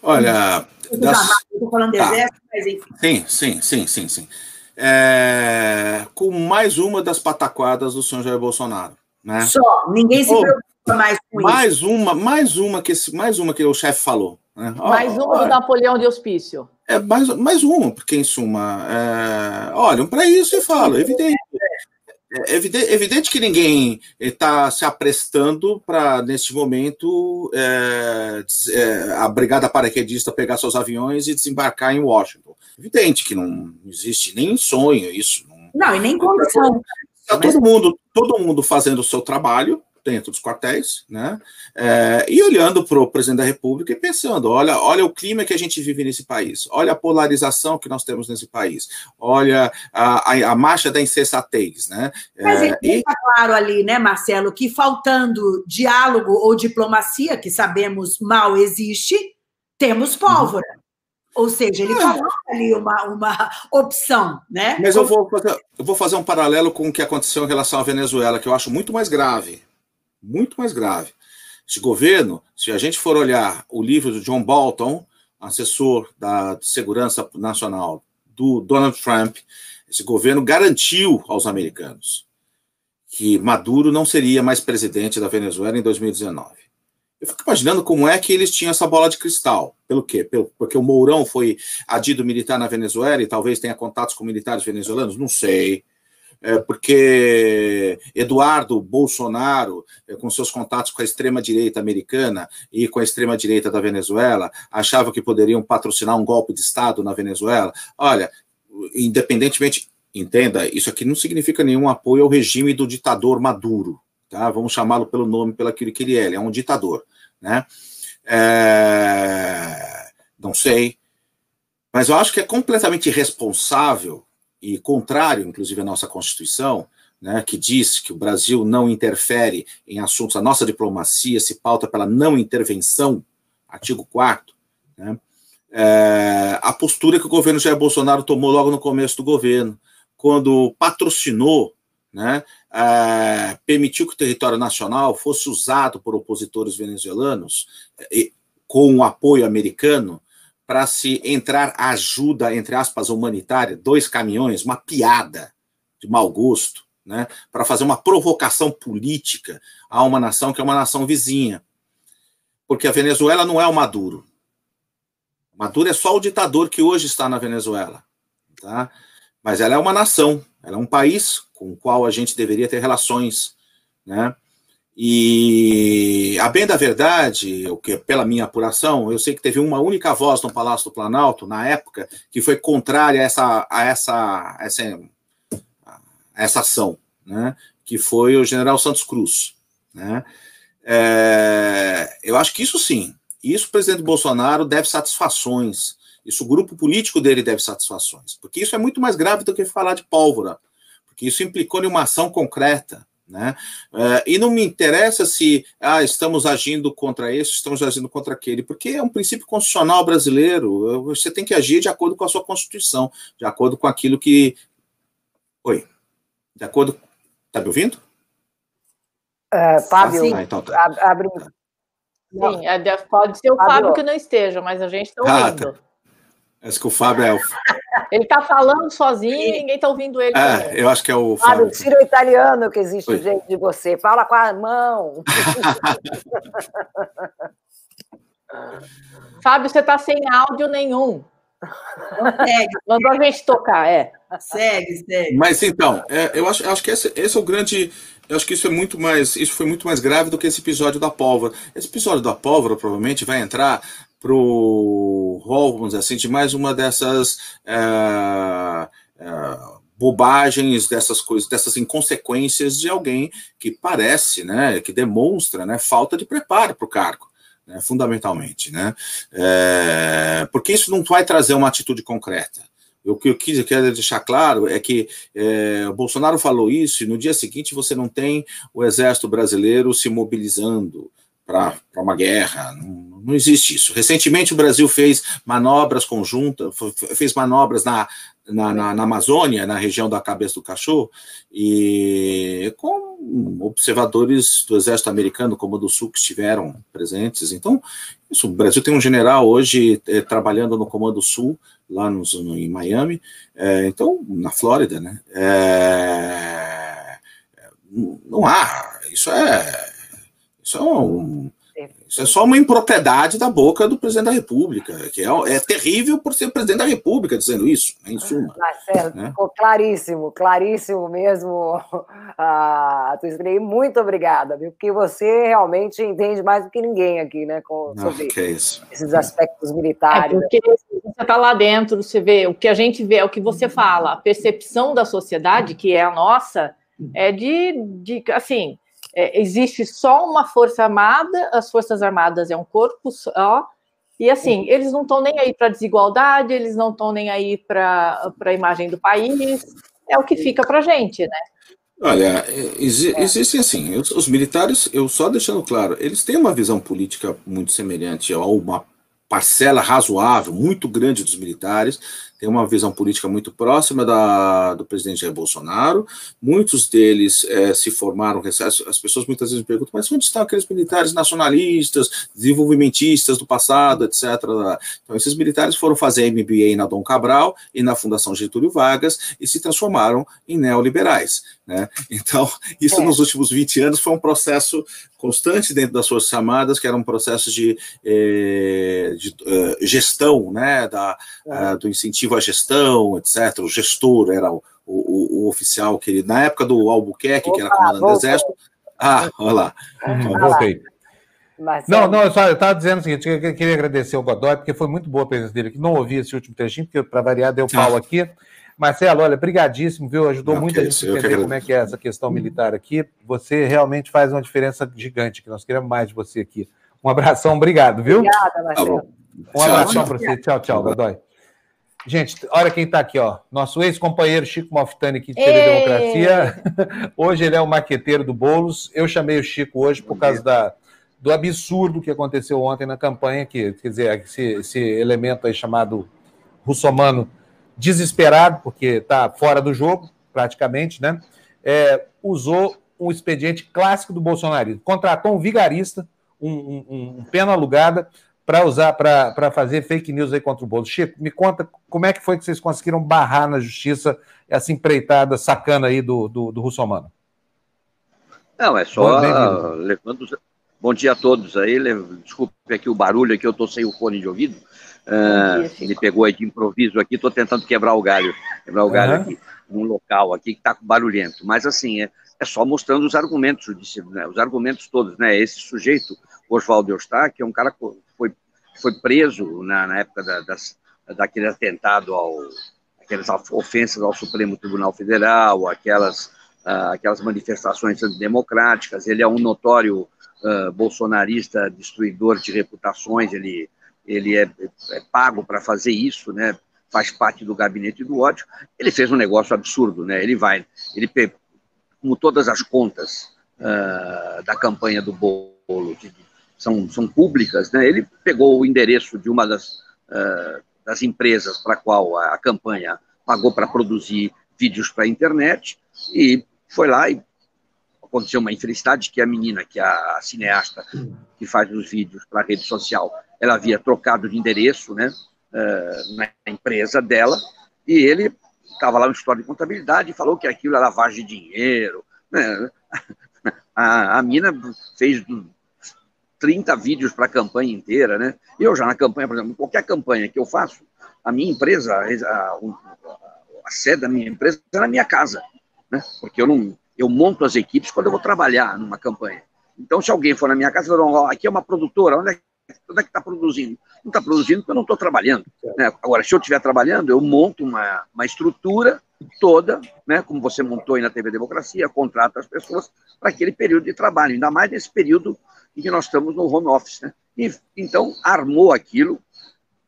Olha, das... estou falando de tá. exército, mas enfim. Sim, sim, sim, sim, sim. É... Com mais uma das pataquadas do senhor Jair Bolsonaro. Né? Só, ninguém se oh, preocupa mais com mais isso. Uma, mais uma que mais uma que o chefe falou. Né? Mais oh, uma do Napoleão de Hospício. É mais, mais uma, porque em suma, é, olham para isso e falam, evidente. É evidente, evidente que ninguém está se aprestando para, neste momento, é, é, a Brigada Paraquedista pegar seus aviões e desembarcar em Washington. Evidente que não existe nem sonho isso. Não, não e nem condição. Está todo mundo, todo mundo fazendo o seu trabalho, dentro dos quartéis, né? É, e olhando para o presidente da República e pensando: olha, olha o clima que a gente vive nesse país, olha a polarização que nós temos nesse país, olha a, a, a marcha da insensatez, né? Mas é, e... está claro ali, né, Marcelo, que faltando diálogo ou diplomacia, que sabemos mal existe, temos pólvora. Uhum. Ou seja, ele coloca ali uma, uma opção, né? Mas eu vou, fazer, eu vou fazer um paralelo com o que aconteceu em relação à Venezuela, que eu acho muito mais grave muito mais grave. Esse governo, se a gente for olhar o livro do John Bolton, assessor da Segurança Nacional do Donald Trump, esse governo garantiu aos americanos que Maduro não seria mais presidente da Venezuela em 2019. Eu fico imaginando como é que eles tinham essa bola de cristal. Pelo quê? Pelo, porque o Mourão foi adido militar na Venezuela e talvez tenha contatos com militares venezuelanos? Não sei. É, porque Eduardo Bolsonaro, é, com seus contatos com a extrema-direita americana e com a extrema-direita da Venezuela, achava que poderiam patrocinar um golpe de Estado na Venezuela. Olha, independentemente, entenda, isso aqui não significa nenhum apoio ao regime do ditador Maduro, tá? Vamos chamá-lo pelo nome, pelo aquilo que ele é, ele é um ditador, né? É... Não sei, mas eu acho que é completamente irresponsável e contrário, inclusive, à nossa Constituição, né, que diz que o Brasil não interfere em assuntos, a nossa diplomacia se pauta pela não intervenção, artigo 4 né, é, a postura que o governo Jair Bolsonaro tomou logo no começo do governo, quando patrocinou, né, é, permitiu que o território nacional fosse usado por opositores venezuelanos, e, com o apoio americano, para se entrar ajuda, entre aspas, humanitária, dois caminhões, uma piada de mau gosto, né, para fazer uma provocação política a uma nação que é uma nação vizinha. Porque a Venezuela não é o Maduro. Maduro é só o ditador que hoje está na Venezuela. Tá? Mas ela é uma nação, ela é um país com o qual a gente deveria ter relações. Né? E, a bem da verdade, o que pela minha apuração, eu sei que teve uma única voz no Palácio do Planalto, na época, que foi contrária a essa, a essa, essa, a essa ação, né? que foi o general Santos Cruz. Né? É, eu acho que isso sim, isso o presidente Bolsonaro deve satisfações, isso o grupo político dele deve satisfações, porque isso é muito mais grave do que falar de pólvora, porque isso implicou em uma ação concreta, né? Uh, e não me interessa se ah, estamos agindo contra esse, estamos agindo contra aquele, porque é um princípio constitucional brasileiro. Você tem que agir de acordo com a sua Constituição, de acordo com aquilo que. Oi. De acordo. Está me ouvindo? Uh, Fábio, ah, então tá. abre. Sim, é, pode ser o Fábio, Fábio que não esteja, mas a gente está ouvindo. Ah, tá. Acho que o Fábio é o. Ele está falando sozinho e ninguém está ouvindo ele. É, eu acho que é o Fábio. Fábio, tira o italiano que existe Oi. jeito de você. Fala com a mão. Fábio, você está sem áudio nenhum. segue. Mandou a gente tocar, é. Segue, segue. Mas então, é, eu acho, acho que esse, esse é o grande. Eu acho que isso é muito mais. Isso foi muito mais grave do que esse episódio da pólvora. Esse episódio da pólvora provavelmente vai entrar para o rol, vamos dizer assim, de mais uma dessas é, é, bobagens, dessas coisas, dessas inconsequências de alguém que parece, né, que demonstra, né, falta de preparo para o cargo. Né, fundamentalmente, né? É, porque isso não vai trazer uma atitude concreta. O que eu quis eu quero deixar claro é que é, o Bolsonaro falou isso e no dia seguinte você não tem o exército brasileiro se mobilizando, para uma guerra. Não, não, existe isso. Recentemente, o Brasil fez manobras conjuntas, fez manobras na, na, na, na, Amazônia, na região da Cabeça do Cachorro, e com observadores do exército americano, como do Sul, que estiveram presentes. Então, isso, o Brasil tem um general hoje é, trabalhando no Comando Sul, lá no, no em Miami, é, então, na Flórida, né? É, não há, isso é isso é, um, isso é só uma impropriedade da boca do presidente da República, que é, é terrível por ser presidente da República dizendo isso, né, em suma. Marcelo, né? ficou claríssimo, claríssimo mesmo. Ah, muito obrigada, viu? porque você realmente entende mais do que ninguém aqui, né, com, sobre é esses aspectos militares. É porque você está lá dentro, você vê, o que a gente vê é o que você fala, a percepção da sociedade, que é a nossa, é de, de assim, é, existe só uma força armada, as forças armadas é um corpo só, e assim, eles não estão nem aí para desigualdade, eles não estão nem aí para a imagem do país, é o que fica para a gente, né? Olha, exi é. existem assim, os, os, militares, eu só deixando claro, eles têm uma visão política muito semelhante a uma parcela razoável, muito grande dos militares, tem uma visão política muito próxima da, do presidente Jair Bolsonaro. Muitos deles é, se formaram, as pessoas muitas vezes me perguntam, mas onde estão aqueles militares nacionalistas, desenvolvimentistas do passado, etc. Então, esses militares foram fazer MBA na Dom Cabral e na Fundação Getúlio Vargas e se transformaram em neoliberais. Né? Então, isso é. nos últimos 20 anos foi um processo constante dentro das Forças Armadas, que era um processo de, eh, de uh, gestão, né, da, uh, do incentivo à gestão, etc. O gestor era o, o, o, oficial que ele, na época do Albuquerque, Opa, que era comandante do Exército. Ah, olha lá. Então, voltei. Não, não, eu estava dizendo o seguinte, eu queria agradecer ao Godoy, porque foi muito boa a presença dele aqui. Não ouvi esse último trechinho, porque para variar deu pau ah. aqui. Marcelo, olha, brigadíssimo, viu? Ajudou não, muito a gente a entender como é que é essa questão militar aqui. Você realmente faz uma diferença gigante, que nós queremos mais de você aqui. Um abração, obrigado, viu? Obrigada, Marcelo. Um abração para você. Tchau, tchau, Godoy. Gente, olha quem está aqui, ó. Nosso ex-companheiro Chico Malfitani aqui de TV Democracia. Hoje ele é o maqueteiro do Bolos. Eu chamei o Chico hoje por causa da, do absurdo que aconteceu ontem na campanha, que, quer dizer, esse, esse elemento aí chamado russomano desesperado, porque está fora do jogo, praticamente, né? É, usou um expediente clássico do bolsonarismo. Contratou um vigarista, um, um, um pena alugada, para usar para fazer fake news aí contra o Bolo. Chico, me conta como é que foi que vocês conseguiram barrar na justiça essa empreitada sacana aí do, do, do Russomano? Não, é só Bom, levando. Bom dia a todos aí. Desculpe aqui o barulho aqui, eu estou sem o fone de ouvido. Uh, ele pegou aí de improviso aqui, estou tentando quebrar o galho, quebrar o galho uhum. aqui, num local aqui que está barulhento. Mas assim, é, é só mostrando os argumentos, né, os argumentos todos, né? Esse sujeito, Oswaldo Eustáquio, é um cara que foi, foi preso na, na época da, das, daquele atentado ao aquelas ofensas ao Supremo Tribunal Federal, aquelas uh, aquelas manifestações antidemocráticas. Ele é um notório uh, bolsonarista, destruidor de reputações. Ele ele é, é pago para fazer isso, né? Faz parte do gabinete do ódio. Ele fez um negócio absurdo, né? Ele vai, ele como todas as contas uh, da campanha do bolo que são, são públicas, né? Ele pegou o endereço de uma das, uh, das empresas para a qual a, campanha pagou para produzir vídeos para a internet e foi lá e aconteceu uma infelicidade que a menina, que é a cineasta que faz os vídeos para a rede social, ela havia trocado de endereço, né, uh, na empresa dela, e ele estava lá no história de contabilidade e falou que aquilo era lavagem de dinheiro. Né? A, a mina fez 30 vídeos para a campanha inteira, né? Eu já na campanha, por exemplo, qualquer campanha que eu faço, a minha empresa, a, a, sede da minha empresa é na minha casa, né? Porque eu não, eu monto as equipes quando eu vou trabalhar numa campanha. Então, se alguém for na minha casa, falar, aqui é uma produtora, onde é, onde é que está produzindo? Não está produzindo porque eu não estou trabalhando. Né? Agora, se eu estiver trabalhando, eu monto uma, uma estrutura toda, né, como você montou aí na TV Democracia, contrata as pessoas para aquele período de trabalho, ainda mais nesse período em que nós estamos no home office. Né? E, então, armou aquilo,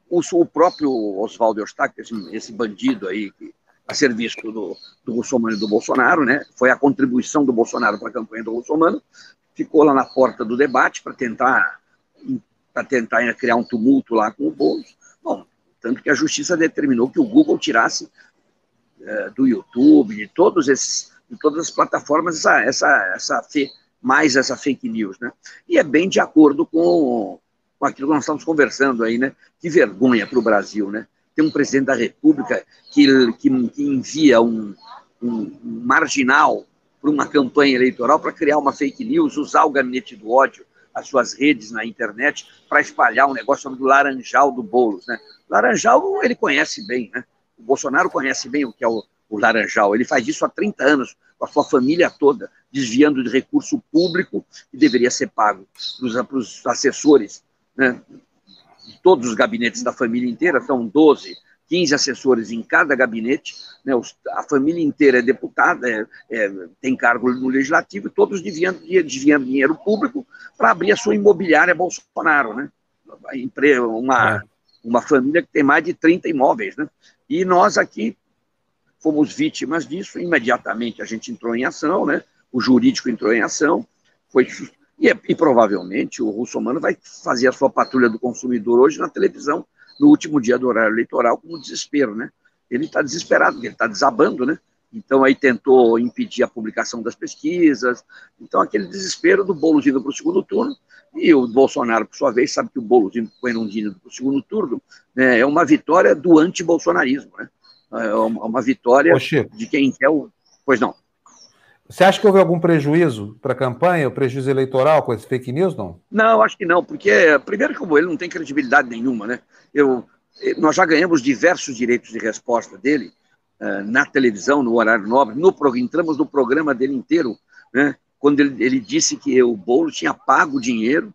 o, o próprio Oswaldo Eustáquio, esse, esse bandido aí que a serviço do, do Russomano e do Bolsonaro, né? Foi a contribuição do Bolsonaro para a campanha do Russomano, ficou lá na porta do debate para tentar para tentar criar um tumulto lá com o Boulos. Bom, tanto que a justiça determinou que o Google tirasse é, do YouTube, de todos esses, de todas as plataformas essa essa essa mais essa fake news, né? E é bem de acordo com com aquilo que nós estamos conversando aí, né? Que vergonha para o Brasil, né? tem um presidente da República que, que, que envia um, um, marginal para uma campanha eleitoral para criar uma fake news, usar o gabinete do ódio, as suas redes na internet, para espalhar um negócio do laranjal do Boulos. Né? Laranjal ele conhece bem, né? o Bolsonaro conhece bem o que é o, o laranjal, ele faz isso há 30 anos, com a sua família toda, desviando de recurso público que deveria ser pago para os assessores né, todos os gabinetes da família inteira, são 12, 15 assessores em cada gabinete, né, os, a família inteira é deputada, é, é, tem cargo no legislativo, todos desviando, desviando dinheiro público para abrir a sua imobiliária Bolsonaro, né? Uma, é. uma família que tem mais de 30 imóveis, né? E nós aqui fomos vítimas disso, imediatamente a gente entrou em ação, né? O jurídico entrou em ação, foi e, e provavelmente o Russomano vai fazer a sua patrulha do consumidor hoje na televisão, no último dia do horário eleitoral, com desespero, né? Ele está desesperado, ele está desabando, né? Então aí tentou impedir a publicação das pesquisas. Então aquele desespero do Boulos indo para o segundo turno e o Bolsonaro, por sua vez, sabe que o Boulos indo para o segundo turno né, é uma vitória do anti-bolsonarismo, né? É uma vitória de quem quer o... Pois não. Você acha que houve algum prejuízo para a campanha, prejuízo eleitoral com esse fake news, não? Não, acho que não, porque, primeiro, como ele não tem credibilidade nenhuma, né? Eu, nós já ganhamos diversos direitos de resposta dele, uh, na televisão, no horário nobre, no, entramos no programa dele inteiro, né, quando ele, ele disse que o Bolo tinha pago dinheiro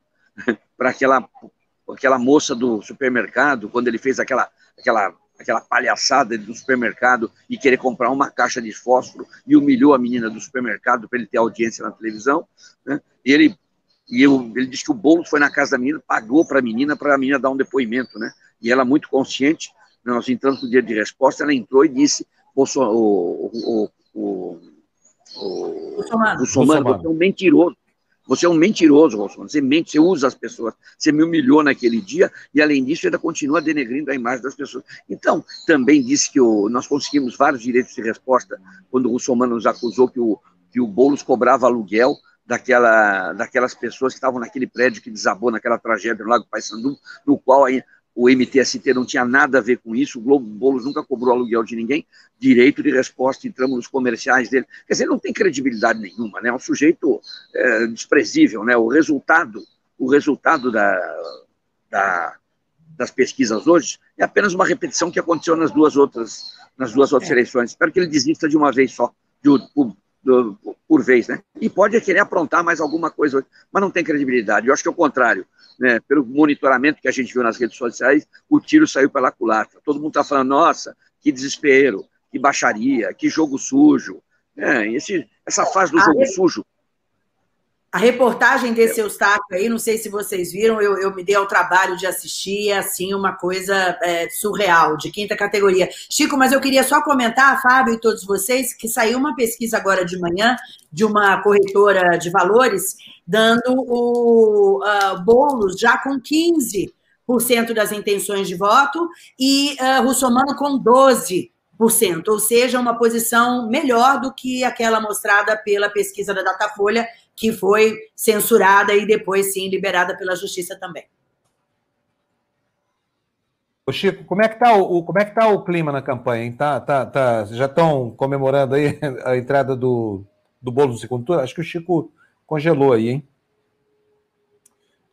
para aquela, aquela moça do supermercado, quando ele fez aquela, aquela, aquela palhaçada do supermercado e querer comprar uma caixa de fósforo e humilhou a menina do supermercado para ele ter audiência na televisão. Né? E ele e eu, ele disse que o Boulos foi na casa da menina, pagou para a menina, para a menina dar um depoimento, né? E ela, muito consciente, nós entramos no dia de resposta, ela entrou e disse: o, o, o, o, o, o Somano, você é um mentiroso. Você é um mentiroso, Bolsonaro. Você mente, você usa as pessoas. Você me humilhou naquele dia e, além disso, ainda continua denegrindo a imagem das pessoas. Então, também disse que o, nós conseguimos vários direitos de resposta quando o Russomano nos acusou que o, que o Boulos cobrava aluguel daquela, daquelas pessoas que estavam naquele prédio que desabou naquela tragédia no Lago Paissandu, no qual aí o MTST não tinha nada a ver com isso, o Globo Bolos nunca cobrou aluguel de ninguém, direito de resposta, entramos nos comerciais dele. Quer dizer, não tem credibilidade nenhuma, né? É um sujeito é, desprezível, né? O resultado, o resultado da, da, das pesquisas hoje é apenas uma repetição que aconteceu nas duas outras, nas duas outras é. eleições. Espero que ele desista de uma vez só, de, do, por vez, né? E pode querer aprontar mais alguma coisa, mas não tem credibilidade. Eu acho que é o contrário, né? Pelo monitoramento que a gente viu nas redes sociais, o tiro saiu pela culatra. Todo mundo está falando, nossa, que desespero, que baixaria, que jogo sujo. É, esse, essa fase do jogo sujo a reportagem desse Eustáquio aí, não sei se vocês viram, eu, eu me dei ao trabalho de assistir, é assim, uma coisa é, surreal, de quinta categoria. Chico, mas eu queria só comentar, Fábio e todos vocês, que saiu uma pesquisa agora de manhã de uma corretora de valores, dando o uh, Boulos já com 15% das intenções de voto e uh, Russomano com 12%, ou seja, uma posição melhor do que aquela mostrada pela pesquisa da Datafolha, que foi censurada e depois, sim, liberada pela justiça também. Ô Chico, como é que está o, como é que tá o clima na campanha? Hein? Tá, tá, tá, já estão comemorando aí a entrada do, do bolo do segundo turno? Acho que o Chico congelou aí, hein?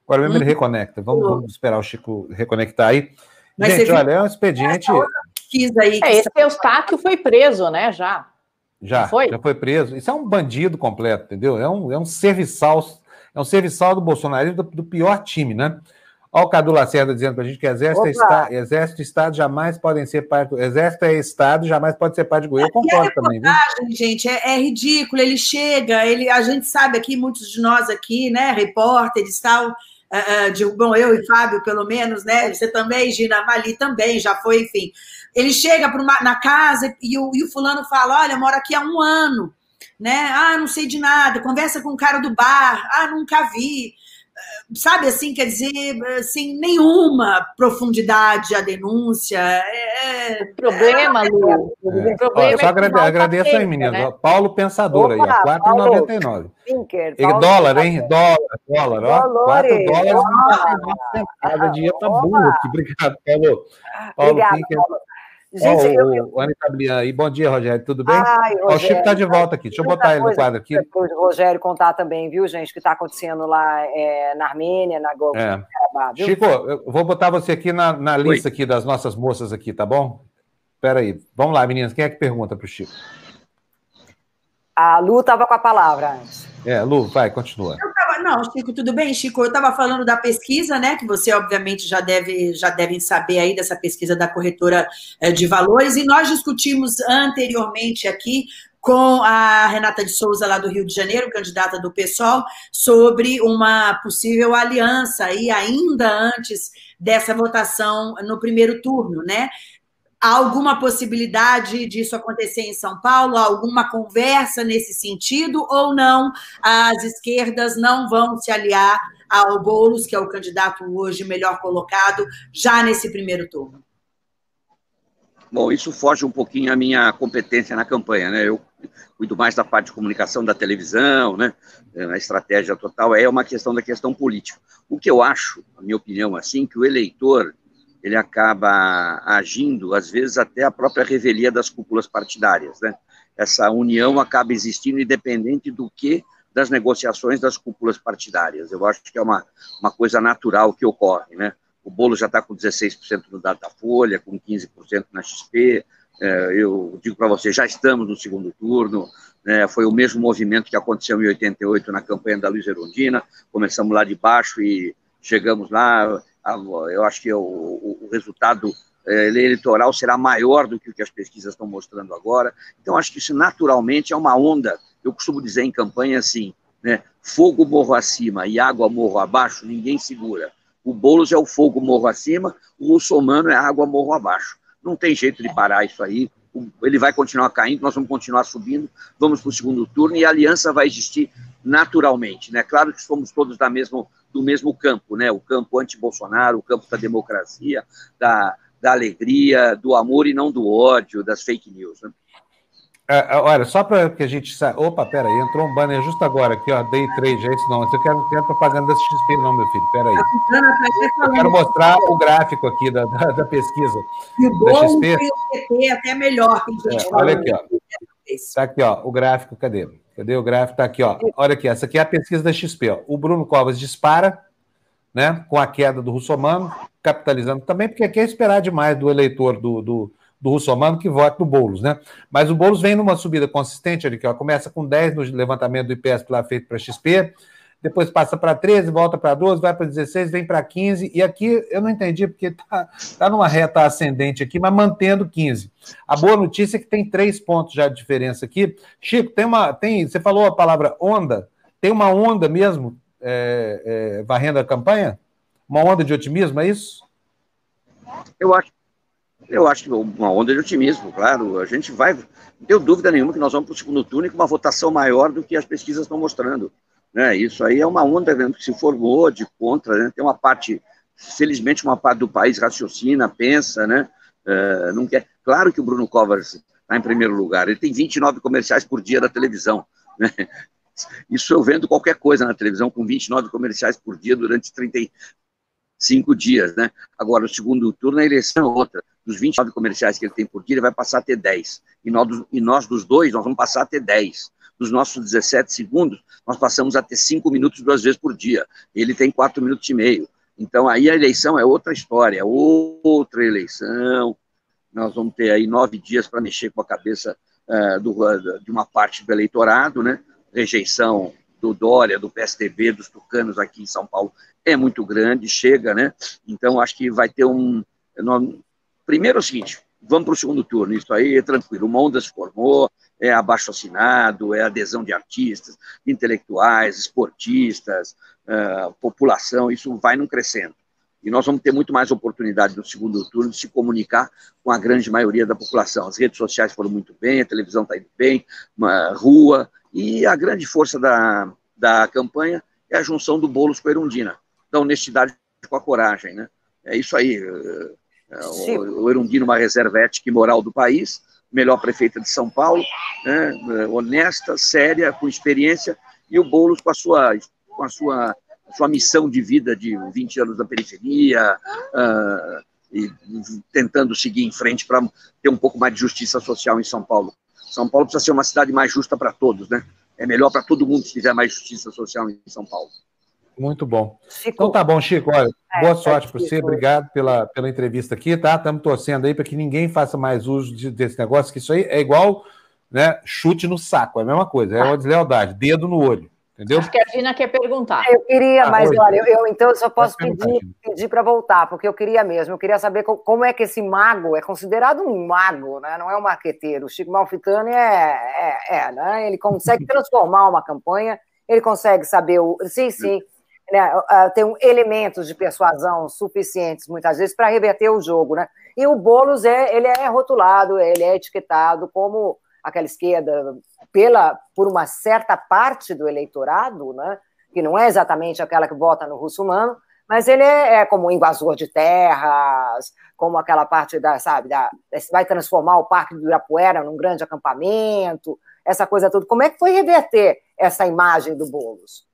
Agora mesmo hum. ele reconecta. Vamos, vamos, esperar o Chico reconectar aí. Mas Gente, olha, é um expediente. Aí é, esse Eustáquio foi preso, né? Já. Já, foi? já foi preso. Isso é um bandido completo, entendeu? É um, é um serviçal, é um serviçal do bolsonarismo do, do pior time, né? Olha o Cadu Lacerda dizendo para a gente que exército, está, exército e Estado jamais podem ser parte. Exército é Estado, jamais pode ser parte de governo. Eu concordo também. Viu? gente, é, é, ridículo. Ele chega, ele, a gente sabe aqui, muitos de nós aqui, né, repórteres tal, uh, de, bom, eu e Fábio, pelo menos, né? Você também, Gina Mali também, já foi, enfim. Ele chega uma, na casa e o, e o fulano fala: Olha, moro aqui há um ano, né? Ah, não sei de nada. Conversa com o cara do bar. Ah, nunca vi sabe assim, quer dizer, sem nenhuma profundidade a denúncia. É, o problema, é, Lu, é. o problema Ó, só é agrade, agradeço aí, menino. Né? Paulo Pensador Opa, aí, 4,99. Dólar, hein? Dólar, dólar, ó. 4 dólares e cada dia tá burro aqui. Obrigado, Paulo. Paulo Obrigado, Pinker. Paulo. Gente, oh, eu, o Anitta aí. Bom dia, Rogério. Tudo bem? Ai, Rogério, oh, o Chico está de volta aqui. Deixa eu botar ele no quadro aqui. O Rogério contar também, viu, gente, o que está acontecendo lá é, na Armênia, na Gol. É. Chico, eu vou botar você aqui na, na lista aqui das nossas moças aqui, tá bom? Espera aí. Vamos lá, meninas. Quem é que pergunta para o Chico? A Lu estava com a palavra antes. É, Lu, vai, continua. Não, Chico, tudo bem? Chico, eu estava falando da pesquisa, né? Que você, obviamente, já, deve, já devem saber aí dessa pesquisa da corretora eh, de valores, e nós discutimos anteriormente aqui com a Renata de Souza, lá do Rio de Janeiro, candidata do PSOL, sobre uma possível aliança aí ainda antes dessa votação no primeiro turno, né? Há alguma possibilidade disso acontecer em São Paulo? Há alguma conversa nesse sentido ou não? As esquerdas não vão se aliar ao Boulos, que é o candidato hoje melhor colocado, já nesse primeiro turno? Bom, isso foge um pouquinho à minha competência na campanha, né? Eu cuido mais da parte de comunicação da televisão, né? A estratégia total é uma questão da questão política. O que eu acho, na minha opinião, assim, que o eleitor ele acaba agindo, às vezes, até a própria revelia das cúpulas partidárias. Né? Essa união acaba existindo independente do que das negociações das cúpulas partidárias. Eu acho que é uma, uma coisa natural que ocorre. Né? O Bolo já está com 16% no Datafolha, com 15% na XP, É, eu digo para você, já estamos no segundo turno, né, foi o mesmo movimento que aconteceu em 88 na campanha da Luiz Erundina, começamos lá de baixo e chegamos lá, eu acho que o, o resultado é, eleitoral será maior do que o que as pesquisas estão mostrando agora, então acho que isso naturalmente é uma onda, eu costumo dizer em campanha assim, né, fogo morro acima e água morro abaixo, ninguém segura. O Boulos é o fogo morro acima, o russomano é água morro abaixo. Não tem jeito de parar isso aí. Ele vai continuar caindo, nós vamos continuar subindo, vamos para o segundo turno e a aliança vai existir naturalmente. Né? Claro que somos todos da mesmo, do mesmo campo, né? o campo anti-Bolsonaro, o campo da democracia, da, da alegria, do amor e não do ódio, das fake news. Né? É, é, olha, só para que a gente saiba. Opa, peraí, entrou um banner justo agora aqui, ó. Day trade, é isso não. Eu quero, quero propaganda da XP, não, meu filho. Peraí. Eu quero mostrar o gráfico aqui da, da, da pesquisa. E o bom XP. e o PT até melhor, tem gente é, Olha aqui, ó. Está aqui, ó, o gráfico, cadê? Cadê o gráfico? Está aqui, ó. Olha aqui, essa aqui é a pesquisa da XP. Ó. O Bruno Covas dispara, né, com a queda do Russomano, capitalizando também, porque aqui é esperar demais do eleitor do, do do Russomano que vota no Boulos, né? Mas o Boulos vem numa subida consistente, ali, que ó, começa com 10 no levantamento do IPS lá feito para XP, depois passa para 13, volta para 12, vai para 16, vem para 15, e aqui eu não entendi, porque tá, tá numa reta ascendente aqui, mas mantendo 15. A boa notícia é que tem três pontos já de diferença aqui. Chico, tem uma. Tem, você falou a palavra onda, tem uma onda mesmo é, é, varrendo a campanha? Uma onda de otimismo, é isso? Eu acho eu acho que uma onda de otimismo, claro. A gente vai, não tenho dúvida nenhuma que nós vamos para o segundo turno com uma votação maior do que as pesquisas estão mostrando. Né? Isso aí é uma onda né, que se formou de contra. Né? Tem uma parte, felizmente, uma parte do país raciocina, pensa, né? Uh, não quer. Claro que o Bruno Covas está em primeiro lugar. Ele tem 29 comerciais por dia da televisão. Né? Isso eu vendo qualquer coisa na televisão com 29 comerciais por dia durante 35 dias, né? Agora, o segundo turno, a eleição é outra dos 29 comerciais que ele tem por dia, ele vai passar a ter 10. E nós, e nós dos dois, nós vamos passar a ter 10. Dos nossos 17 segundos, nós passamos a ter 5 minutos duas vezes por dia. Ele tem 4 minutos e meio. Então, aí a eleição é outra história, é outra eleição. Nós vamos ter aí nove dias para mexer com a cabeça uh, do, de uma parte do eleitorado, né? Rejeição do Dória, do PSDB, dos tucanos aqui em São Paulo é muito grande, chega, né? Então, acho que vai ter um. Primeiro é o seguinte, vamos para o segundo turno, isso aí é tranquilo, uma onda se formou, é abaixo assinado, é adesão de artistas, intelectuais, esportistas, uh, população, isso vai num crescendo. E nós vamos ter muito mais oportunidade no segundo turno de se comunicar com a grande maioria da população. As redes sociais foram muito bem, a televisão está indo bem, uma rua, e a grande força da, da campanha é a junção do Boulos com a Erundina, da honestidade com a coragem, né? É isso aí. É, o, o Erundino, uma reserva ética e moral do país, melhor prefeita de São Paulo, né, honesta, séria, com experiência, e o Boulos com a sua, com a sua, sua missão de vida de 20 anos da periferia, uh, e tentando seguir em frente para ter um pouco mais de justiça social em São Paulo. São Paulo precisa ser uma cidade mais justa para todos, né? É melhor para todo mundo se tiver mais justiça social em São Paulo. Muito bom. Chico. Então tá bom, Chico. Olha, é, boa sorte para você. Obrigado pela, pela entrevista aqui, tá? Estamos torcendo aí para que ninguém faça mais uso de, desse negócio, que isso aí é igual né, chute no saco, é a mesma coisa, é uma deslealdade, dedo no olho. Entendeu? Acho que a Gina quer perguntar. Eu queria, ah, mas olha, eu, eu, então eu só posso pedir, pedir para voltar, porque eu queria mesmo, eu queria saber como é que esse mago é considerado um mago, né? não é um marqueteiro. O Chico Malfitani é, é, é né? ele consegue transformar uma campanha, ele consegue saber o. Sim, sim né, uh, tem elementos de persuasão suficientes, muitas vezes, para reverter o jogo. Né? E o Boulos é, ele é rotulado, ele é etiquetado como aquela esquerda pela, por uma certa parte do eleitorado, né, que não é exatamente aquela que vota no russo humano, mas ele é, é como um invasor de terras, como aquela parte da, sabe, da, vai transformar o Parque do Ibirapuera num grande acampamento, essa coisa toda. Como é que foi reverter essa imagem do Boulos?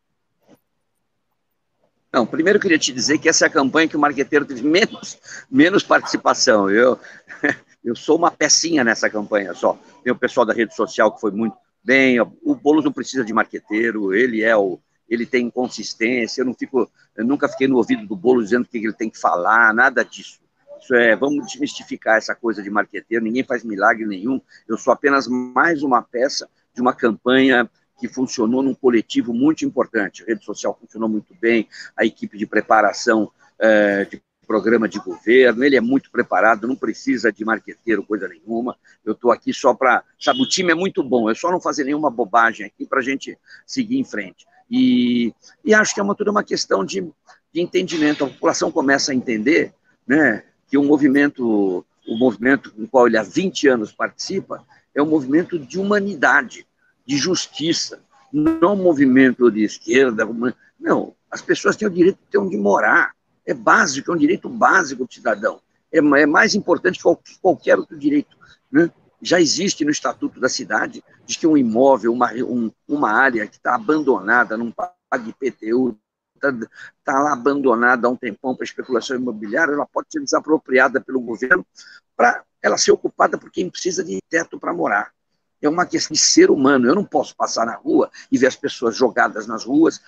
Não, primeiro eu queria te dizer que essa é a campanha que o marqueteiro teve menos, menos participação. Eu, eu sou uma pecinha nessa campanha só. Tem o pessoal da rede social que foi muito bem. O Boulos não precisa de marqueteiro, ele é o. Ele tem consistência, eu não fico, eu nunca fiquei no ouvido do Boulos dizendo o que ele tem que falar, nada disso. Isso é, vamos desmistificar essa coisa de marqueteiro, ninguém faz milagre nenhum. Eu sou apenas mais uma peça de uma campanha que funcionou num coletivo muito importante. A rede social funcionou muito bem, a equipe de preparação é, de programa de governo, ele é muito preparado, não precisa de marqueteiro, coisa nenhuma. Eu estou aqui só para. Sabe, o time é muito bom, é só não fazer nenhuma bobagem aqui para a gente seguir em frente. E, e acho que é uma, tudo uma questão de, de entendimento. A população começa a entender né, que o movimento, o movimento com o qual ele há 20 anos participa, é um movimento de humanidade de justiça, não movimento de esquerda. Não, as pessoas têm o direito de ter onde morar. É básico, é um direito básico do cidadão. É, é mais importante que qualquer outro direito. Né? Já existe no Estatuto da Cidade, diz que um imóvel, uma, um, uma área que está abandonada, não paga IPTU, está tá lá abandonada há um tempão para especulação imobiliária, ela pode ser desapropriada pelo governo para ela ser ocupada por quem precisa de teto para morar é uma questão de ser humano. Eu não posso passar na rua e ver as pessoas jogadas nas ruas,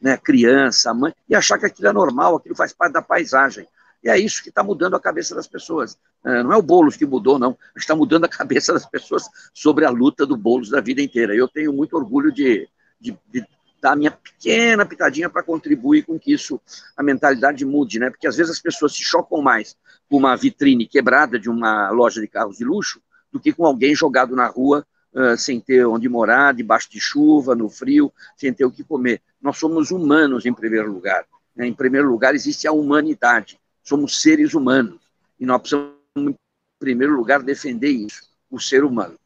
né, criança, mãe, e achar que aquilo é normal, aquilo faz parte da paisagem. E é isso que está mudando a cabeça das pessoas. É, não é o Boulos que mudou, não. Está mudando a cabeça das pessoas sobre a luta do Boulos da vida inteira. Eu tenho muito orgulho de, de, de dar a minha pequena pitadinha para contribuir com que isso, a mentalidade mude, né? Porque às vezes as pessoas se chocam mais com uma vitrine quebrada de uma loja de carros de luxo do que com alguém jogado na rua uh, sem ter onde morar, debaixo de chuva, no frio, sem ter o que comer. Nós somos humanos em primeiro lugar. Né? Em primeiro lugar existe a humanidade. Somos seres humanos e nós precisamos em primeiro lugar defender isso, o ser humano.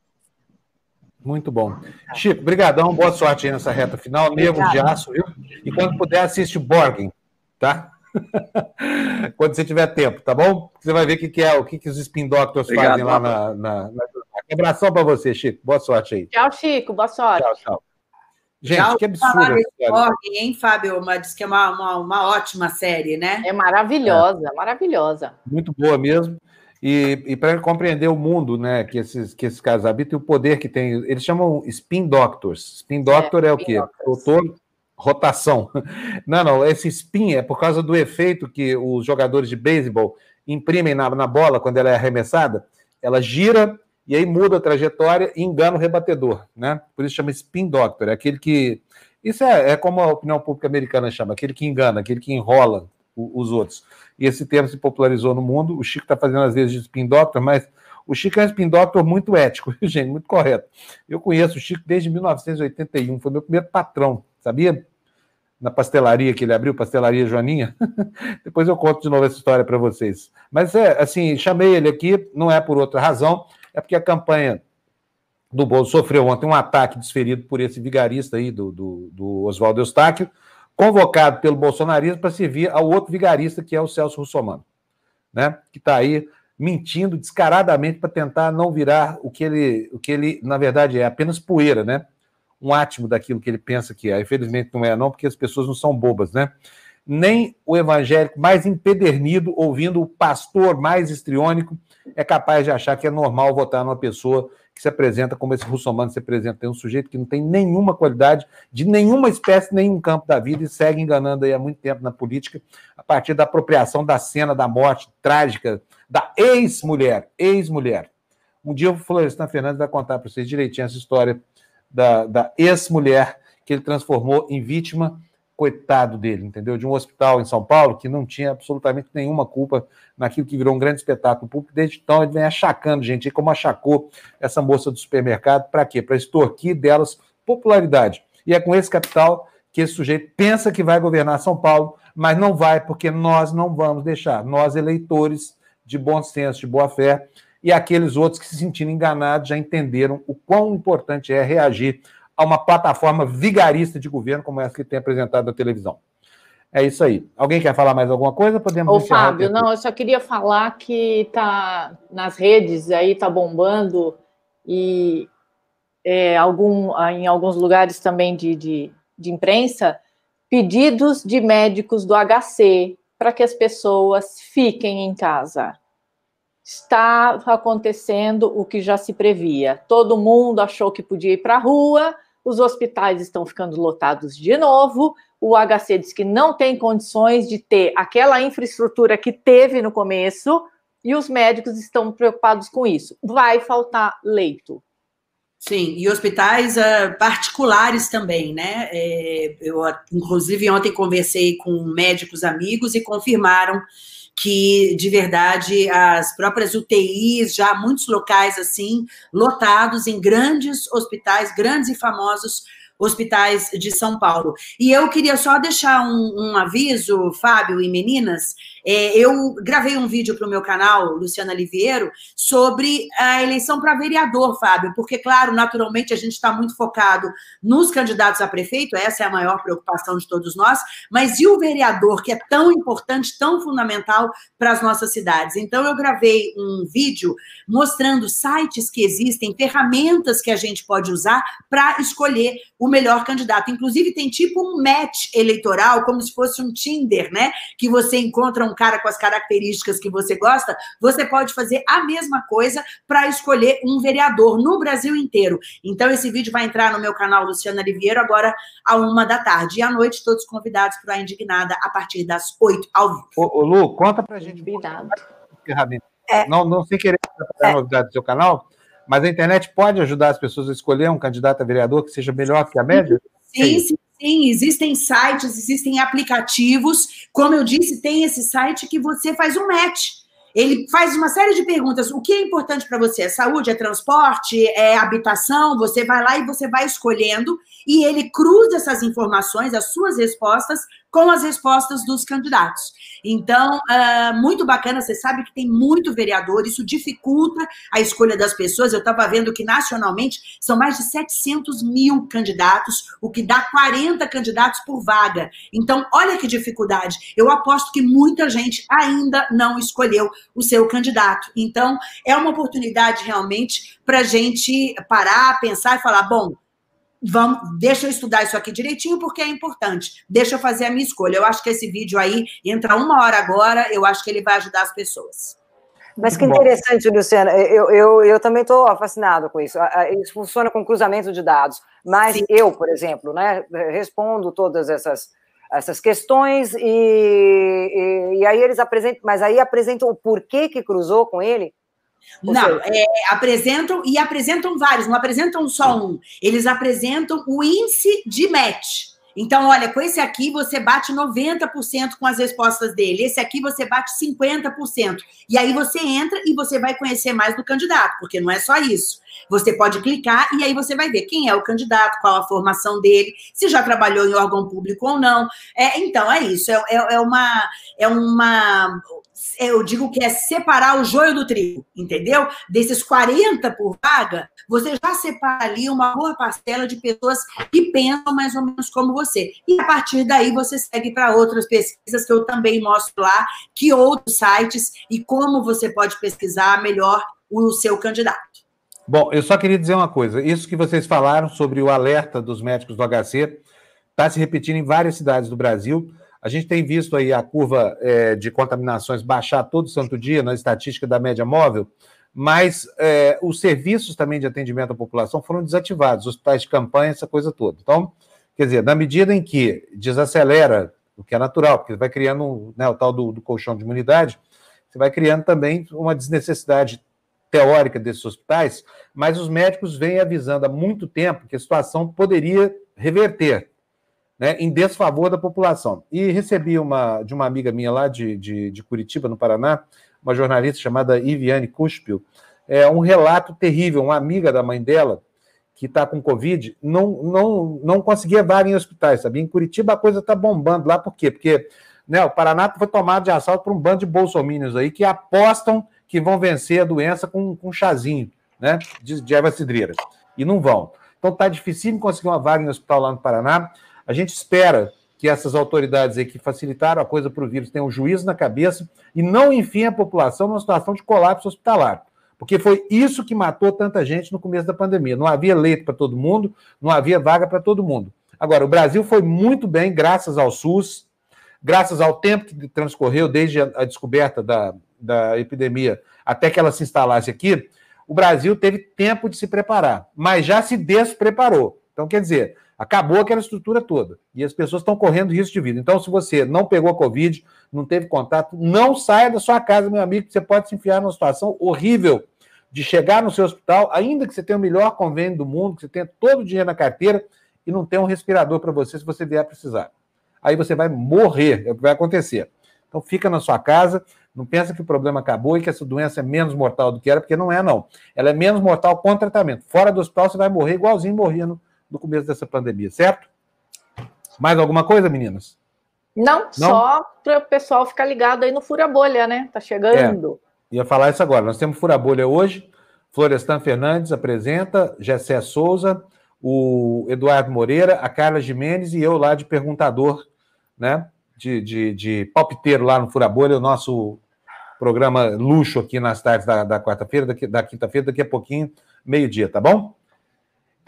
Muito bom. Chico, brigadão, boa sorte aí nessa reta final. Nervo de aço, viu? E quando puder, assiste Borgen, tá? Quando você tiver tempo, tá bom? Você vai ver o que, que é, o que, que os Spin Doctors Obrigado, fazem lá na, na, na... Abração para você, Chico. Boa sorte aí. Tchau, Chico. Boa sorte. Tchau, tchau. Gente, tchau, que absurdo. Borg, hein, Fábio? Uma, diz que é uma, uma, uma, ótima série, né? É maravilhosa, é. maravilhosa. Muito boa mesmo. E, e para compreender o mundo né, que, esses, que esses caras habitam e o poder que tem, eles chamam Spin Doctors. Spin Doctor é, é o quê? Doctors. Doutor rotação. Não, não, esse spin é por causa do efeito que os jogadores de beisebol imprimem na, na bola quando ela é arremessada. Ela gira e aí muda a trajetória e engana o rebatedor, né? Por isso chama spin doctor, é aquele que. Isso é, é como a opinião pública americana chama, aquele que engana, aquele que enrola o, os outros. E esse termo se popularizou no mundo. O Chico está fazendo às vezes de spin doctor, mas o Chico é um spin doctor muito ético, gente, muito correto. Eu conheço o Chico desde 1981, foi meu primeiro patrão, sabia? Na pastelaria que ele abriu, Pastelaria Joaninha. Depois eu conto de novo essa história para vocês. Mas é assim, chamei ele aqui, não é por outra razão, é porque a campanha do Bolso sofreu ontem um ataque desferido por esse vigarista aí, do, do, do Oswaldo Eustáquio, convocado pelo bolsonarismo para servir ao outro vigarista, que é o Celso Russomano, né? que está aí mentindo descaradamente para tentar não virar o que ele, o que ele, na verdade, é apenas poeira, né? Um átimo daquilo que ele pensa que é. Infelizmente não é, não, porque as pessoas não são bobas, né? Nem o evangélico mais empedernido, ouvindo o pastor mais estriônico, é capaz de achar que é normal votar numa pessoa que se apresenta como esse russomano se apresenta. Tem um sujeito que não tem nenhuma qualidade de nenhuma espécie, nenhum campo da vida e segue enganando aí há muito tempo na política, a partir da apropriação da cena da morte trágica da ex-mulher, ex-mulher. Um dia o Florestan Fernandes vai contar para vocês direitinho essa história da, da ex-mulher que ele transformou em vítima, coitado dele, entendeu? De um hospital em São Paulo que não tinha absolutamente nenhuma culpa naquilo que virou um grande espetáculo público. Desde então, ele vem achacando gente, como achacou essa moça do supermercado, para quê? Para extorquir delas popularidade. E é com esse capital que esse sujeito pensa que vai governar São Paulo, mas não vai, porque nós não vamos deixar. Nós, eleitores de bom senso, de boa fé, e aqueles outros que se sentiram enganados já entenderam o quão importante é reagir a uma plataforma vigarista de governo como essa que tem apresentado na televisão. É isso aí. Alguém quer falar mais alguma coisa? Podemos Ô, Fábio, não, eu só queria falar que está nas redes aí, está bombando, e é, algum, em alguns lugares também de, de, de imprensa, pedidos de médicos do HC para que as pessoas fiquem em casa está acontecendo o que já se previa. Todo mundo achou que podia ir para a rua, os hospitais estão ficando lotados de novo, O HC diz que não tem condições de ter aquela infraestrutura que teve no começo, e os médicos estão preocupados com isso. Vai faltar leito. Sim, e hospitais uh, particulares também, né? É, eu, inclusive, ontem conversei com médicos amigos e confirmaram que, de verdade, as próprias UTIs, já muitos locais assim, lotados em grandes hospitais, grandes e famosos hospitais de São Paulo. E eu queria só deixar um, um aviso, Fábio e meninas. É, eu gravei um vídeo para o meu canal, Luciana Liviero, sobre a eleição para vereador, Fábio, porque, claro, naturalmente a gente está muito focado nos candidatos a prefeito, essa é a maior preocupação de todos nós, mas e o vereador, que é tão importante, tão fundamental para as nossas cidades? Então, eu gravei um vídeo mostrando sites que existem, ferramentas que a gente pode usar para escolher o melhor candidato. Inclusive, tem tipo um match eleitoral, como se fosse um Tinder, né? Que você encontra um cara com as características que você gosta, você pode fazer a mesma coisa para escolher um vereador no Brasil inteiro. Então, esse vídeo vai entrar no meu canal Luciana Riviero agora à uma da tarde. E à noite, todos convidados para a Indignada a partir das oito ao vivo. Ô, ô, Lu, conta pra gente. Convidado. É. Não, não sem querer é. novidade do seu canal, mas a internet pode ajudar as pessoas a escolher um candidato a vereador que seja melhor que a média? Sim, é sim, sim. Existem sites, existem aplicativos. Como eu disse, tem esse site que você faz um match. Ele faz uma série de perguntas. O que é importante para você? É saúde? É transporte? É habitação? Você vai lá e você vai escolhendo e ele cruza essas informações, as suas respostas, com as respostas dos candidatos. Então, uh, muito bacana, você sabe que tem muito vereador, isso dificulta a escolha das pessoas. Eu estava vendo que nacionalmente são mais de 700 mil candidatos, o que dá 40 candidatos por vaga. Então, olha que dificuldade. Eu aposto que muita gente ainda não escolheu o seu candidato. Então, é uma oportunidade realmente para a gente parar, pensar e falar: bom, vamos, deixa eu estudar isso aqui direitinho, porque é importante. Deixa eu fazer a minha escolha. Eu acho que esse vídeo aí entra uma hora agora, eu acho que ele vai ajudar as pessoas. Mas que interessante, Luciana. Eu, eu, eu também estou fascinado com isso. Isso funciona com cruzamento de dados. Mas Sim. eu, por exemplo, né, respondo todas essas, essas questões e, e, e, aí eles apresentam, mas aí apresentam o porquê que cruzou com ele não, é, apresentam e apresentam vários, não apresentam só um. Eles apresentam o índice de match. Então, olha, com esse aqui você bate 90% com as respostas dele, esse aqui você bate 50%. E aí você entra e você vai conhecer mais do candidato, porque não é só isso. Você pode clicar e aí você vai ver quem é o candidato, qual a formação dele, se já trabalhou em órgão público ou não. É, então, é isso. É, é, é uma. É uma eu digo que é separar o joio do trigo, entendeu? Desses 40 por vaga, você já separa ali uma boa parcela de pessoas que pensam mais ou menos como você. E a partir daí você segue para outras pesquisas que eu também mostro lá, que outros sites e como você pode pesquisar melhor o seu candidato. Bom, eu só queria dizer uma coisa. Isso que vocês falaram sobre o alerta dos médicos do HC está se repetindo em várias cidades do Brasil. A gente tem visto aí a curva é, de contaminações baixar todo santo dia na estatística da média móvel, mas é, os serviços também de atendimento à população foram desativados, hospitais de campanha, essa coisa toda. Então, quer dizer, na medida em que desacelera, o que é natural, porque vai criando né, o tal do, do colchão de imunidade, você vai criando também uma desnecessidade teórica desses hospitais, mas os médicos vêm avisando há muito tempo que a situação poderia reverter né, em desfavor da população. E recebi uma de uma amiga minha lá de, de, de Curitiba, no Paraná, uma jornalista chamada Iviane Cuspio, é, um relato terrível, uma amiga da mãe dela, que está com Covid, não, não, não conseguia vaga em hospitais, sabe? Em Curitiba a coisa está bombando lá, por quê? Porque né, o Paraná foi tomado de assalto por um bando de bolsomínios aí que apostam que vão vencer a doença com, com um chazinho, né? De, de erva cidreira. E não vão. Então está difícil conseguir uma vaga no hospital lá no Paraná. A gente espera que essas autoridades aí que facilitaram a coisa para o vírus tenham um juízo na cabeça e não enfim a população numa situação de colapso hospitalar. Porque foi isso que matou tanta gente no começo da pandemia. Não havia leito para todo mundo, não havia vaga para todo mundo. Agora, o Brasil foi muito bem, graças ao SUS, graças ao tempo que transcorreu desde a, descoberta da, da epidemia até que ela se instalasse aqui, o Brasil teve tempo de se preparar, mas já se despreparou. Então, quer dizer, Acabou aquela estrutura toda. E as pessoas estão correndo risco de vida. Então, se você não pegou a Covid, não teve contato, não saia da sua casa, meu amigo, você pode se enfiar numa situação horrível de chegar no seu hospital, ainda que você tenha o melhor convênio do mundo, que você tenha todo o dinheiro na carteira e não tenha um respirador para você se você vier precisar. Aí você vai morrer, é o que vai acontecer. Então fica na sua casa, não pensa que o problema acabou e que essa doença é menos mortal do que era, porque não é, não. Ela é menos mortal com tratamento. Fora do hospital, você vai morrer igualzinho morria no, no começo dessa pandemia, certo? Mais alguma coisa, meninas? Não, Não? só para o pessoal ficar ligado aí no Fura Bolha, né? Tá chegando. É, ia falar isso agora. Nós temos Fura Bolha hoje. Florestan Fernandes apresenta, Gessé Souza, o Eduardo Moreira, a Carla Jimenez e eu lá de perguntador, né? De, de, de palpiteiro lá no Fura Bolha, o nosso programa luxo aqui nas tardes da, da quarta-feira, da quinta-feira, daqui a pouquinho, meio-dia, tá bom?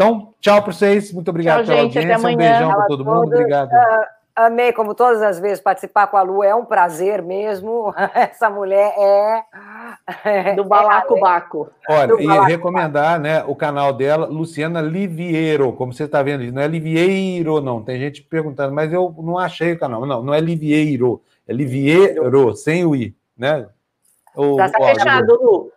Então, tchau para vocês. Muito obrigado tchau, pela gente, audiência. Um beijão para todo mundo. Obrigado. Uh, amei, como todas as vezes, participar com a Lu. É um prazer mesmo. Essa mulher é. Do Balacobaco. Olha, Do e Balaco recomendar né, o canal dela, Luciana Liviero. Como você está vendo, não é Livieiro, não. Tem gente perguntando, mas eu não achei o canal. Não, não é Livieiro. É Liviero, sem o I. Né? O, tá fechado, Lu.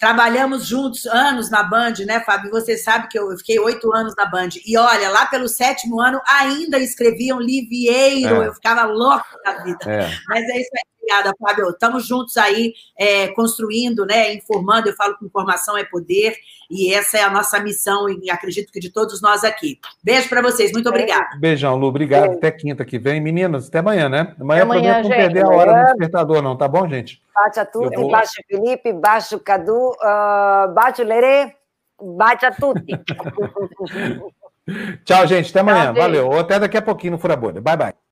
Trabalhamos juntos anos na Band, né, Fábio? Você sabe que eu fiquei oito anos na Band. E olha, lá pelo sétimo ano ainda escreviam Livieiro. É. Eu ficava louca da vida. É. Mas é isso aí. Obrigada, Fábio. Estamos juntos aí, é, construindo, né, informando. Eu falo que informação é poder. E essa é a nossa missão, e acredito que de todos nós aqui. Beijo para vocês. Muito obrigada. Beijão, Lu. Obrigado. Beijo. Até quinta que vem. Meninas, até amanhã, né? Amanhã, amanhã não perder a hora do despertador, não. Tá bom, gente? Bate a tutti, vou... bate Felipe, bate o Cadu, uh, bate o Lerê, bate a tutti. Tchau, gente. Até amanhã. Tchau, Valeu. Ou até daqui a pouquinho no Fura Bolha. Bye, bye.